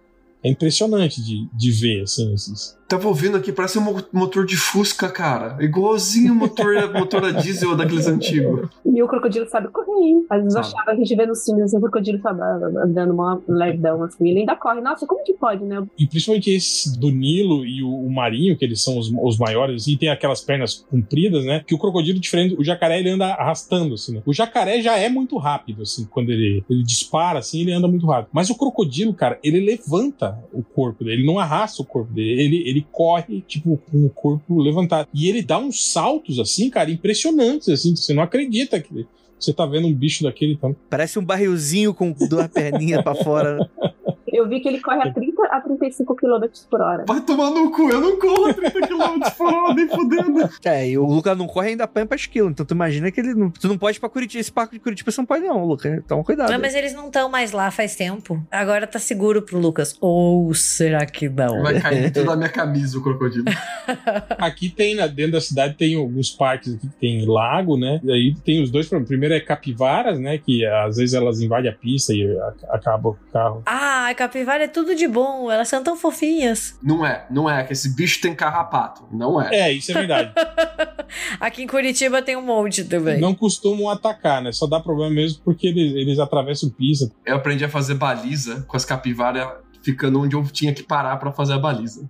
é impressionante de, de ver, assim, esses, Tava ouvindo aqui, parece um motor de Fusca, cara. Igualzinho o motor, motor a diesel daqueles antigos. E o crocodilo sabe correr, hein? Às vezes eu achava a gente vê nos filmes assim, o crocodilo sabe, andando uma lerdão assim. Ele ainda corre. Nossa, como que pode, né? E principalmente esse do Nilo e o, o marinho, que eles são os, os maiores, e tem aquelas pernas compridas, né? Que o crocodilo, diferente, o jacaré ele anda arrastando, assim, né? O jacaré já é muito rápido, assim, quando ele, ele dispara, assim, ele anda muito rápido. Mas o crocodilo, cara, ele levanta o corpo dele, ele não arrasta o corpo dele, ele, ele corre, tipo, com o corpo levantado. E ele dá uns saltos, assim, cara, impressionantes, assim, você não acredita que você tá vendo um bicho daquele então. Parece um barrilzinho com duas perninhas pra fora. Eu vi que ele corre a 30 a 35 km por hora. Vai tomar no cu, eu não corro a 30 km por hora, nem fudendo. É, e o Lucas não corre ainda apanha pra esquilo. Então tu imagina que ele não. Tu não pode ir pra Curitiba. Esse parque de Curitiba você não pode, não, Lucas. Então cuidado. Não, mas eles não estão mais lá faz tempo. Agora tá seguro pro Lucas. Ou será que não? Vai cair dentro da minha camisa o crocodilo. aqui tem, né, dentro da cidade, tem alguns parques aqui que tem lago, né? E aí tem os dois problemas. Primeiro é capivaras, né? Que às vezes elas invadem a pista e acaba o carro. Ah, capivara é tudo de bom, elas são tão fofinhas. Não é, não é, que esse bicho tem carrapato. Não é. É, isso é verdade. Aqui em Curitiba tem um monte também. Não costumam atacar, né? Só dá problema mesmo porque eles, eles atravessam pista. Eu aprendi a fazer baliza com as capivaras ficando onde eu tinha que parar para fazer a baliza.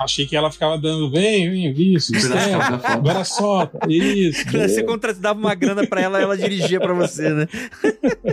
Achei que ela ficava dando, vem, vem, isso, é, agora solta, isso. Você contratava uma grana para ela, ela dirigia para você, né?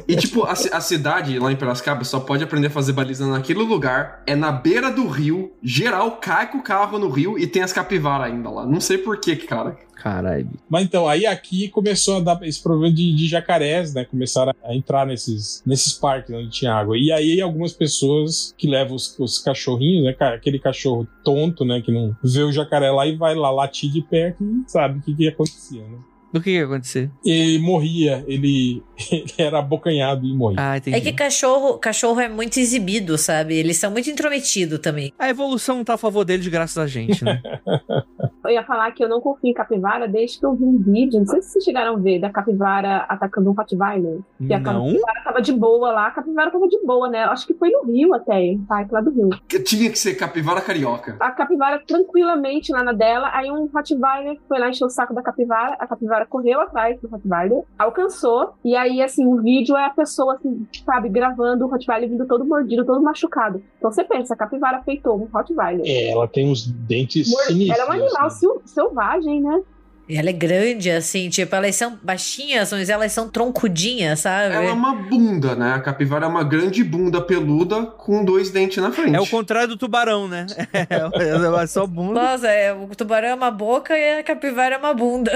E tipo, a, a, cidade lá em Piracicaba só pode aprender a fazer baliza naquele lugar, é na beira do rio, geral cai com o carro no rio e tem as capivaras ainda lá. Não sei por que, cara. Caralho. Mas então, aí aqui começou a dar esse problema de, de jacarés, né? Começaram a entrar nesses, nesses parques onde tinha água. E aí algumas pessoas que levam os, os cachorrinhos, né? Aquele cachorro tonto, né? Que não vê o jacaré lá e vai lá latir de perto e sabe o que, que acontecia, né? Do que ia acontecer? Ele morria, ele, ele era abocanhado e morria. Ah, entendi. É que cachorro, cachorro é muito exibido, sabe? Eles são muito intrometidos também. A evolução não tá a favor deles graças a gente, né? eu ia falar que eu não confio em capivara desde que eu vi um vídeo, não sei se vocês chegaram a ver, da capivara atacando um Rottweiler. Que a Não. capivara tava de boa lá, a capivara tava de boa, né? Acho que foi no Rio até, parque lá do Rio. Que Tinha que ser capivara carioca. A capivara tranquilamente lá na dela, aí um Rottweiler foi lá encher o saco da capivara, a capivara correu atrás do Rottweiler, alcançou, e aí, assim, o vídeo é a pessoa, assim, sabe, gravando o Rottweiler vindo todo mordido, todo machucado. Então você pensa, a capivara feitou um Rottweiler. É, ela tem uns dentes Mor- sinistros. Ela é um animal assim. selvagem, né? E ela é grande, assim, tipo, elas são baixinhas, mas elas são troncudinhas, sabe? Ela é uma bunda, né? A capivara é uma grande bunda peluda com dois dentes na frente. É o contrário do tubarão, né? É, é só bunda. Nossa, é, o tubarão é uma boca e a capivara é uma bunda.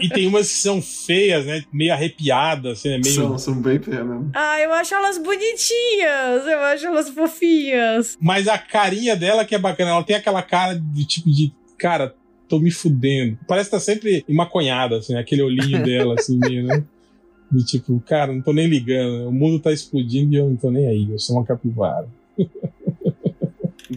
E tem umas que são feias, né? Meio arrepiadas, assim, né? Meio... São, são bem feias mesmo. ah, eu acho elas bonitinhas, eu acho elas fofinhas. Mas a carinha dela que é bacana, ela tem aquela cara de tipo de. Cara, tô me fudendo. Parece que tá sempre maconhada, assim, aquele olhinho dela, assim, meio, né? De tipo, cara, não tô nem ligando. O mundo tá explodindo e eu não tô nem aí. Eu sou uma capivara.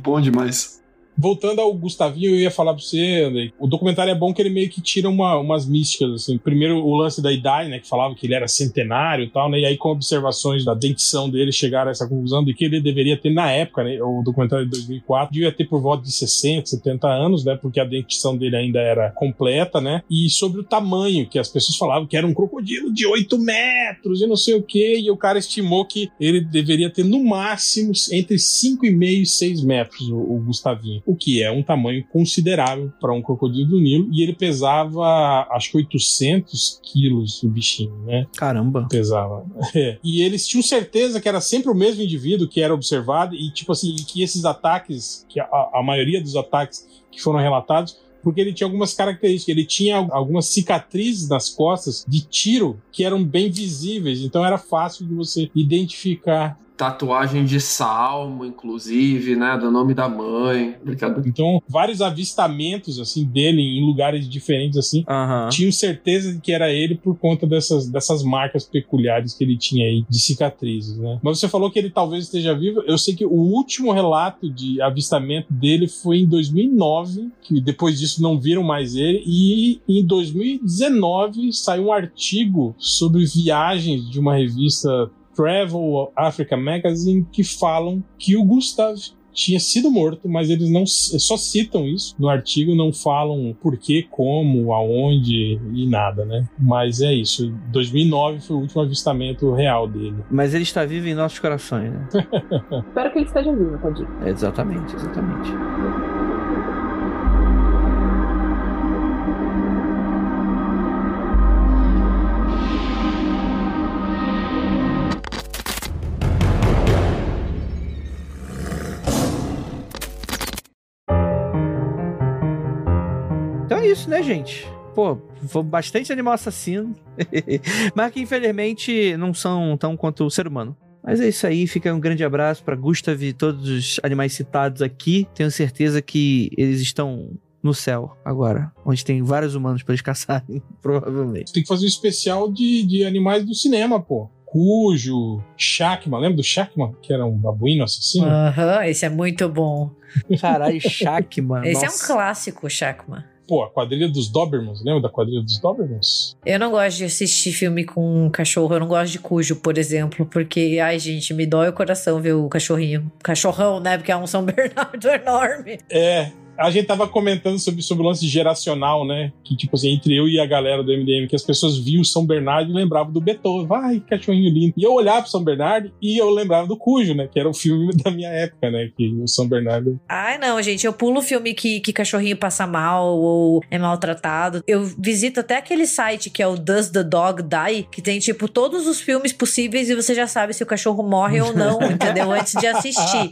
Bom demais. Voltando ao Gustavinho, eu ia falar pra você, Andrei. O documentário é bom que ele meio que tira uma, umas místicas, assim. Primeiro, o lance da idade, né? Que falava que ele era centenário e tal, né? E aí, com observações da dentição dele, chegaram a essa conclusão de que ele deveria ter, na época, né? O documentário de 2004, devia ter por volta de 60, 70 anos, né? Porque a dentição dele ainda era completa, né? E sobre o tamanho, que as pessoas falavam que era um crocodilo de 8 metros e não sei o quê. E o cara estimou que ele deveria ter, no máximo, entre 5,5 e 6 metros, o, o Gustavinho o que é um tamanho considerável para um crocodilo do Nilo, e ele pesava acho que 800 quilos o bichinho, né? Caramba. Pesava. É. E eles tinham certeza que era sempre o mesmo indivíduo que era observado, e tipo assim, que esses ataques, que a, a maioria dos ataques que foram relatados, porque ele tinha algumas características. Ele tinha algumas cicatrizes nas costas de tiro que eram bem visíveis, então era fácil de você identificar tatuagem de salmo, inclusive, né? Do nome da mãe. Brincadeira. Então, vários avistamentos, assim, dele em lugares diferentes, assim, tinham certeza de que era ele por conta dessas, dessas marcas peculiares que ele tinha aí de cicatrizes, né? Mas você falou que ele talvez esteja vivo. Eu sei que o último relato de avistamento dele foi em 2009, que depois disso não viram mais ele, e em 2019 saiu um artigo sobre viagens de uma revista Travel Africa Magazine que falam que o Gustav tinha sido morto, mas eles não só citam isso no artigo, não falam por que, como, aonde e nada, né? Mas é isso. 2009 foi o último avistamento real dele. Mas ele está vivo em nossos corações, né? Espero que ele esteja vivo, tadinho. É, exatamente, exatamente. Isso, né, gente? Pô, foi bastante animal assassino. Mas que infelizmente não são tão quanto o ser humano. Mas é isso aí, fica um grande abraço para Gustav e todos os animais citados aqui. Tenho certeza que eles estão no céu agora, onde tem vários humanos para eles caçarem, provavelmente. Tem que fazer um especial de, de animais do cinema, pô. Cujo, Shakman, lembra do Shakman? Que era um babuíno assassino? Aham, esse é muito bom. Caralho, Shakman. Esse nossa. é um clássico, Shakman. Pô, a quadrilha dos Dobermans, lembra da quadrilha dos Dobermans? Eu não gosto de assistir filme com cachorro, eu não gosto de cujo, por exemplo, porque, ai, gente, me dói o coração ver o cachorrinho. Cachorrão, né? Porque é um São Bernardo enorme. É, a gente tava comentando sobre, sobre o lance geracional, né? Que, tipo assim, entre eu e a galera do MDM, que as pessoas viam o São Bernardo e lembravam do Beethoven. Vai, cachorrinho lindo. E eu olhava pro São Bernardo e eu lembrava do Cujo, né? Que era o filme da minha época, né? Que o São Bernardo. Ai, não, gente, eu pulo filme que, que cachorrinho passa mal ou é maltratado. Eu visito até aquele site que é o Does the Dog Die, que tem, tipo, todos os filmes possíveis e você já sabe se o cachorro morre ou não, entendeu? Antes de assistir.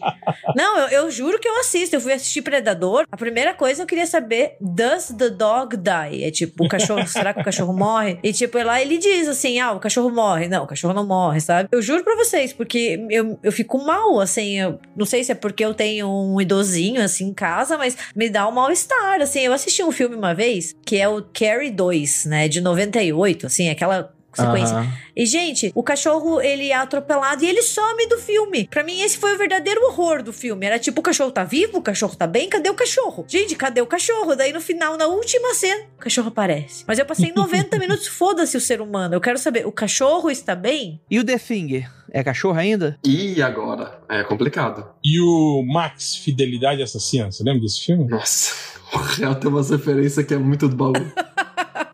Não, eu, eu juro que eu assisto. Eu fui assistir Predador. A primeira coisa eu queria saber: Does the dog die? É tipo, o cachorro, será que o cachorro morre? E tipo, lá ele diz assim: ah, o cachorro morre. Não, o cachorro não morre, sabe? Eu juro pra vocês, porque eu, eu fico mal, assim. Eu não sei se é porque eu tenho um idosinho assim em casa, mas me dá um mal-estar. Assim, eu assisti um filme uma vez que é o Carrie 2, né? De 98, assim, aquela sequência. Aham. E, gente, o cachorro, ele é atropelado e ele some do filme. Pra mim, esse foi o verdadeiro horror do filme. Era tipo, o cachorro tá vivo, o cachorro tá bem, cadê o cachorro? Gente, cadê o cachorro? Daí, no final, na última cena, o cachorro aparece. Mas eu passei 90 minutos, foda-se o ser humano. Eu quero saber, o cachorro está bem? E o The Finger? É cachorro ainda? E agora? É complicado. E o Max, Fidelidade Assassina, você lembra desse filme? Nossa, o real tem umas referências que é muito do baú.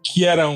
Que era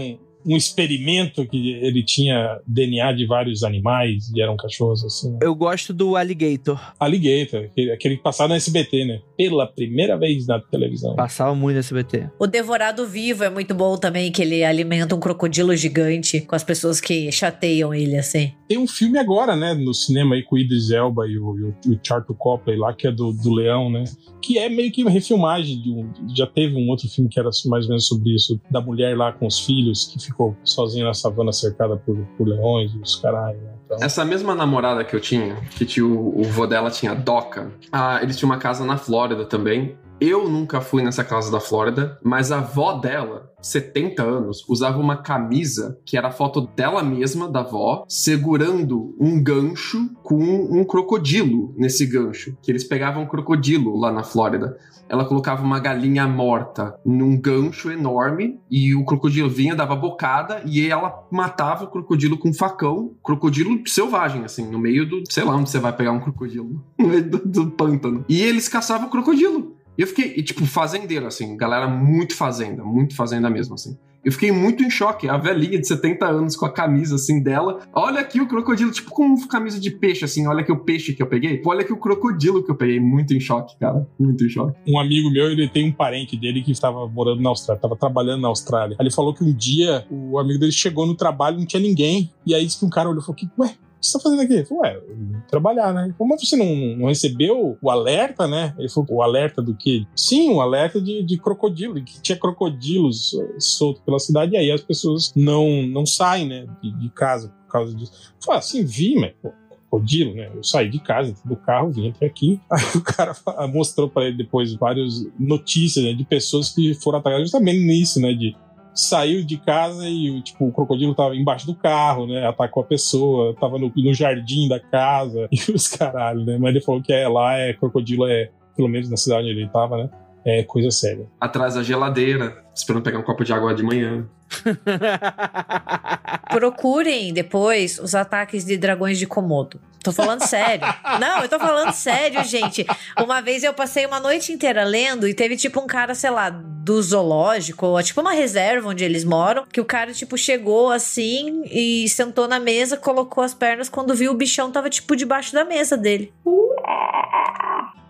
um, experimento que ele tinha DNA de vários animais e eram cachorros assim. Eu gosto do Alligator. Alligator, aquele, aquele que passava no SBT, né? Pela primeira vez na televisão. Passava muito no SBT. O Devorado Vivo é muito bom também, que ele alimenta um crocodilo gigante com as pessoas que chateiam ele, assim. Tem um filme agora, né, no cinema aí com o Idris Elba e o, o, o Charlton Copley lá, que é do, do Leão, né? Que é meio que uma refilmagem de um. Já teve um outro filme que era mais ou menos sobre isso, da mulher lá com os filhos, que ficou sozinha na savana cercada por, por leões e os caralho, né? Então, Essa mesma namorada que eu tinha, que tinha o, o vô dela tinha Doca, ah, eles tinham uma casa na Flórida também. Eu nunca fui nessa casa da Flórida, mas a avó dela, 70 anos, usava uma camisa que era a foto dela mesma, da avó, segurando um gancho com um crocodilo nesse gancho. Que eles pegavam um crocodilo lá na Flórida. Ela colocava uma galinha morta num gancho enorme e o crocodilo vinha, dava bocada e ela matava o crocodilo com um facão. Crocodilo selvagem, assim, no meio do. sei lá onde você vai pegar um crocodilo. No meio do, do pântano. E eles caçavam o crocodilo. E eu fiquei, e, tipo, fazendeiro, assim, galera muito fazenda, muito fazenda mesmo, assim. Eu fiquei muito em choque. A velhinha de 70 anos com a camisa, assim, dela. Olha aqui o crocodilo, tipo com camisa de peixe, assim. Olha aqui o peixe que eu peguei. Olha aqui o crocodilo que eu peguei. Muito em choque, cara. Muito em choque. um amigo meu, ele tem um parente dele que estava morando na Austrália, estava trabalhando na Austrália. Ele falou que um dia o amigo dele chegou no trabalho, não tinha ninguém. E aí disse que um cara olhou e falou: que, ué, que você tá fazendo aqui? Ele falou, ué, eu trabalhar, né? Falou, mas você não, não recebeu o alerta, né? Ele falou, o alerta do quê? Sim, o alerta de, de crocodilo, que tinha crocodilos eh, soltos pela cidade, e aí as pessoas não, não saem, né, de, de casa por causa disso. Eu falei, assim, vi, pô, crocodilo, né? Eu saí de casa, do carro, vim até aqui. Aí o cara mostrou pra ele depois várias notícias né, de pessoas que foram atacadas justamente nisso, né? De saiu de casa e tipo, o crocodilo tava embaixo do carro, né? Atacou a pessoa, tava no, no jardim da casa e os caralho, né? Mas ele falou que é, lá é crocodilo, é, pelo menos na cidade onde ele tava, né? É coisa séria. Atrás da geladeira, esperando pegar um copo de água de manhã. Procurem depois os ataques de dragões de Komodo. Tô falando sério. Não, eu tô falando sério, gente. Uma vez eu passei uma noite inteira lendo e teve tipo um cara, sei lá, do zoológico, ou tipo uma reserva onde eles moram, que o cara tipo chegou assim e sentou na mesa, colocou as pernas quando viu o bichão tava tipo debaixo da mesa dele.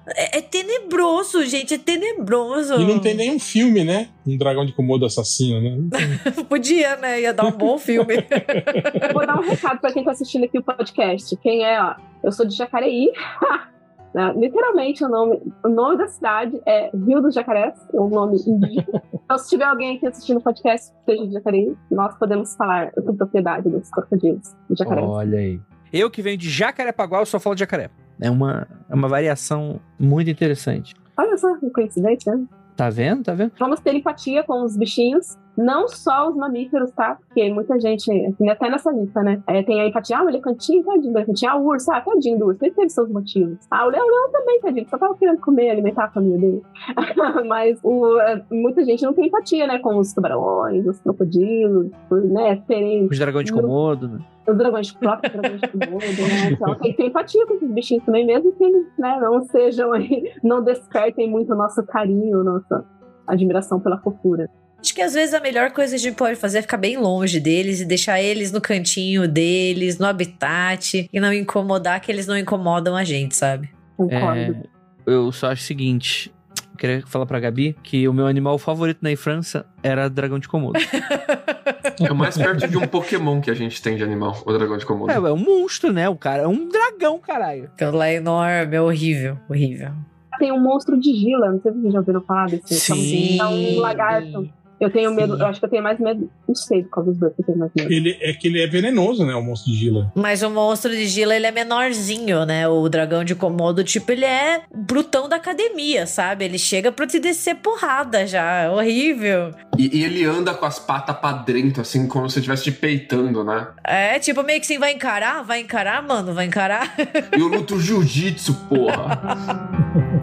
É, é tenebroso, gente, é tenebroso. E não tem nenhum filme, né? Um dragão de Komodo assassino, né? Podia, né? Ia dar um bom filme. Eu vou dar um recado pra quem tá assistindo aqui o podcast. Quem é, ó, eu sou de Jacareí. Né, Literalmente, o nome, o nome da cidade é Rio dos Jacarés, é um nome indígena. Então, se tiver alguém aqui assistindo o podcast que seja de Jacareí, nós podemos falar com propriedade dos crocodilos de Jacarés. Olha aí. Eu que venho de Jacarepaguá, eu só falo de jacaré. É uma, é uma variação muito interessante. Olha só, que coincidência, né? Tá vendo? Tá vendo? Vamos ter empatia com os bichinhos, não só os mamíferos, tá? Porque muita gente, assim, até nessa lista, né? É, tem a empatia, ah, o elefantinho, tadinho do elefantinho, ah, o urso, ah, tadinho do urso, ele teve seus motivos. Ah, o leão, leão também, tadinho, só tava querendo comer, alimentar a família dele. Mas o, é, muita gente não tem empatia, né? Com os tubarões, os crocodilos, por, né? Serem Os dragões de Komodo, né? os dragões de próprios dragões de Komodo, né? Então tem que ter empatia com esses bichinhos também, mesmo que eles né, não sejam aí, não despertem muito o nosso carinho, nossa admiração pela fofura. Acho que às vezes a melhor coisa que a gente pode fazer é ficar bem longe deles e deixar eles no cantinho deles, no habitat, e não incomodar que eles não incomodam a gente, sabe? Concordo. É, eu só acho o seguinte. eu Queria falar pra Gabi que o meu animal favorito na França era dragão de Komodo. É o mais perto de um Pokémon que a gente tem de animal, o dragão de Komodo. é, é um monstro, né? O cara é um dragão, caralho. Aquilo lá é enorme, é horrível, horrível. Tem um monstro de Gila, não sei se vocês já ouviram falar desse. Sim. É um lagarto. Eu tenho medo, Sim. eu acho que eu tenho mais medo. Não sei qual dos dois que eu tenho mais medo. Ele, é que ele é venenoso, né? O monstro de Gila. Mas o monstro de Gila, ele é menorzinho, né? O dragão de Komodo, tipo, ele é brutão da academia, sabe? Ele chega pra te descer porrada já, é horrível. E, e ele anda com as patas pra dentro, assim, como se estivesse te peitando, né? É, tipo, meio que assim, vai encarar? Vai encarar, mano? Vai encarar? Eu luto jiu-jitsu, porra.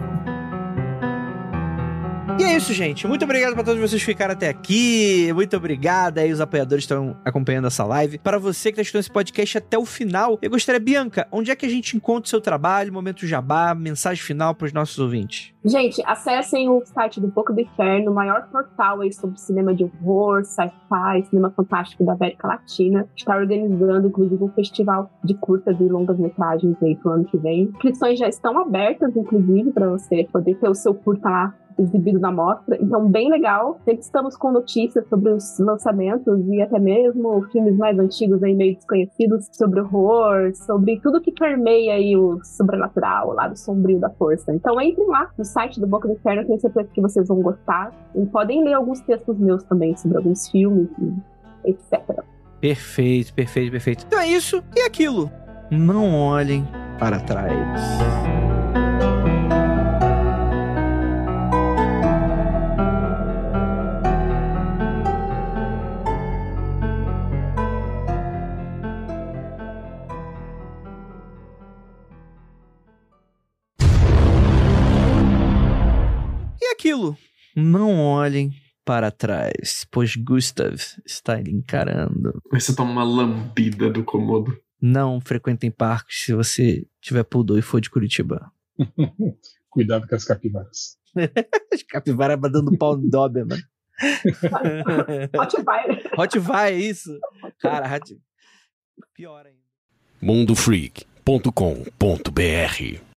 E é isso, gente. Muito obrigado pra todos vocês que ficaram até aqui. Muito obrigado aí, os apoiadores que estão acompanhando essa live. Para você que tá escutando esse podcast até o final, eu gostaria, Bianca, onde é que a gente encontra o seu trabalho, momento jabá, mensagem final pros nossos ouvintes? Gente, acessem o site do Boca do Inferno, o maior portal aí sobre cinema de horror, sci-fi, cinema fantástico da América Latina. Está organizando, inclusive, um festival de curtas e longas metragens aí pro ano que vem. Inscrições já estão abertas, inclusive, para você poder ter o seu curta lá exibido na mostra. Então, bem legal. Sempre estamos com notícias sobre os lançamentos e até mesmo filmes mais antigos aí, meio desconhecidos, sobre horror, sobre tudo que permeia aí o sobrenatural, o lado sombrio da força. Então, entrem lá no site do Boca do Inferno, tenho certeza que vocês vão gostar. E podem ler alguns textos meus também sobre alguns filmes, etc. Perfeito, perfeito, perfeito. Então é isso e aquilo. Não olhem para trás. Aquilo. Não olhem para trás, pois Gustav está lhe encarando. Você toma uma lambida do Komodo. Não frequentem parques se você tiver poodle e for de Curitiba. Cuidado com as capivaras. As capivaras dando pau no Fire. Hot vai, é isso? Cara, hot... pior ainda. mundofreak.com.br